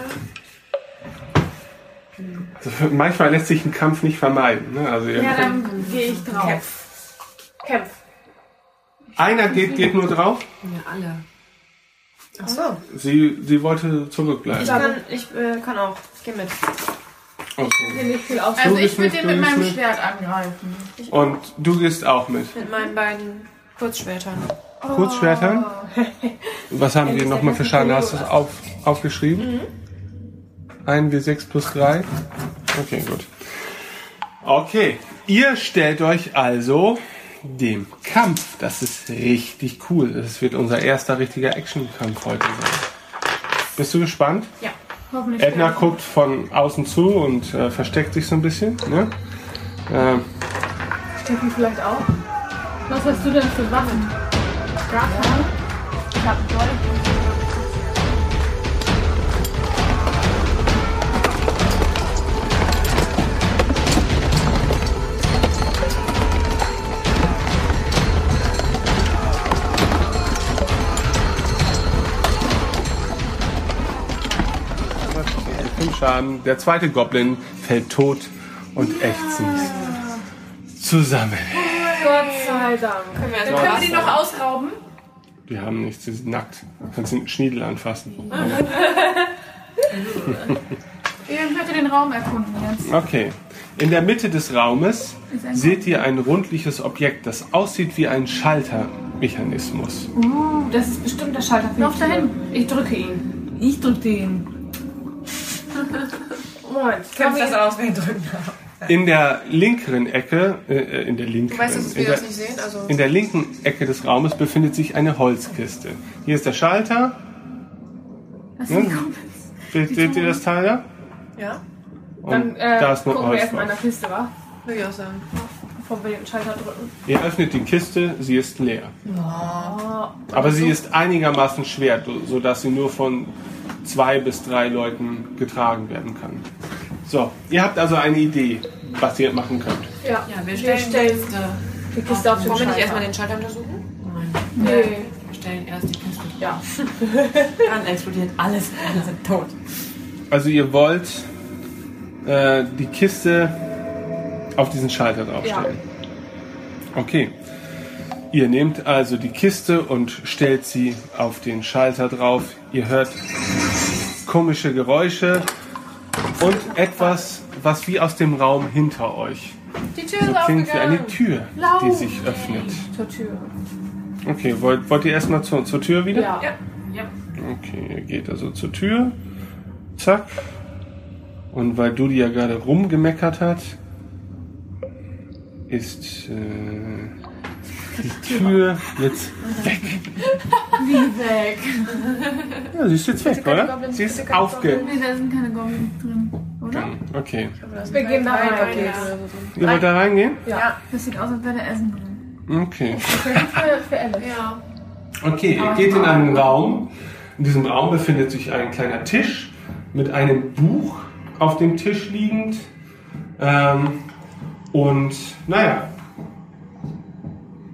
B: Also manchmal lässt sich ein Kampf nicht vermeiden. Ne? Also
E: Ja, dann gehe ich drauf.
H: Kämpf.
B: einer geht, geht nur drauf.
F: Ja, alle.
A: Ach so.
B: Sie, sie wollte zurückbleiben.
A: Ich kann, ich äh, kann auch. Ich gehe mit.
B: Okay.
E: Also ich würde
B: mit,
E: den mit meinem
B: mit.
E: Schwert angreifen.
B: Und du gehst auch mit.
A: Mit meinen beiden Kurzschwertern.
B: Kurzschwertern. Was haben die nochmal für Schaden? Hast du es auf, aufgeschrieben? 1 W6 plus 3. Okay, gut. Okay, ihr stellt euch also dem Kampf. Das ist richtig cool. Das wird unser erster richtiger Actionkampf heute sein. Bist du gespannt?
E: Hoffentlich.
B: Edna guckt von außen zu und äh, versteckt sich so ein bisschen. Ne? Ähm,
H: Steffi vielleicht auch.
E: Was hast du denn für Waffen? Keine. Ich hab Dolch.
B: Schaden. Der zweite Goblin fällt tot und ächzend zusammen.
H: Gott sei Dank.
A: Können wir
H: Dann
A: also
H: können wir die noch ausrauben.
B: Die haben nichts, sie sind nackt. Du kannst den Schniedel anfassen.
E: Ich möchte den Raum erkunden jetzt.
B: Okay. In der Mitte des Raumes seht ihr ein rundliches Objekt, das aussieht wie ein Schaltermechanismus.
E: Uh, das ist bestimmt der Schalter für
H: Lauf dahin.
E: Ich drücke ihn. Ich drücke ihn.
H: Moment.
A: Kämpft das aus, wen drücken
B: In der linkeren Ecke, äh, äh, in der linken,
A: Weißt
B: in,
A: wir
B: der,
A: das nicht sehen? Also,
B: in der linken Ecke des Raumes befindet sich eine Holzkiste. Hier ist der Schalter.
E: Das
B: Ne? Seht, seht ihr das Teil da?
A: ja,
B: Und
H: Dann äh,
B: da ist noch
H: gucken wir
B: Holz
H: erstmal in
B: drauf.
H: der Kiste, wa?
A: würde ich auch sagen.
H: Wir den Schalter drücken.
B: Ihr öffnet die Kiste, sie ist leer.
H: Oh.
B: Aber sie ist einigermaßen schwer, sodass sie nur von zwei bis drei Leuten getragen werden kann. So, ihr habt also eine Idee, was ihr machen könnt.
H: Ja,
A: Ja, wir
H: wir
A: stellen,
H: stellen
A: die Kiste.
H: die Kiste auf den
A: Wollen wir nicht erstmal den Schalter untersuchen? Nein.
H: Nee.
A: Wir stellen erst die Kiste.
H: Ja.
A: Dann explodiert alles. Alle sind tot.
B: Also ihr wollt äh, die Kiste auf diesen Schalter draufstellen. Okay. Ihr nehmt also die Kiste und stellt sie auf den Schalter drauf. Ihr hört komische Geräusche und etwas, was wie aus dem Raum hinter euch
A: Die Tür
B: so
A: ist
B: klingt wie eine. Tür, die sich öffnet.
H: Zur Tür.
B: Okay, wollt, wollt ihr erstmal zur, zur Tür wieder?
H: Ja.
A: Ja. ja.
B: Okay, ihr geht also zur Tür. Zack. Und weil Dudi ja gerade rumgemeckert hat, ist äh, die Tür jetzt weg.
E: wie weg.
B: Ja, sie ist jetzt weg, oder? Sie ist aufgegangen.
E: Nee, da sind keine Goblins drin. Oder?
B: Okay.
H: Wir gehen da rein. Okay.
B: Ihr wollt da reingehen?
H: Ja.
E: Das sieht aus, als wäre da Essen drin.
B: Okay.
H: Für, für Alice.
A: Ja.
B: Okay, ihr geht in einen Raum. In diesem Raum befindet sich ein kleiner Tisch mit einem Buch auf dem Tisch liegend. Ähm, und naja,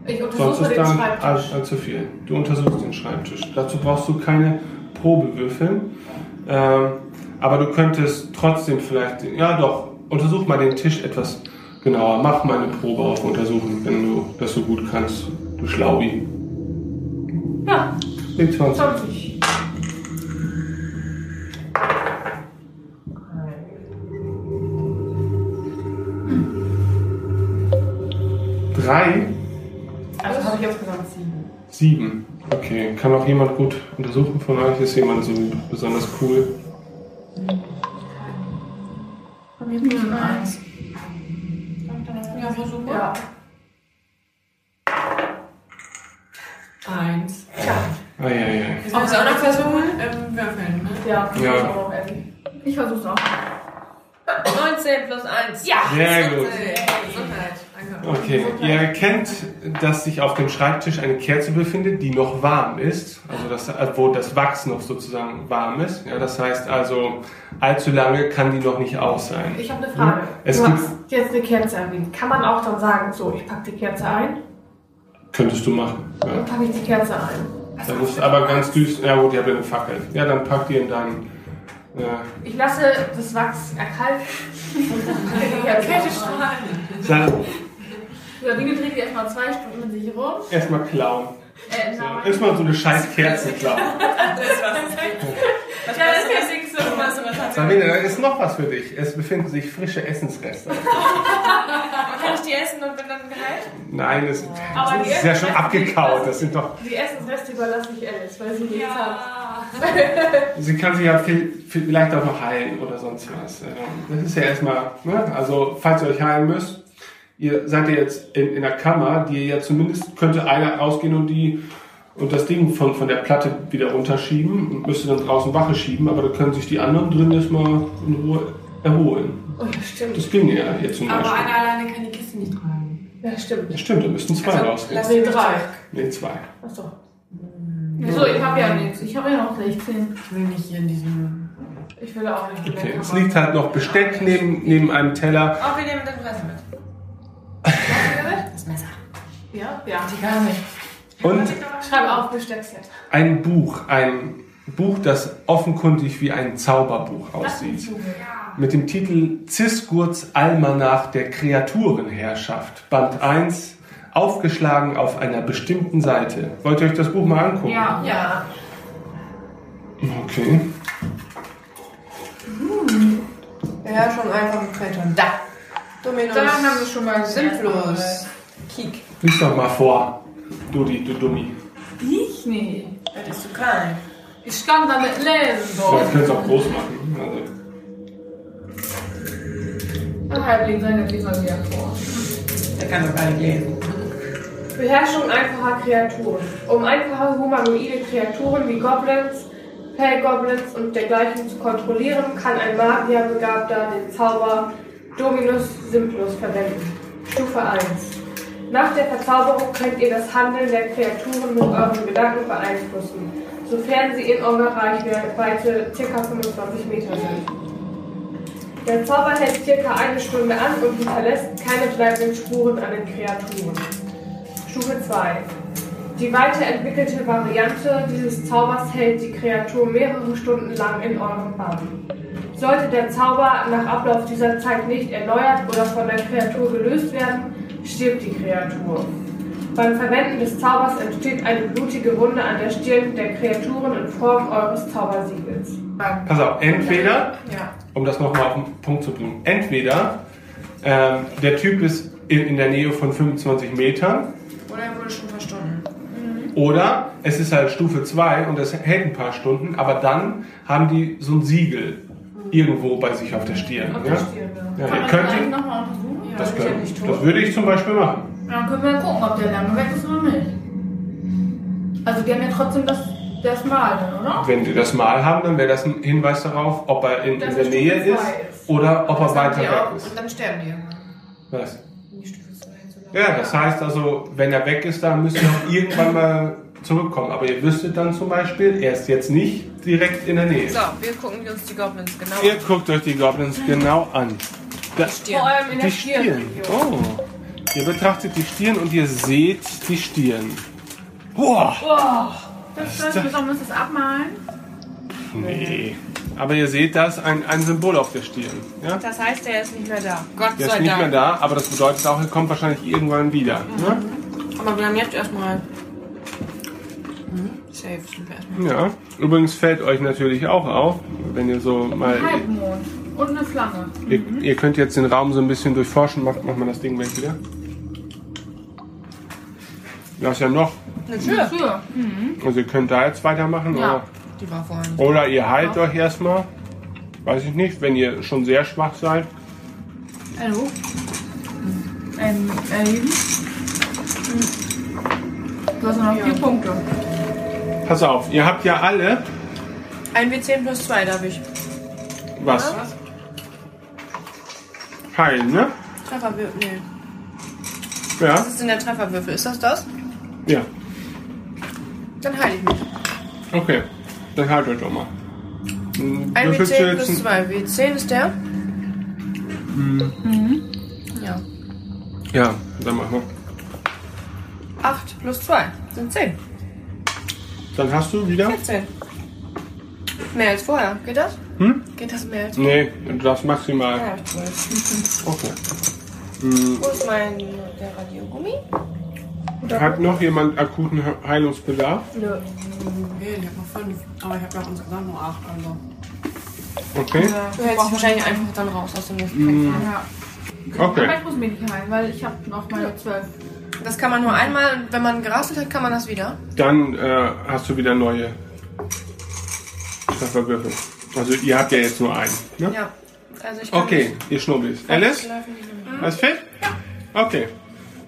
H: Ich
B: sonst
H: untersuche
B: ist
H: den Schreibtisch.
B: all- allzu viel. Du untersuchst den Schreibtisch. Dazu brauchst du keine Probe würfeln. Ähm, aber du könntest trotzdem vielleicht, ja doch, untersuch mal den Tisch etwas genauer. Mach mal eine Probe auf Untersuchen, wenn du das so gut kannst. Du Schlaubi.
H: Ja,
B: W20.
H: 20.
B: Drei?
H: Also habe ich insgesamt sieben.
B: Sieben. Okay. Kann auch jemand gut untersuchen von euch? Ist jemand so besonders cool?
H: Bei mir plus eins.
A: Ja, versuchen wir.
H: Ja.
A: Eins.
B: Ah, ja, ja.
A: Wir sollen es auch noch versuchen? Ähm, würfeln, ne?
H: Ja,
B: Ja.
E: Ich versuch's auch.
A: 19 plus 1. Ja!
B: Sehr gut. Okay, ihr erkennt, dass sich auf dem Schreibtisch eine Kerze befindet, die noch warm ist, also das, äh, wo das Wachs noch sozusagen warm ist. Ja, das heißt also, allzu lange kann die noch nicht aus sein.
H: Ich habe eine Frage.
B: Es
H: du
B: gibt-
H: hast jetzt eine Kerze erwähnt. Kann man auch dann sagen, so, ich packe die Kerze ein,
B: Könntest du machen. Ja.
H: dann packe ich die Kerze ein.
B: Dann ist aber ganz düster. Ja gut, ihr habt ja eine Fackel. Ja, dann packt ihr in deinen. Äh,
H: Ich lasse das Wachs erkalten und dann packe ich die Kerze ein.
B: dann
E: Sabine trägt die erstmal zwei Stunden mit sich rum.
B: erstmal klauen.
E: Äh,
B: So,
E: nein.
B: erstmal so eine scheiß Kerze.
A: Ja, das ist ja.
B: Sabine, da ist noch was für dich. Es befinden sich frische Essensreste.
A: Kann ich die essen und bin dann geheilt?
B: Nein, das ist ja schon abgekaut. Das sind doch.
H: Die Essensreste überlasse ich Alice, weil sie nichts hat.
B: Sie kann sich ja viel, viel, vielleicht auch noch heilen oder sonst was. Das ist ja erstmal, ne? also falls ihr euch heilen müsst, ihr seid ja jetzt in, in der Kammer, die ja zumindest könnte einer rausgehen und die und das Ding von, von der Platte wieder runterschieben und müsste dann draußen Wache schieben, aber da können sich die anderen drin erstmal in Ruhe erholen.
H: Oh, ja, stimmt.
B: Das ging ja jetzt zum
A: Aber
B: Beispiel.
A: einer alleine kann die Kiste nicht tragen.
H: Ja, stimmt.
B: Ja, stimmt, da müssten zwei
A: Also,
B: rausgehen.
A: lass-
H: Nee, drei.
B: Nee, zwei.
H: Achso.
E: So, ich habe ja nichts. Ich habe ja noch 16.
A: Ich will nicht hier in diesem.
H: Ich will auch nicht.
B: Okay, es liegt halt noch Besteck neben, neben einem Teller.
A: Oh, wir nehmen das Messer mit. Das Messer.
H: Ja? Ja.
A: Die kann nicht.
B: Und
H: Schreib auf Besteckset.
B: ein Buch, ein Buch, das offenkundig wie ein Zauberbuch aussieht. Mit dem Titel Zisgurts Almanach der Kreaturenherrschaft, Band 1, aufgeschlagen auf einer bestimmten Seite. Wollt ihr euch das Buch mal angucken?
E: Ja.
A: Ja.
B: Okay.
A: Beherrschung einfache Kreaturen. Da. Dominus.
E: Da haben wir schon mal
A: Sinnlos. Kiek.
B: Lies doch mal vor, du, die, du Dummi.
E: Ich nicht.
A: Das ist zu klein.
E: Ich kann da nicht lesen.
B: So,
E: So.
B: ich könnte es auch groß machen. Also,
E: Ein Halbling sein, jetzt liest man wieder vor.
A: Der kann doch gar nicht lesen.
I: Beherrschung einfacher Kreaturen. Um einfache humanoide Kreaturen wie Goblins, Pale-Goblins und dergleichen zu kontrollieren, kann ein Magierbegabter den Zauber Dominus Simplus verwenden. Stufe 1. Nach der Verzauberung könnt ihr das Handeln der Kreaturen mit euren Gedanken beeinflussen, sofern sie in eurer Reichweite ca. 25 Meter sind. Der Zauber hält circa eine Stunde an und hinterlässt keine bleibenden Spuren an den Kreaturen. Stufe 2. Die weiterentwickelte Variante dieses Zaubers hält die Kreatur mehrere Stunden lang in eurem Bann. Sollte der Zauber nach Ablauf dieser Zeit nicht erneuert oder von der Kreatur gelöst werden, stirbt die Kreatur. Beim Verwenden des Zaubers entsteht eine blutige Wunde an der Stirn der Kreaturen in Form eures Zaubersiegels.
B: pass auf, entweder,
A: Ja.
B: um das nochmal auf den Punkt zu bringen, entweder ähm, der Typ ist in, in der Nähe von 25 Metern
A: Oder er wurde schon verstanden.
B: oder es ist halt Stufe 2 und es hält ein paar Stunden, aber dann haben die so ein Siegel irgendwo bei sich auf der Stirn.
E: Auf
B: ja?
E: der Stirn, ja.
B: Ja,
E: Kann man
B: könnt
E: das nochmal untersuchen?
B: Das,
A: ja nicht tot.
B: das würde ich zum Beispiel machen.
E: Dann können wir gucken, ob der lange weg ist oder nicht. Also die haben ja trotzdem das, das Mal oder?
B: Wenn die das mal haben, dann wäre das ein Hinweis darauf, ob er in, in der
E: er
B: Nähe ist
E: ist.
B: oder ob er
A: Das
B: weiter weg
A: auch.
B: ist.
A: Und dann sterben die irgendwann.
B: Was?
A: In die Stufe 2 so lange.
B: Ja, das heißt also, wenn er weg ist, dann ihr auch irgendwann mal zurückkommen. Aber ihr wüsstet dann zum Beispiel, er ist jetzt nicht direkt in der Nähe.
A: So, wir gucken uns die Goblins genau
B: Ihr guckt euch die Goblins genau an. Das,
A: Stirn.
E: Vor allem in der
B: die Stirn.
E: Stirn.
B: Oh. Ihr betrachtet die Stirn und ihr seht die Stirn. Boah.
E: Boah. Das heißt, wir sollen uns das abmalen.
B: Nee. Aber ihr seht das, ein, ein Symbol auf der Stirn. Ja?
A: Das heißt, er ist nicht mehr da. Gott
B: Der
A: sei
B: ist nicht
A: Dank.
B: mehr da, aber das bedeutet auch, er kommt wahrscheinlich irgendwann wieder. Ne?
A: Aber wir haben jetzt erstmal. Mhm. Safe sind wir erstmal.
B: Ja. Übrigens fällt euch natürlich auch auf, wenn ihr so mal.
E: Ein Halbmond. Und eine Flamme.
B: Ihr, ihr könnt jetzt den Raum so ein bisschen durchforschen. Macht, macht mal das Ding weg wieder. Da ist ja noch.
A: Eine Tür.
E: Tür.
B: Also ihr könnt da jetzt weitermachen.
E: Ja.
A: Die war vorhin.
B: Oder, oder ihr heilt euch erstmal. Weiß ich nicht, wenn ihr schon sehr schwach seid.
E: Hallo? Ein Erheben. Du hast noch vier Punkte.
B: Pass auf, ihr habt ja alle.
A: Ein W10 plus 2 darf ich.
B: Was? Heilen, ne?
A: Trefferwürfel. Nee.
B: Ja.
A: Was ist denn der Trefferwürfel? Ist das das?
B: Ja.
A: Dann heile ich mich.
B: Okay. Dann halt euch doch mal. Hm,
A: Ein
B: würfelst du
A: W10
B: jetzt
A: plus
B: ein-
A: 2. W10 ist der? Ja.
B: Ja, dann machen wir.
A: 8 plus 2 sind 10.
B: Dann hast du wieder.
A: 14. Mehr als vorher. Geht das?
B: Hm?
A: Geht das mehr als
B: Nee, du darfst maximal.
A: Ja, ich 12.
B: Okay.
A: Wo ist mein der Radiogummi?
B: Hat noch jemand akuten He- Heilungsbedarf?
A: Nö.
F: Nee, ich hab noch fünf. Aber ich habe ja insgesamt nur acht. Also.
B: Okay.
A: Du hältst wahrscheinlich einfach dann raus aus dem nächsten
B: Mhm.
E: Ja.
B: Okay.
E: Aber ich muss mich nicht heilen, weil ich habe noch meine zwölf.
A: Das kann man nur einmal, und wenn man gerasselt hat, kann man das wieder.
B: Dann äh, hast du wieder neue Trefferwürfel. Also ihr habt ja jetzt nur einen. Ne?
A: Ja. Also ich kann
B: Okay, ihr Schnubbis. Alice?
A: Nicht.
B: Alles fit? Ja. Okay.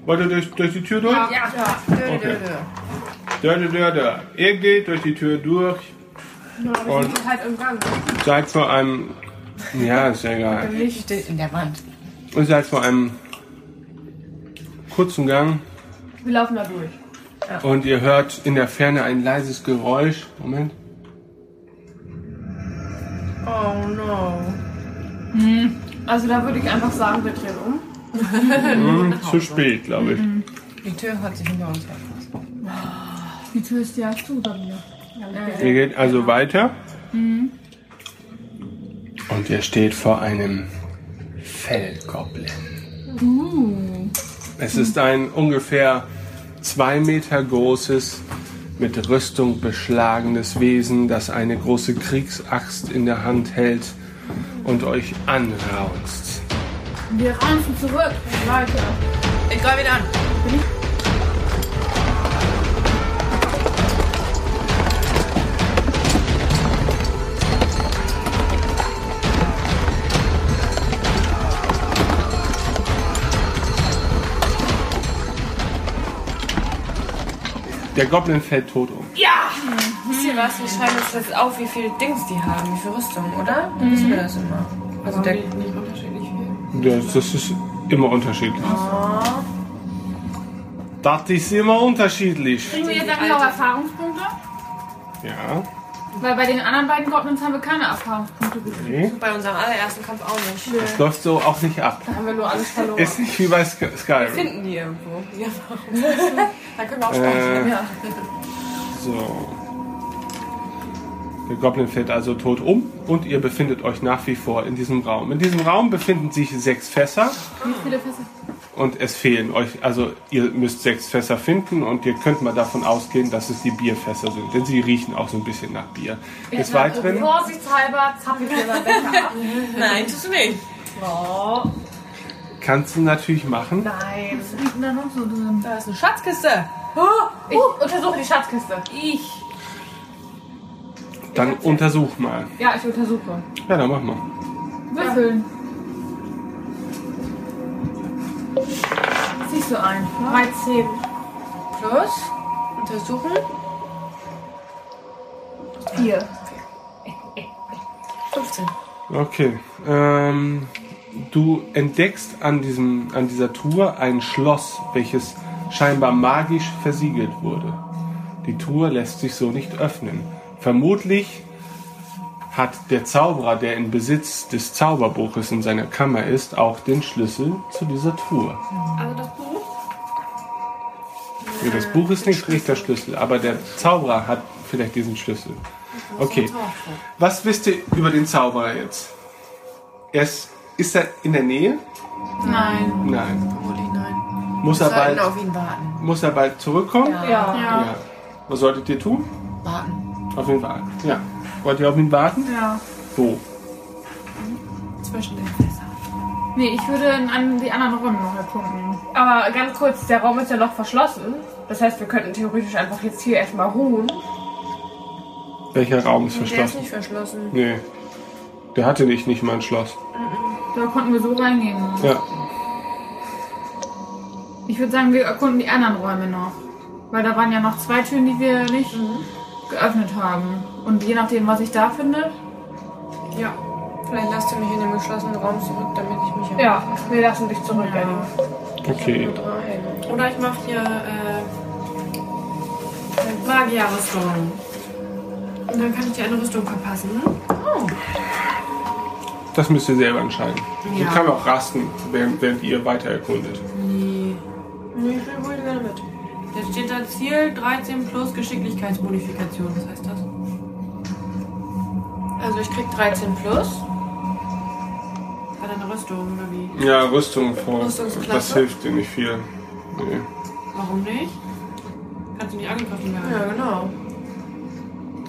B: Wollt ihr durch, durch die Tür durch?
A: Ja, ja. Dö, dö,
B: Okay.
A: dö.
B: Dör, dör, dör, dör. Ihr geht durch die Tür durch und
E: Halt im Gang.
B: seid vor einem. Ja, ist ja egal.
A: Licht in der Wand.
B: Ihr seid vor einem kurzen Gang
E: Wir laufen da durch.
B: und ihr hört in der Ferne ein leises Geräusch. Moment.
A: Oh no.
E: Also da würde ich einfach sagen, wir drehen um.
B: Hm, zu spät, glaube ich.
A: Die Tür hat sich hinter uns verpasst.
E: Die Tür ist ja zu, Sabine.
B: Ihr geht also weiter. Und ihr steht vor einem Fellgoblin. Es ist ein ungefähr zwei Meter großes, mit Rüstung beschlagenes Wesen, das eine große Kriegsaxt in der Hand hält und euch anraunzt.
E: Wir ranzen zurück. Leute.
F: Ich greif wieder an.
B: Der Goblin fällt tot um.
A: Wisst ihr was? Wir schreiben uns jetzt auf, wie viel Dings die haben, wie viel Rüstung, oder? Dann wissen wir das immer. Also der,
F: Nicht unterschiedlich viel.
B: Das, das ist immer unterschiedlich. Das ist immer unterschiedlich.
E: Kriegen wir jetzt eigentlich auch Erfahrungspunkte?
B: Ja.
E: Weil bei den anderen beiden Goblins haben wir keine Erfahrungspunkte gekriegt.
B: Nee.
A: bei unserem allerersten Kampf auch nicht.
B: Das läuft so auch nicht ab.
E: Da haben wir nur alles verloren.
B: Ist nicht wie bei Sky- Skyrim.
A: Finden die irgendwo. Ja, da können wir auch speichern.
B: Äh,
A: Ja.
B: So. Der Goblin fällt also tot um und ihr befindet euch nach wie vor in diesem Raum. In diesem Raum befinden sich sechs Fässer
E: Wie viele Fässer?
B: und es fehlen euch, also ihr müsst sechs Fässer finden und ihr könnt mal davon ausgehen, dass es die Bierfässer sind, denn sie riechen auch so ein bisschen nach Bier. Des Weiteren,
E: Vorsichtshalber zapfe ich dir mal Becher ab.
A: Nein, tust du nicht.
B: kannst du natürlich machen.
E: Nein. Was liegt denn da noch so drin?
A: Da ist eine Schatzkiste.
E: Ich untersuche die Schatzkiste. Ich.
B: Dann untersuch mal.
E: Ja, ich untersuche.
B: Ja, dann mach mal.
E: Würfeln. Siehst du ein? 13.
A: Plus. Untersuchen.
E: 4.
A: 15.
B: Okay. Ähm, du entdeckst an, diesem, an dieser Truhe ein Schloss, welches scheinbar magisch versiegelt wurde. Die Truhe lässt sich so nicht öffnen. Vermutlich hat der Zauberer, der in Besitz des Zauberbuches in seiner Kammer ist, auch den Schlüssel zu dieser Truhe.
F: Also das Buch?
B: Ja, das Buch ist nicht richtig der Schlüssel, aber der Zauberer hat vielleicht diesen Schlüssel. Okay. Was wisst ihr über den Zauberer jetzt? Er ist, ist er in der Nähe?
E: Nein.
B: Nein.
A: Vermutlich nein.
B: Muss er, bald,
A: auf ihn warten.
B: muss er bald zurückkommen?
A: Ja.
E: Ja.
B: Ja. Was solltet ihr tun?
A: Warten.
B: Auf jeden Fall. Ja. Wollt ihr auf ihn warten?
E: Ja.
B: Wo?
A: Zwischen den Fässern.
E: Nee, ich würde in an die anderen Räume noch erkunden.
H: Aber ganz kurz, der Raum ist ja noch verschlossen. Das heißt, wir könnten theoretisch einfach jetzt hier erstmal ruhen.
B: Welcher Raum ist
A: Der ist
B: verschlossen?
A: nicht verschlossen.
B: Nee. Der hatte nicht, nicht mal ein Schloss.
E: Da konnten wir so reingehen.
B: Ja.
E: Ich würde sagen, wir erkunden die anderen Räume noch. Weil da waren ja noch zwei Türen, die wir nicht geöffnet haben. Und je nachdem, was ich da finde.
A: Ja. Vielleicht lasst ihr mich in den geschlossenen Raum zurück, damit ich mich
H: Ja, wir lassen dich zurück,
E: Ja.
H: Ellie.
B: Okay.
A: Drei.
F: Oder ich mache hier äh, Magierrüstung. Und dann kann ich dir eine Rüstung verpassen.
B: Das müsst ihr selber entscheiden. Sie
F: Ja.
B: kann auch rasten, während, während ihr weiter erkundet.
F: Nee.
A: Nee, ich will
F: steht da Ziel 13 plus Geschicklichkeitsmodifikation. Was heißt das?
A: Also ich krieg 13 plus.
F: Bei deiner Rüstung oder wie?
B: Ja, Rüstung vor.
A: Rüstungsklasse?
B: Das hilft dir nicht viel. Nee.
F: Warum nicht? Kannst du nicht angegriffen werden?
A: Ja, genau.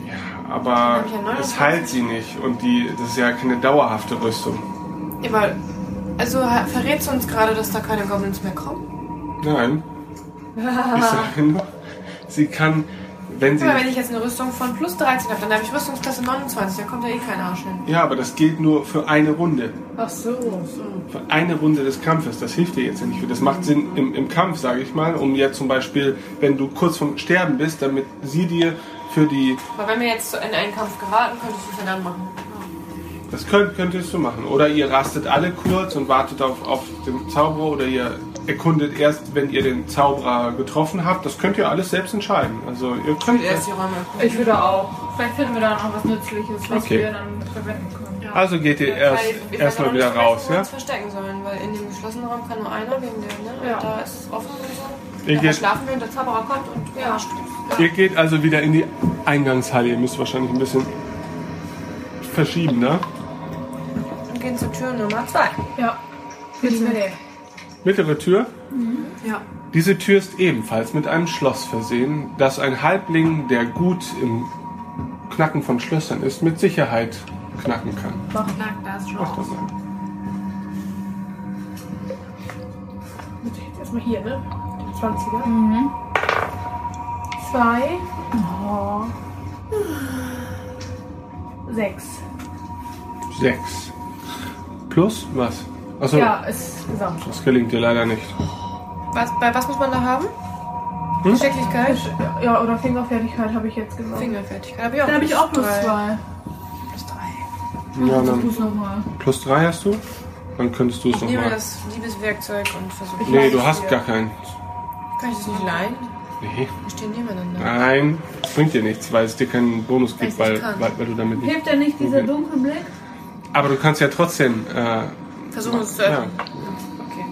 B: Ja, aber
A: ja 29.
B: es heilt sie nicht und die, das ist ja keine dauerhafte Rüstung.
A: Ja, aber, also verrätst du uns gerade, dass da keine Goblins mehr kommen?
B: Nein. Ich sage nur, sie kann, wenn sie.
A: Aber wenn ich jetzt eine Rüstung von plus 13 habe, dann habe ich Rüstungsklasse 29, dann kommt ja eh kein Arsch hin.
B: Ja, aber das gilt nur für eine Runde.
H: Ach so.
B: Für eine Runde des Kampfes. Das hilft dir jetzt ja nicht. viel. Das macht Sinn im, im Kampf, sage ich mal, um jetzt zum Beispiel, wenn du kurz vorm Sterben bist, damit sie dir für die.
A: Aber wenn wir jetzt in einen Kampf geraten, könntest du es ja dann machen.
B: Das könnt, könntest du machen. Oder ihr rastet alle kurz und wartet auf, auf den Zauberer oder ihr erkundet erst, wenn ihr den Zauberer getroffen habt. Das könnt ihr alles selbst entscheiden. Also ihr könnt.
A: Erst die Räume erkunden.
H: Ich würde auch.
E: Vielleicht finden wir da noch was Nützliches, was
B: Okay.
E: wir dann verwenden können.
B: Also geht ihr erst
A: Weil
B: erstmal wieder
A: nicht,
B: raus, ja?
A: uns verstecken sollen, weil in dem geschlossenen Raum kann nur einer wegen der, ne?
H: Ja.
A: Und da ist es offen und so.
B: Ihr geht,
A: schlafen wir und der Zauberer kommt und ja.
B: ihr geht also wieder in die Eingangshalle. Ihr müsst wahrscheinlich ein bisschen verschieben, ne?
A: und gehen zur Tür Nummer zwei.
E: Ja. Jetzt mit der.
B: Mittlere Tür.
F: Ja.
B: Diese Tür ist ebenfalls mit einem Schloss versehen, das ein Halbling, der gut im Knacken von Schlössern ist, mit Sicherheit knacken kann.
F: Knack das schon.
B: Mach das mal.
H: Jetzt erstmal hier, ne? Die 20er.
E: Mhm.
H: Zwei. Oh. Sechs.
B: Sechs. Plus was? Achso,
H: Ja, ist gesamt.
B: das gelingt dir leider nicht.
A: Was, bei was muss man da haben?
B: Hm?
A: Geschicklichkeit?
H: Ja, oder Fingerfertigkeit habe ich jetzt gesagt.
A: Fingerfertigkeit. Hab ich auch
E: Da habe ich auch plus
A: drei.
E: zwei.
A: Plus drei.
B: Ja, dann
E: Plus nochmal.
B: plus drei hast du? Dann könntest du es
A: Ich nehme
B: nochmal.
A: das Liebeswerkzeug und versuche.
B: Nee, du hast gar keinen.
A: Kann ich das nicht leihen?
B: Nee.
A: Wir stehen nebeneinander.
B: Nein, das bringt dir nichts, weil es dir keinen Bonus gibt, weil, weil, weil du damit nicht.
E: Hilft dir nicht dieser
B: Okay.
E: Dunkelblick?
B: Aber du kannst ja trotzdem. Äh,
A: Versuchen es zu
B: ja.
A: öffnen. Okay.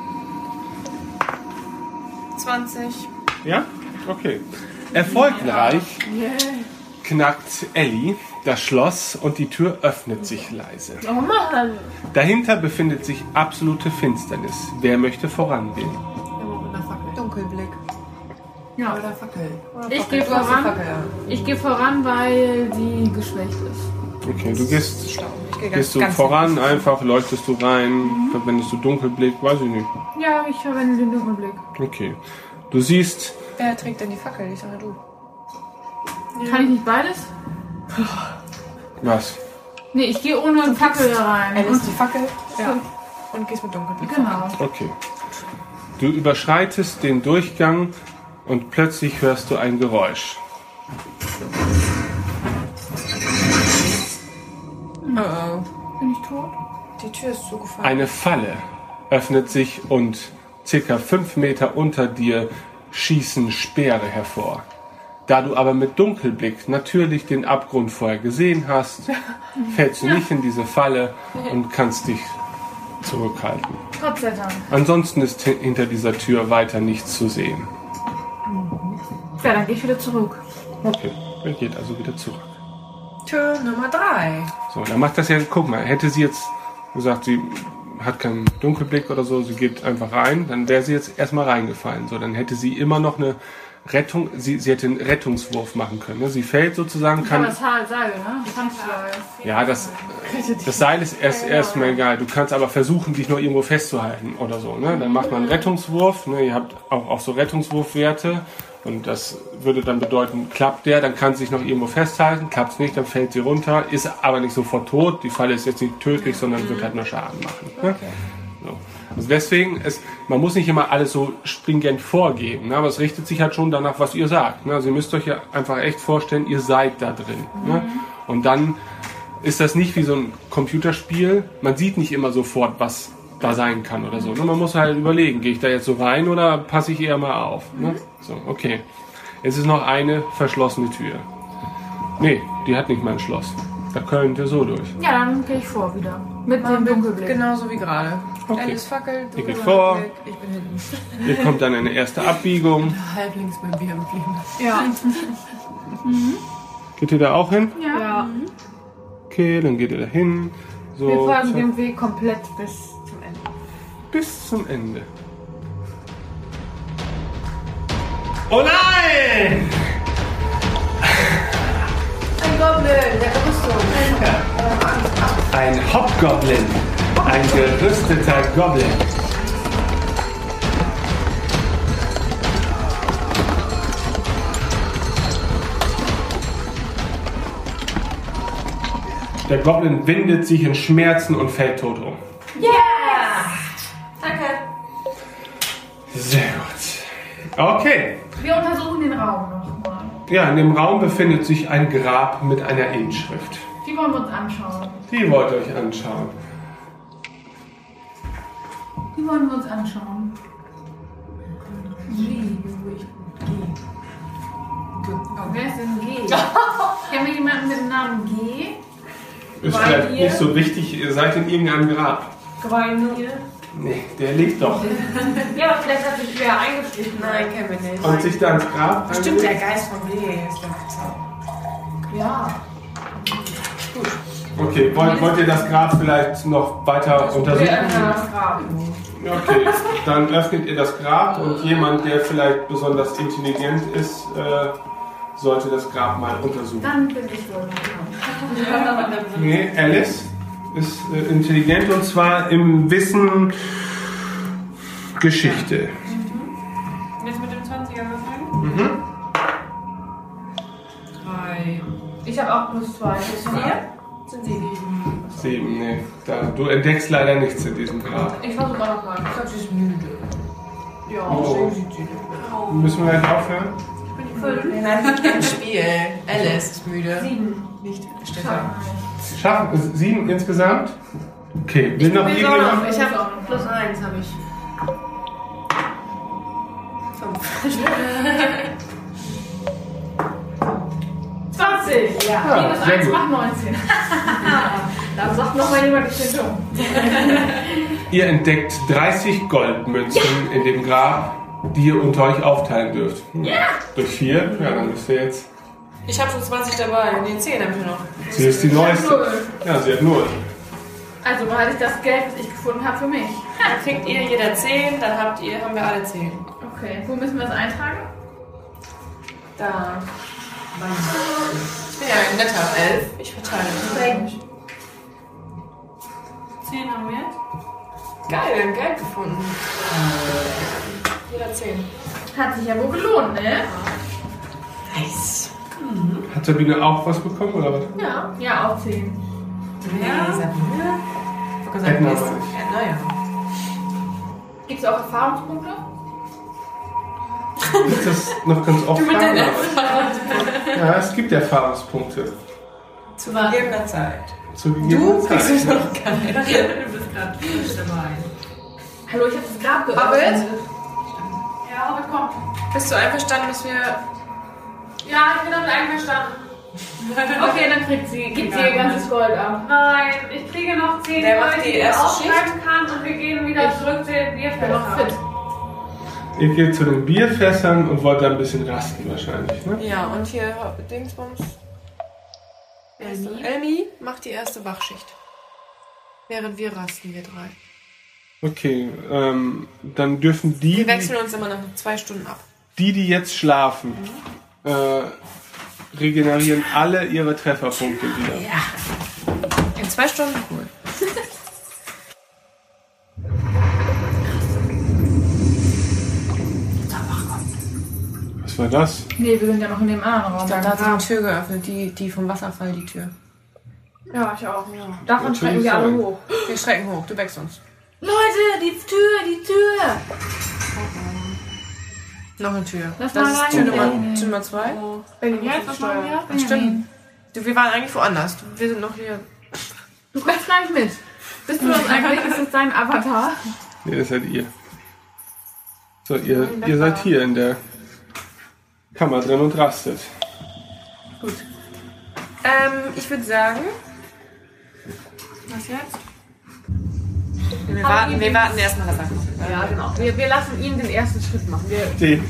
A: 20.
B: ja? Okay. Erfolgreich knackt Ellie das Schloss und die Tür öffnet sich leise.
H: Oh Mann!
B: Dahinter befindet sich absolute Finsternis. Wer möchte vorangehen?
F: Immer mit einer Fackel.
A: Dunkelblick.
E: Ja.
F: Oder Fackel.
E: Ich gehe voran.
A: Ja.
E: Ich gehe voran, weil die geschwächt ist.
B: Okay, du gehst, gehst du voran, einfach leuchtest du rein, verwendest du Dunkelblick, weiß ich nicht.
E: Ja, ich verwende den Dunkelblick.
B: Okay. Du siehst,
A: Wer trägt denn die Fackel? Ich sage du.
E: Kann ich nicht beides?
B: was?
E: Nee, ich gehe ohne Fackel da rein.
A: Er lässt die Fackel ja. und gehst mit Dunkelblick.
E: genau.
B: Okay. Du überschreitest den Durchgang und plötzlich hörst du ein Geräusch.
A: Oh oh.
E: Bin ich tot?
A: Die Tür ist zugefallen.
B: Eine Falle öffnet sich und circa fünf Meter unter dir schießen Speere hervor. Da du aber mit Dunkelblick natürlich den Abgrund vorher gesehen hast, fällst du nicht in diese Falle und kannst dich zurückhalten.
E: Gott sei Dank.
B: Ansonsten ist hi- hinter dieser Tür weiter nichts zu sehen.
E: Ja, dann gehe ich wieder zurück.
B: Okay, er geht also wieder zurück.
A: Tür Nummer 3.
B: So, dann macht das ja, guck mal, hätte sie jetzt gesagt, sie hat keinen Dunkelblick oder so, sie geht einfach rein, dann wäre sie jetzt erstmal reingefallen. So, dann hätte sie immer noch eine Rettung, sie, sie hätte einen Rettungswurf machen können. Ne? Sie fällt sozusagen,
E: Kann
B: kann.
E: das Haar Seil, ne?
B: Ja, das, das Seil ist erst erstmal egal. Du kannst aber versuchen, dich noch irgendwo festzuhalten oder so. Ne? Dann macht man einen Rettungswurf. Ne? Ihr habt auch, auch so Rettungswurfwerte. Und das würde dann bedeuten, klappt der, dann kann sie sich noch irgendwo festhalten. Klappt es nicht, dann fällt sie runter. Ist aber nicht sofort tot. Die Falle ist jetzt nicht tödlich, sondern wird halt nur Schaden machen. Ne? So. Also deswegen, ist, man muss nicht immer alles so stringent vorgeben, ne? aber es richtet sich halt schon danach, was ihr sagt. Ne? Also ihr müsst euch ja einfach echt vorstellen, ihr seid da drin. Ne? Und dann ist das nicht wie so ein Computerspiel. Man sieht nicht immer sofort, was da sein kann oder so. Ne? Man muss halt überlegen, gehe ich da jetzt so rein oder passe ich eher mal auf. Ne? So, okay. Jetzt ist noch eine verschlossene Tür. Nee, die hat nicht mal ein Schloss. Da könnt ihr so durch.
E: Ja, dann gehe ich vor wieder. Mit dem Dunkelblick.
A: Genauso wie gerade.
B: Okay.
A: Alice Fackel, du
B: geht
A: mit
B: vor.
A: Dunkelblick, Ich bin hinten.
B: Ihr kommt dann in eine erste Abbiegung.
F: Halblinks beim Bier geblieben.
E: Ja.
B: Geht ihr da auch hin?
E: ja.
H: Ja.
B: Okay, dann geht ihr da hin. So,
E: Wir folgen dem Weg komplett bis.
B: Bis zum Ende. Oh nein!
A: Ein Goblin, der Rüstung.
B: Ein Hobgoblin. Ein gerüsteter Goblin. Der Goblin windet sich in Schmerzen und fällt tot um.
A: Danke.
B: Okay.
E: Wir untersuchen den Raum nochmal.
B: Ja, in dem Raum befindet sich ein Grab mit einer Inschrift.
E: Die wollen wir uns anschauen.
B: Die wollt ihr euch anschauen.
E: Die wollen wir uns anschauen. Wer ist denn G? Kennen wir jemanden mit dem Namen G?
B: Ist
E: Weil
B: vielleicht
E: ihr-
B: nicht so wichtig, ihr seid in irgendeinem Grab.
H: Quainir.
B: Nee, der liegt doch.
H: Ja, aber vielleicht hat sich wer eingeschlichen.
A: Nein, kennen wir nicht.
B: Und sich da ins Grab
F: Stimmt, der? Geist von Lee ist der Zauber.
E: Ja.
B: Okay, wollt, wollt ihr das Grab vielleicht noch weiter untersuchen?
E: das Grab.
B: Okay, dann öffnet ihr das Grab und jemand, der vielleicht besonders intelligent ist, äh, sollte das Grab mal untersuchen.
E: Dann bin ich wohl dran.
B: Nee, Alice ist äh, intelligent und zwar im Wissen Geschichte.
F: Jetzt mit dem 20er würfeln?
B: Mhm.
F: Drei.
E: Ich habe auch plus zwei. Plus vier.
F: Sind sie sieben.
B: Sieben, nee. Da, du entdeckst leider nichts in diesem Grab.
E: Ich versuche mal nochmal.
F: Ich glaube, sie ist müde. Ja,
B: Oh.
F: sieht sie nicht.
B: Müssen wir jetzt aufhören?
A: Nein, kein Spiel. Alice ist müde.
E: Sieben.
A: Nicht Stefan.
B: Schaffen sieben insgesamt? Okay, will noch
A: Ich
B: irgendjemand?
A: Ich habe plus eins, habe ich. Fünf.
E: 20. Ja.
B: Ja,
E: Minus
B: sehr
E: 1
B: gut.
E: macht 19. da sagt nochmal jemand, ich bin dumm.
B: Ihr entdeckt 30 Goldmünzen in dem Grab, die ihr unter euch aufteilen dürft. Ja! Durch vier? Ja, dann müsst ihr jetzt.
A: Ich habe schon 20 dabei. Nee, 10 habe ich noch.
B: Sie ist die neueste.
E: Null.
B: Ja, sie hat null.
E: Also behalte ich das Geld, das ich gefunden habe, für mich.
A: Dann kriegt ihr jeder 10, dann habt ihr, haben wir alle 10.
E: Okay, wo müssen wir das eintragen?
A: Da. Ich bin ja ein netter Elf. Ich verteile.
F: Zehn haben wir jetzt.
A: Geil, wir haben Geld gefunden. Jeder 10.
E: Hat sich ja wohl gelohnt, ne?
A: Nice.
B: Hat Sabine auch was bekommen oder was?
E: Ja. Ja, auch 10.
A: Ja. Sabine. Ich hab gesagt,
B: Edna
A: nächste-
B: meine ich.
A: Ja, naja.
E: Gibt es auch Erfahrungspunkte?
B: Ist das noch ganz oft?
A: Du mit deinen
B: Ja, es gibt Erfahrungspunkte.
A: Zu gegebener Zeit.
B: Zu
A: Du
B: gegebener
A: kriegst es
B: Zeit.
A: noch geil.
F: Du bist gerade frisch dabei.
E: Hallo, ich habe das Grab
A: Hobbit?
E: geöffnet. Ja, Hobbit kommt.
A: Bist du einverstanden, dass wir.
H: Ja, ich bin damit einverstanden.
E: Okay, dann kriegt sie, gibt sie ihr ganzes Gold ab.
H: Nein, ich kriege noch 10
A: Wer macht
H: Leute,
A: die
H: die ich
A: erste
H: aufschreiben kann und wir gehen wieder zurück zu den
E: bin noch fit.
B: Ihr geht zu den Bierfässern und wollt da ein bisschen rasten wahrscheinlich, ne?
A: Ja, und hier Dingsbums. Elmi. Elmi macht die erste Wachschicht. Während wir rasten, wir drei.
B: Okay, ähm, dann dürfen die,
A: Wir wechseln uns immer nach zwei Stunden ab.
B: die, die jetzt schlafen, äh, regenerieren alle ihre Trefferpunkte wieder.
A: In zwei Stunden? Cool.
B: Was war das?
E: Nee, wir sind ja noch in dem anderen Raum.
A: Da hat sich eine Tür geöffnet, die, die vom Wasserfall, die Tür.
E: Ja, ich auch. Ja. Davon
B: Natürlich
E: schrecken wir alle hoch.
A: Wir schrecken hoch, du wächst uns.
E: Leute, die Tür, die Tür.
A: Noch eine Tür.
E: Lass
A: das
E: mal
A: ist
E: rein,
A: Tür Nummer,
E: Benjamin.
A: Tür Nummer zwei.
E: Benjamin, jetzt was machen wir?
A: Das stimmt. Du, wir waren eigentlich woanders. Wir sind noch hier.
E: Du kommst gleich mit. Bist du das eigentlich? Ist das dein Avatar?
B: Nee, das seid ihr. So, ihr, ihr seid hier in der Kammer drin und rastet.
A: Ähm, ich würde sagen,
F: Was jetzt?
A: Wir warten, wir warten erstmal, dass er kommt.
E: Ja, genau. Wir, wir lassen ihn den ersten Schritt machen. Wir,
B: Den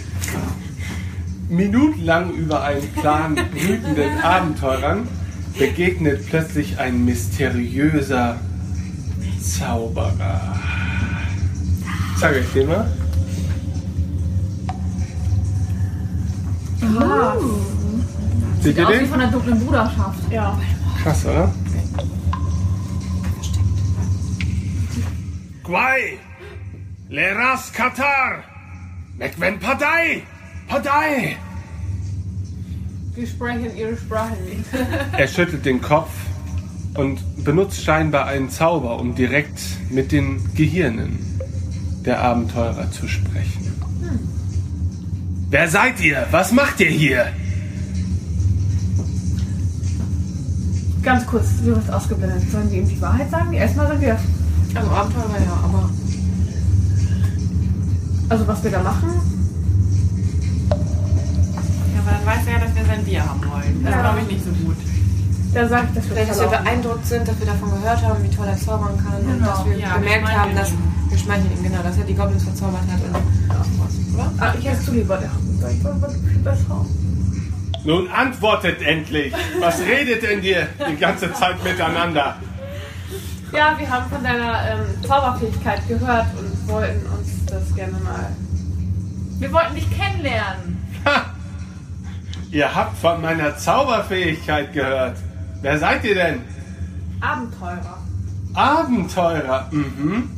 B: minutenlang über einen Plan brütenden Abenteurern begegnet plötzlich ein mysteriöser Zauberer. Sag ich dir mal.
E: ah,
B: Seht
E: sieht
B: ihr
E: aus wie
B: den?
E: von der dunklen Bruderschaft. Ja.
B: Krass, oder? Gwai! Leras Katar! Mekwen Padai! Padai!
E: Wir sprechen ihre Sprache nicht.
B: Er schüttelt den Kopf und benutzt scheinbar einen Zauber, um direkt mit den Gehirnen der Abenteurer zu sprechen. Wer seid ihr? Was macht ihr hier?
E: Ganz kurz, du wirst ausgeblendet. Sollen wir ihm die Wahrheit sagen? Erstmal sagen wir,
A: Also Abenteurer, ja, aber.
E: also was wir da machen.
F: Ja, aber dann weiß er ja, dass wir sein Bier haben wollen. Das
E: Ja.
F: glaube ich nicht so gut.
E: Da sage ich, dass wir
A: Vielleicht, dass wir beeindruckt sind, dass wir davon gehört haben, wie toll er zaubern kann und
E: Genau.
A: dass wir
F: Ja,
A: gemerkt haben, dass. Wir schmeicheln ihm, genau, dass er die Goblins verzaubert hat. Und, oder?
E: Ah, ich du lieber, der ich war viel besser.
B: Nun antwortet endlich. Was redet denn ihr die ganze Zeit miteinander?
E: Ja, wir haben von deiner ähm, Zauberfähigkeit gehört und wollten uns das gerne mal. Wir wollten dich kennenlernen.
B: Ha! Ihr habt von meiner Zauberfähigkeit gehört. Wer seid ihr denn?
E: Abenteurer.
B: Abenteurer. Mhm.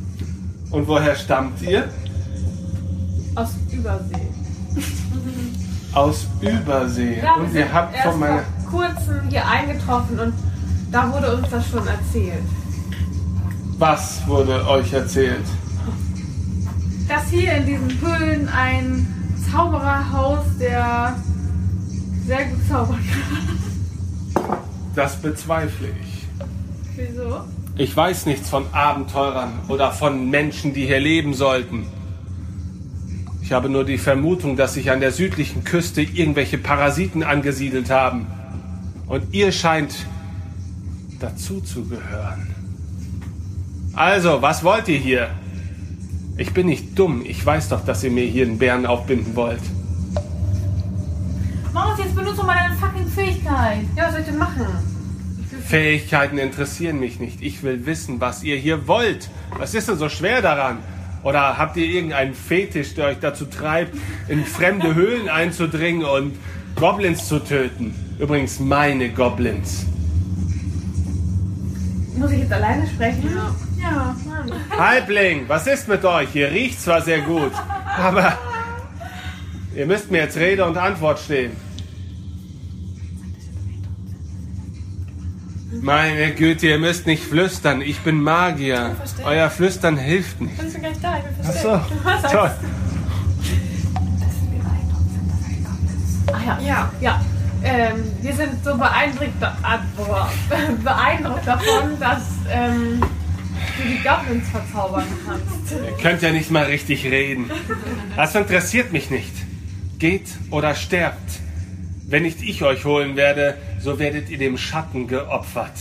B: Und woher stammt ihr?
E: Aus Übersee.
B: Aus Übersee.
E: Ja,
B: Und
E: wir
B: ihr habt
E: erst
B: von meiner.
E: vor kurzem hier eingetroffen und da wurde uns das schon erzählt.
B: Was wurde euch erzählt?
E: Dass hier in diesen Höhlen ein Zauberer haust, der sehr gut zaubern kann.
B: Das bezweifle ich.
E: Wieso?
B: Ich weiß nichts von Abenteurern oder von Menschen, die hier leben sollten. Ich habe nur die Vermutung, dass sich an der südlichen Küste irgendwelche Parasiten angesiedelt haben. Und ihr scheint dazu zu gehören. Also, was wollt ihr hier? Ich bin nicht dumm. Ich weiß doch, dass ihr mir hier einen Bären aufbinden wollt.
E: Maus, jetzt benutzt doch mal deine fucking Fähigkeit.
H: Ja, was soll ich denn machen?
B: Fähigkeiten interessieren mich nicht. Ich will wissen, was ihr hier wollt. Was ist denn so schwer daran? Oder habt ihr irgendeinen Fetisch, der euch dazu treibt, in fremde Höhlen einzudringen und Goblins zu töten? Übrigens meine Goblins.
E: Muss ich jetzt alleine sprechen? Ja. Ja, Mann.
B: Halbling, was ist mit euch? Ihr riecht zwar sehr gut, aber ihr müsst mir jetzt Rede und Antwort stehen. Meine Güte, ihr müsst nicht flüstern. Ich bin Magier. Euer Flüstern hilft nicht.
H: Ich bin gleich da, ich bin
B: Ach
H: versteckt.
B: so, toll.
E: Ah ja.
H: Ja.
E: Ja. Ähm, wir sind so beeindruckt, ah, beeindruckt davon, dass ähm, du die Goblins verzaubern kannst.
B: Ihr könnt ja nicht mal richtig reden. Das interessiert mich nicht. Geht oder sterbt. Wenn nicht ich euch holen werde, so werdet ihr dem Schatten geopfert.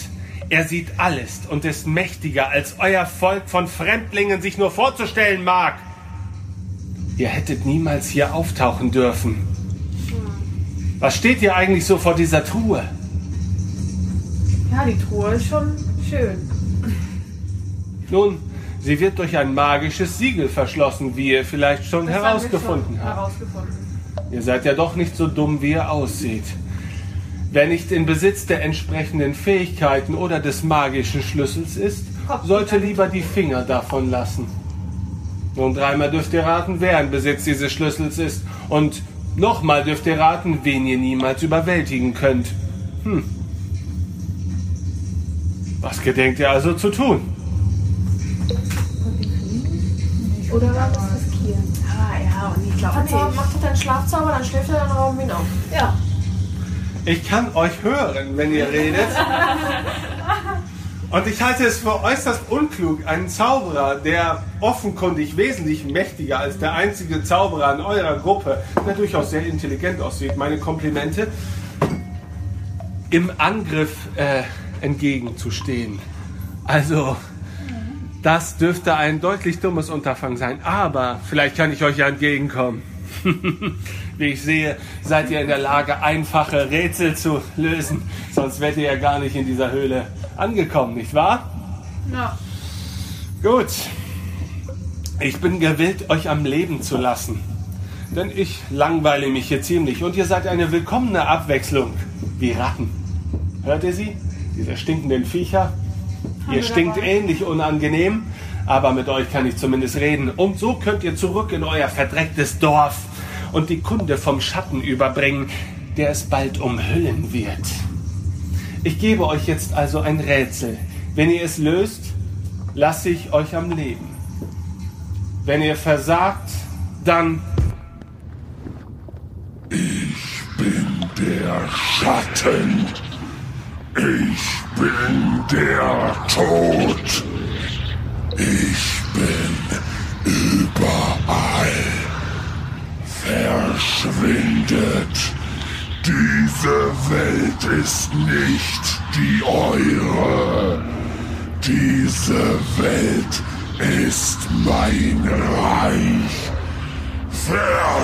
B: Er sieht alles und ist mächtiger, als euer Volk von Fremdlingen sich nur vorzustellen mag. Ihr hättet niemals hier auftauchen dürfen. Was steht ihr eigentlich so vor dieser Truhe?
E: Ja, die Truhe ist schon schön.
B: Nun, sie wird durch ein magisches Siegel verschlossen, wie ihr vielleicht schon herausgefunden
E: schon
B: habt.
E: Herausgefunden.
B: Ihr seid ja doch nicht so dumm, wie ihr aussieht. Wer nicht in Besitz der entsprechenden Fähigkeiten oder des magischen Schlüssels ist, sollte lieber die Finger davon lassen. Nun dreimal dürft ihr raten, wer in Besitz dieses Schlüssels ist. Und nochmal dürft ihr raten, wen ihr niemals überwältigen könnt. Hm. Was gedenkt ihr also zu tun?
H: Oder war das riskieren?
E: Ah ja, und ich glaube nicht.
H: macht doch deinen Schlafzauber, dann schläft er, dann rauben wir ihn auf.
E: Ja.
B: Ich kann euch hören, wenn ihr redet. Und ich halte es für äußerst unklug, einen Zauberer, der offenkundig wesentlich mächtiger als der einzige Zauberer in eurer Gruppe, der durchaus sehr intelligent aussieht, meine Komplimente, im Angriff äh, entgegenzustehen. Also, das dürfte ein deutlich dummes Unterfangen sein, aber vielleicht kann ich euch ja entgegenkommen. Wie ich sehe, seid ihr in der Lage, einfache Rätsel zu lösen. Sonst wärt ihr ja gar nicht in dieser Höhle angekommen, nicht wahr?
E: Ja.
B: Gut. Ich bin gewillt, euch am Leben zu lassen. Denn ich langweile mich hier ziemlich und ihr seid eine willkommene Abwechslung. Wie Ratten. Hört ihr sie? Diese stinkenden Viecher? Ihr stinkt ähnlich unangenehm, aber mit euch kann ich zumindest reden. Und so könnt ihr zurück in euer verdrecktes Dorf und die Kunde vom Schatten überbringen, der es bald umhüllen wird. Ich gebe euch jetzt also ein Rätsel. Wenn ihr es löst, lasse ich euch am Leben. Wenn ihr versagt, dann
G: Der Schatten. Ich bin der Tod. Ich bin überall. Verschwindet. Diese Welt ist nicht die eure. Diese Welt ist mein Reich verschwindet.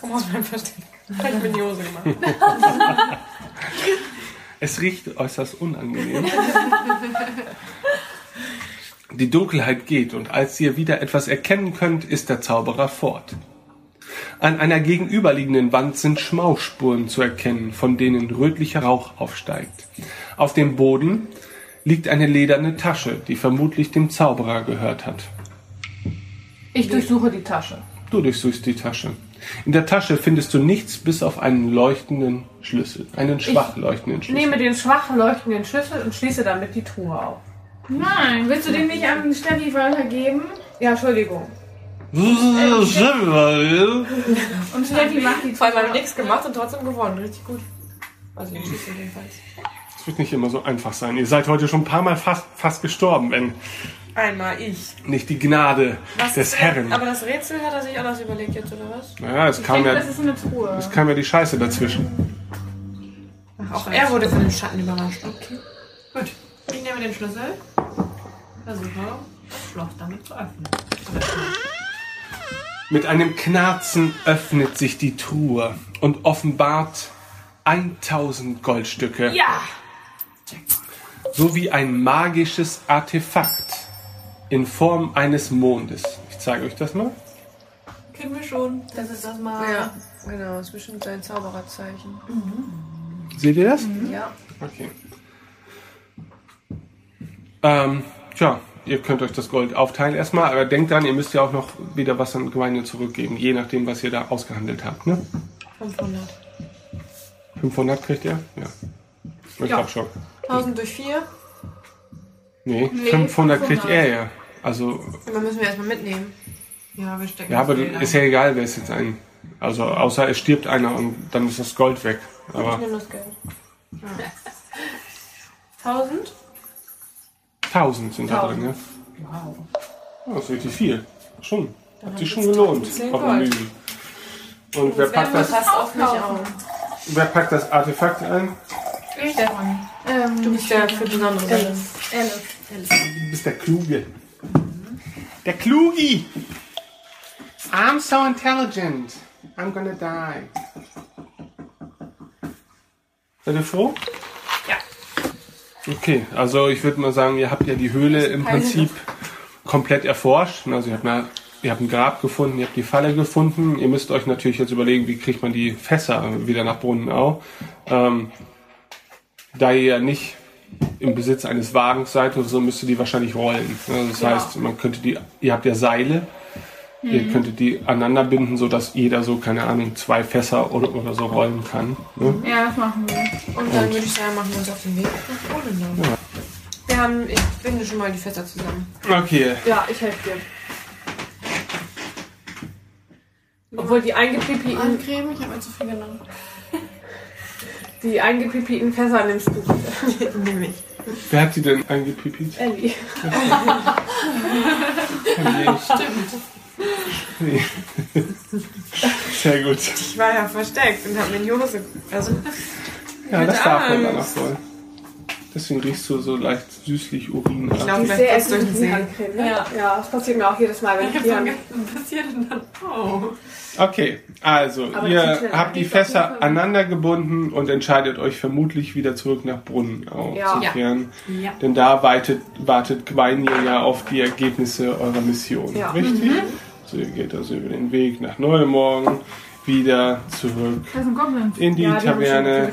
A: Komme aus meinem Versteck. Ich bin in die Hose gemacht.
B: Es riecht äußerst unangenehm. Die Dunkelheit geht und als ihr wieder etwas erkennen könnt, ist der Zauberer fort. An einer gegenüberliegenden Wand sind Schmauchspuren zu erkennen, von denen rötlicher Rauch aufsteigt. Auf dem Boden liegt eine lederne Tasche, die vermutlich dem Zauberer gehört hat.
F: Ich durchsuche die Tasche.
B: Du durchsuchst die Tasche. In der Tasche findest du nichts bis auf einen leuchtenden Schlüssel, einen schwach leuchtenden Schlüssel.
F: Nehme den schwach leuchtenden Schlüssel und schließe damit die Truhe auf.
E: Nein, willst du den nicht an Steffi weitergeben?
F: Ja, Entschuldigung.
E: Und Steffi macht die
A: Vor allem haben nichts gemacht und trotzdem gewonnen. Richtig gut. Also den Schlüssel jedenfalls.
B: Es wird nicht immer so einfach sein. Ihr seid heute schon ein paar Mal fast, fast gestorben, wenn
A: Einmal ich.
B: nicht die Gnade
A: Was
B: des Herren.
A: Aber das Rätsel hat er sich anders überlegt jetzt, oder was?
B: Naja, es
E: Ich
B: kam
E: denke,
B: ja,
E: das ist eine Truhe.
B: es kam ja die Scheiße dazwischen.
A: Ach, auch er wurde von dem Schatten überrascht. Okay. Gut. Ich nehme den Schlüssel. Versuche, das Schloss damit zu öffnen.
B: Mit einem Knarzen öffnet sich die Truhe und offenbart 1000 Goldstücke.
A: Ja!
B: Sowie ein magisches Artefakt in Form eines Mondes. Ich zeige euch das mal.
A: Kennen wir schon. Das ist das mal. Ja, genau. Das ist bestimmt sein Zaubererzeichen.
B: Seht ihr das?
A: Ja.
B: Okay. Ähm, tja, ihr könnt euch das Gold aufteilen erstmal, aber denkt dran, ihr müsst ja auch noch wieder was an Gemeinde zurückgeben, je nachdem, was ihr da ausgehandelt habt. Ne?
A: 500.
B: 500 kriegt ihr? Ja. Ich
A: Ja.
B: glaub schon.
A: 1000 durch 4.
B: Nee,
E: Nee,
B: 500 kriegt
E: 500.
B: er ja. Also,
A: Immer müssen wir erstmal mitnehmen. Ja, wir stecken
B: ja, aber ist ja egal, wer es jetzt ein. Also, außer es stirbt einer und dann ist das Gold weg.
A: Ich
B: Aber
A: nehme das Geld. Ja. 1000?
B: 1000 sind da drin, ja.
A: Wow.
B: Oh, das ist richtig viel. Schon. Hat sich schon gelohnt.
A: 1000
B: Auf
A: Gold.
B: dem Mühen. Und wer packt, das,
A: auf mich auf.
B: wer packt das Artefakt ein?
A: Stefan.
E: Ähm,
A: Du bist der für besondere Sachen.
E: Alice.
B: Du bist der Kluge. Der Klugi! I'm so intelligent. I'm gonna die. Seid ihr froh?
A: Ja.
B: Okay, also ich würde mal sagen, ihr habt ja die Höhle im Prinzip komplett erforscht. Also ihr habt, mal, ihr habt ein Grab gefunden, ihr habt die Falle gefunden. Ihr müsst euch natürlich jetzt überlegen, wie kriegt man die Fässer wieder nach Brunnenau. Ähm, da ihr ja nicht im Besitz eines Wagens seid oder so, müsst ihr die wahrscheinlich rollen. Also das heißt, man könnte die, ihr habt ja Seile, ihr könntet die aneinander binden, sodass jeder so, keine Ahnung, zwei Fässer oder, oder so rollen kann. Ne?
E: Ja, das machen wir.
A: Und dann würde ich sagen, machen wir uns auf den Weg nach Bodenau. Wir haben, ich binde schon mal die Fässer zusammen.
B: Okay,
F: Ja, ich helfe dir. Obwohl die eingepipiten,
A: Eincremen, ich habe mir zu viel genommen.
F: Die eingepipiten Fässer nimmst du.
A: Nimm ich.
B: wer hat die denn eingepipit?
F: Ellie.
B: Nee. Sehr gut.
A: Ich war ja versteckt und habe mir Hose. Also,
B: Ja, das darf man
A: Angst.
B: danach voll. Deswegen riechst du so leicht süßlich Urin
A: ich
F: Die
A: gleich
F: sehr
A: kurz durch den
F: essig
A: See.
F: Handcreme, ne? Ja. ja, das passiert mir auch jedes Mal, wenn ich die Hand...
A: passiert denn dann? Oh.
B: Okay, also
F: Aber
B: ihr habt die Fässer aneinander gebunden und entscheidet euch vermutlich wieder zurück nach Brunnenau
F: Ja.
B: zu kehren.
A: Ja.
B: Denn da wartet, wartet Gweinir ja auf die Ergebnisse eurer Mission.
F: Ja.
B: Richtig? So, ihr geht also über den Weg nach Neumorgen wieder zurück in die
F: Ja, die
B: Taverne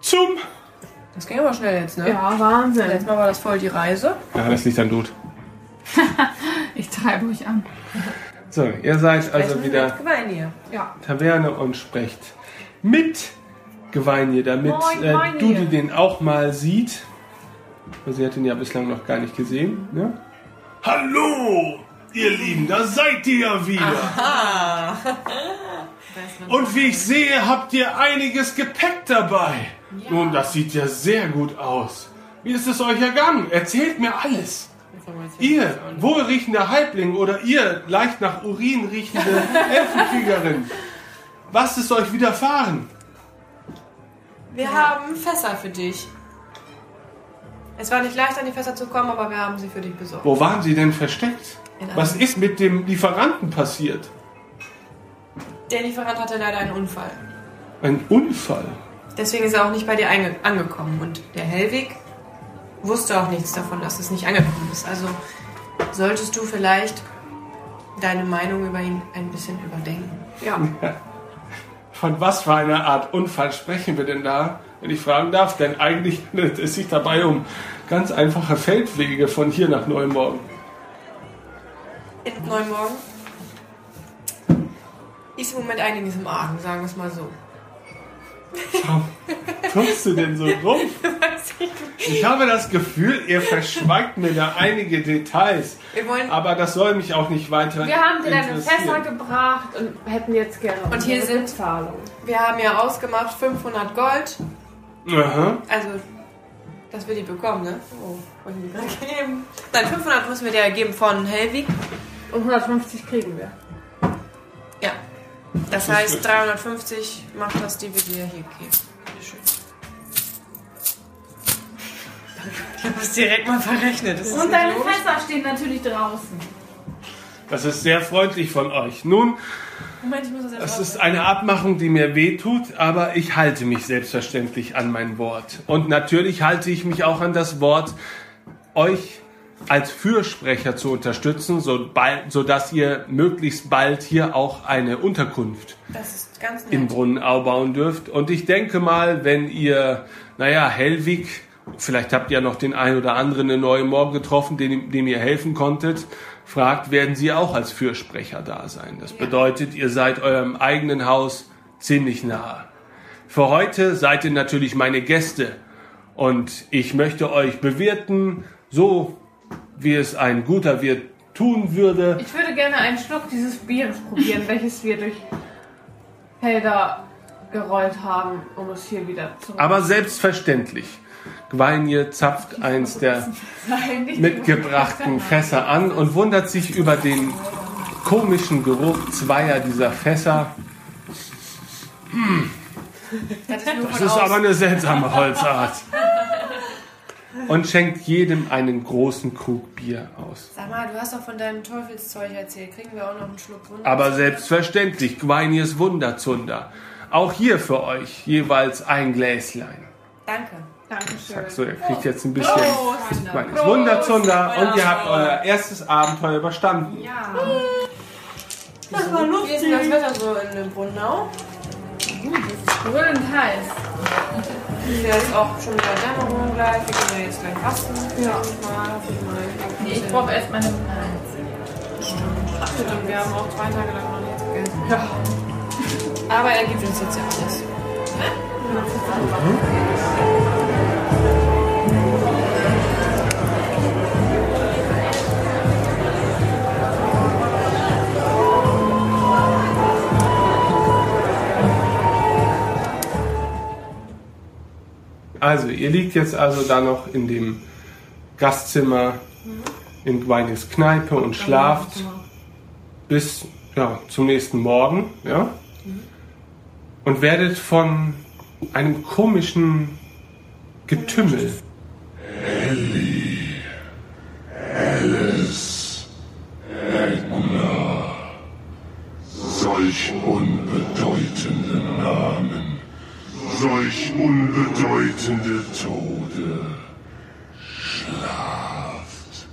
B: zum...
A: Das ging aber schnell jetzt, ne?
F: Ja, Wahnsinn.
A: Letztes Mal war das voll die Reise.
B: Ja, das liegt an Blut.
E: Ich treibe euch an.
B: So, ihr seid also
A: Sprechen
B: wieder
A: mit Gweinir.
B: Taverne und sprecht mit Gweinje, damit
F: Moin,
B: äh,
F: Gweinje.
B: du die den auch mal sieht. Weil Sie hat ihn ja bislang noch gar nicht gesehen. Ne?
G: Hallo, ihr Lieben, da seid ihr ja wieder. Und wie ich sehe, habt ihr einiges Gepäck dabei. Nun, das sieht ja sehr gut aus. Wie ist es euch ergangen? Erzählt mir alles.
B: Ihr, wohlriechende Halbling oder ihr, leicht nach Urin riechende Elfenkriegerin, was ist euch widerfahren?
A: Wir haben Fässer für dich. Es war nicht leicht, an die Fässer zu kommen, aber wir haben sie für dich besorgt.
B: Wo waren sie denn versteckt? Was ist mit dem Lieferanten passiert?
A: Der Lieferant hatte leider einen Unfall.
B: Ein Unfall.
A: Deswegen ist er auch nicht bei dir angekommen. Und der Hellwig wusste auch nichts davon, dass es nicht angekommen ist. Also solltest du vielleicht deine Meinung über ihn ein bisschen überdenken.
J: Ja.
B: Von was für einer Art Unfall sprechen wir denn da, wenn ich fragen darf? Denn eigentlich handelt es sich dabei um ganz einfache Feldwege von hier nach Neumorgen.
A: In Neumorgen ist im Moment einiges im Argen, sagen wir es mal so.
B: Warum guckst du denn so rum? Ich habe das Gefühl, ihr verschweigt mir da einige Details.
A: Wir wollen
B: Aber das soll mich auch nicht weiter
F: Wir haben dir deine. Fässer gebracht und hätten jetzt gerne
A: Und hier sind-
F: Bezahlung.
A: Wir haben ja ausgemacht 500 Gold.
B: Aha.
A: Also, dass wir die bekommen, ne? Oh, wollen die gerade geben? Nein, 500 müssen wir dir geben von Helwig.
F: Und 150 kriegen wir.
A: Ja. Das heißt,
B: gut.
A: 350 macht das, die wir dir hier geben. Bitteschön. Ich habe es direkt mal verrechnet. Das
F: Und deine. Fässer stehen natürlich draußen.
B: Das ist sehr freundlich von euch. Nun,
A: Moment, ich muss das
B: es
A: erst
B: ist eine Abmachung, die mir wehtut, aber ich halte mich selbstverständlich an mein Wort. Und natürlich halte ich mich auch an das Wort, euch als Fürsprecher zu unterstützen, so sodass ihr möglichst bald hier auch eine Unterkunft in. Brunnenau bauen dürft. Und ich denke mal, wenn ihr, naja, Hellwig, vielleicht habt ihr noch den einen oder anderen in Neue Morgen getroffen, dem, dem ihr helfen konntet, fragt, werden sie auch als Fürsprecher da sein. Das bedeutet, ihr seid eurem eigenen Haus ziemlich nahe. Für heute seid ihr natürlich meine Gäste und ich möchte euch bewirten, so wie es ein guter Wirt tun würde.
F: Ich würde gerne einen Schluck dieses Bieres probieren, welches wir durch Felder gerollt haben, um es hier wieder zu
B: Aber selbstverständlich. Gweinje zapft eins der mitgebrachten Fässer an und wundert sich über den komischen Geruch zweier dieser Fässer.
A: Das ist
B: aber eine seltsame Holzart. Und schenkt jedem einen großen Krug Bier aus.
A: Sag mal, du hast doch von deinem Teufelszeug erzählt. Kriegen wir auch noch einen Schluck Wunder?
B: Aber selbstverständlich, Gweinjes Wunderzunder. Auch hier für euch jeweils ein Gläslein.
A: Danke.
F: Dankeschön.
B: So, ihr kriegt jetzt ein bisschen Gweinjes Wunderzunder und ihr habt euer erstes Abenteuer überstanden.
A: Das war lustig. Wie ist denn das Wetter so in dem Brunnau?
F: Brüllend heiß.
A: Hier ist auch schon wieder Dämmerung gleich. Wir ja jetzt gleich fasten.
F: Ja. Nee, ich brauche erst meine
A: Ach, stimmt, wir haben auch zwei Tage lang noch nichts gegessen. Ja. Aber er gibt uns jetzt ja alles.
B: Also, ihr liegt jetzt also da noch in dem Gastzimmer in Gweinjes Kneipe und schlaft bis ja, zum nächsten Morgen, ja? Und werdet von einem komischen Getümmel.
G: Solch unbedeutende Namen, solch unbedeutende Tode. Schlaft,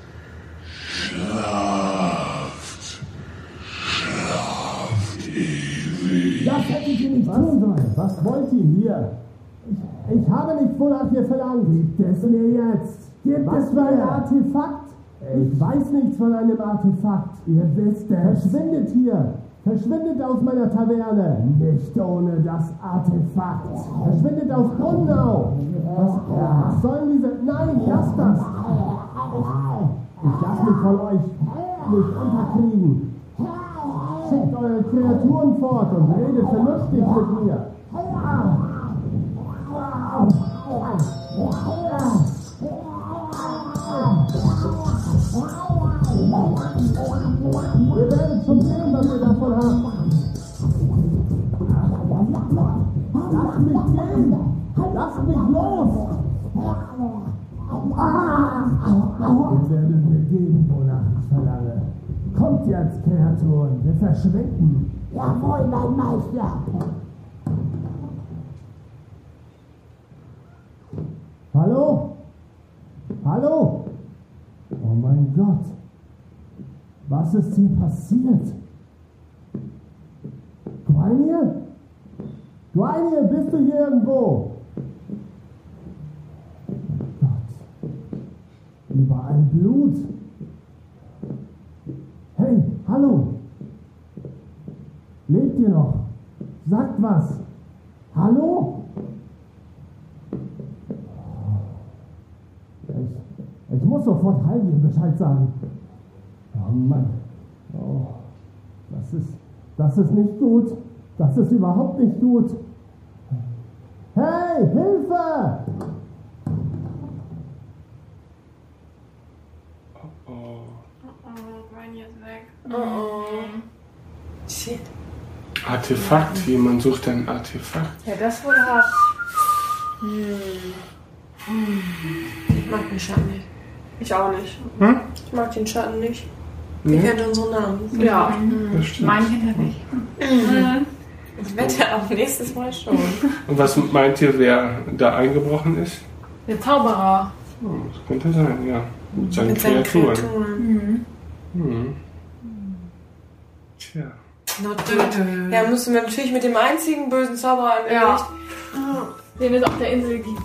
G: schlaft, schlaft ewig.
D: Das hätte ich Ihnen nicht tun sollen. Was wollt ihr hier? Ich, ich habe nichts wonach ihr verlangt. Gibt es mir jetzt? Gibt Was es für ein Artefakt? Ich weiß nichts von einem Artefakt. Ihr wisst es. Verschwindet hier. Verschwindet aus meiner Taverne. Nicht ohne das Artefakt. Verschwindet aus Grunau. Was, was sollen diese... Nein, lasst das. Ich lasse mich von euch nicht unterkriegen. Schickt eure Kreaturen fort und redet vernünftig mit mir. Ihr Wir werden vergeben, wonach ich verlange. Kommt jetzt, Kreaturen, wir verschwinden.
K: Jawohl, mein Meister.
D: Hallo? Hallo? Oh mein Gott. Was ist hier passiert? Guainier? Guainier, bist du hier irgendwo? Überall Blut. Hey, hallo. Lebt ihr noch? Sagt was. Hallo? Ich, ich muss sofort Heidi Bescheid sagen. Oh Mann. Oh, das ist, das ist nicht gut. Das ist überhaupt nicht gut. Hey, Hilfe!
A: Shit.
B: Artefakt, jemand sucht ein Artefakt.
H: Ja, das wohl hart.
A: Ich mag den Schatten nicht.
H: Ich auch nicht.
B: Hm?
A: Ich mag den Schatten nicht.
B: Nee?
A: kennt unsere Namen.
H: Ja.
B: Das stimmt.
E: Mein Kind nicht.
A: Ich wette auch nächstes Mal schon.
B: Und was meint ihr, wer da eingebrochen ist?
E: Der Zauberer.
B: Oh, das könnte sein, ja. Mit seinen
A: Mit seinen
B: Kreaturen.
A: Kreaturen.
B: Hm. Tja.
A: Ja, müssen wir natürlich mit dem einzigen bösen Zauberer an der
H: Ja.
A: Licht.
E: Den es auf der Insel gibt.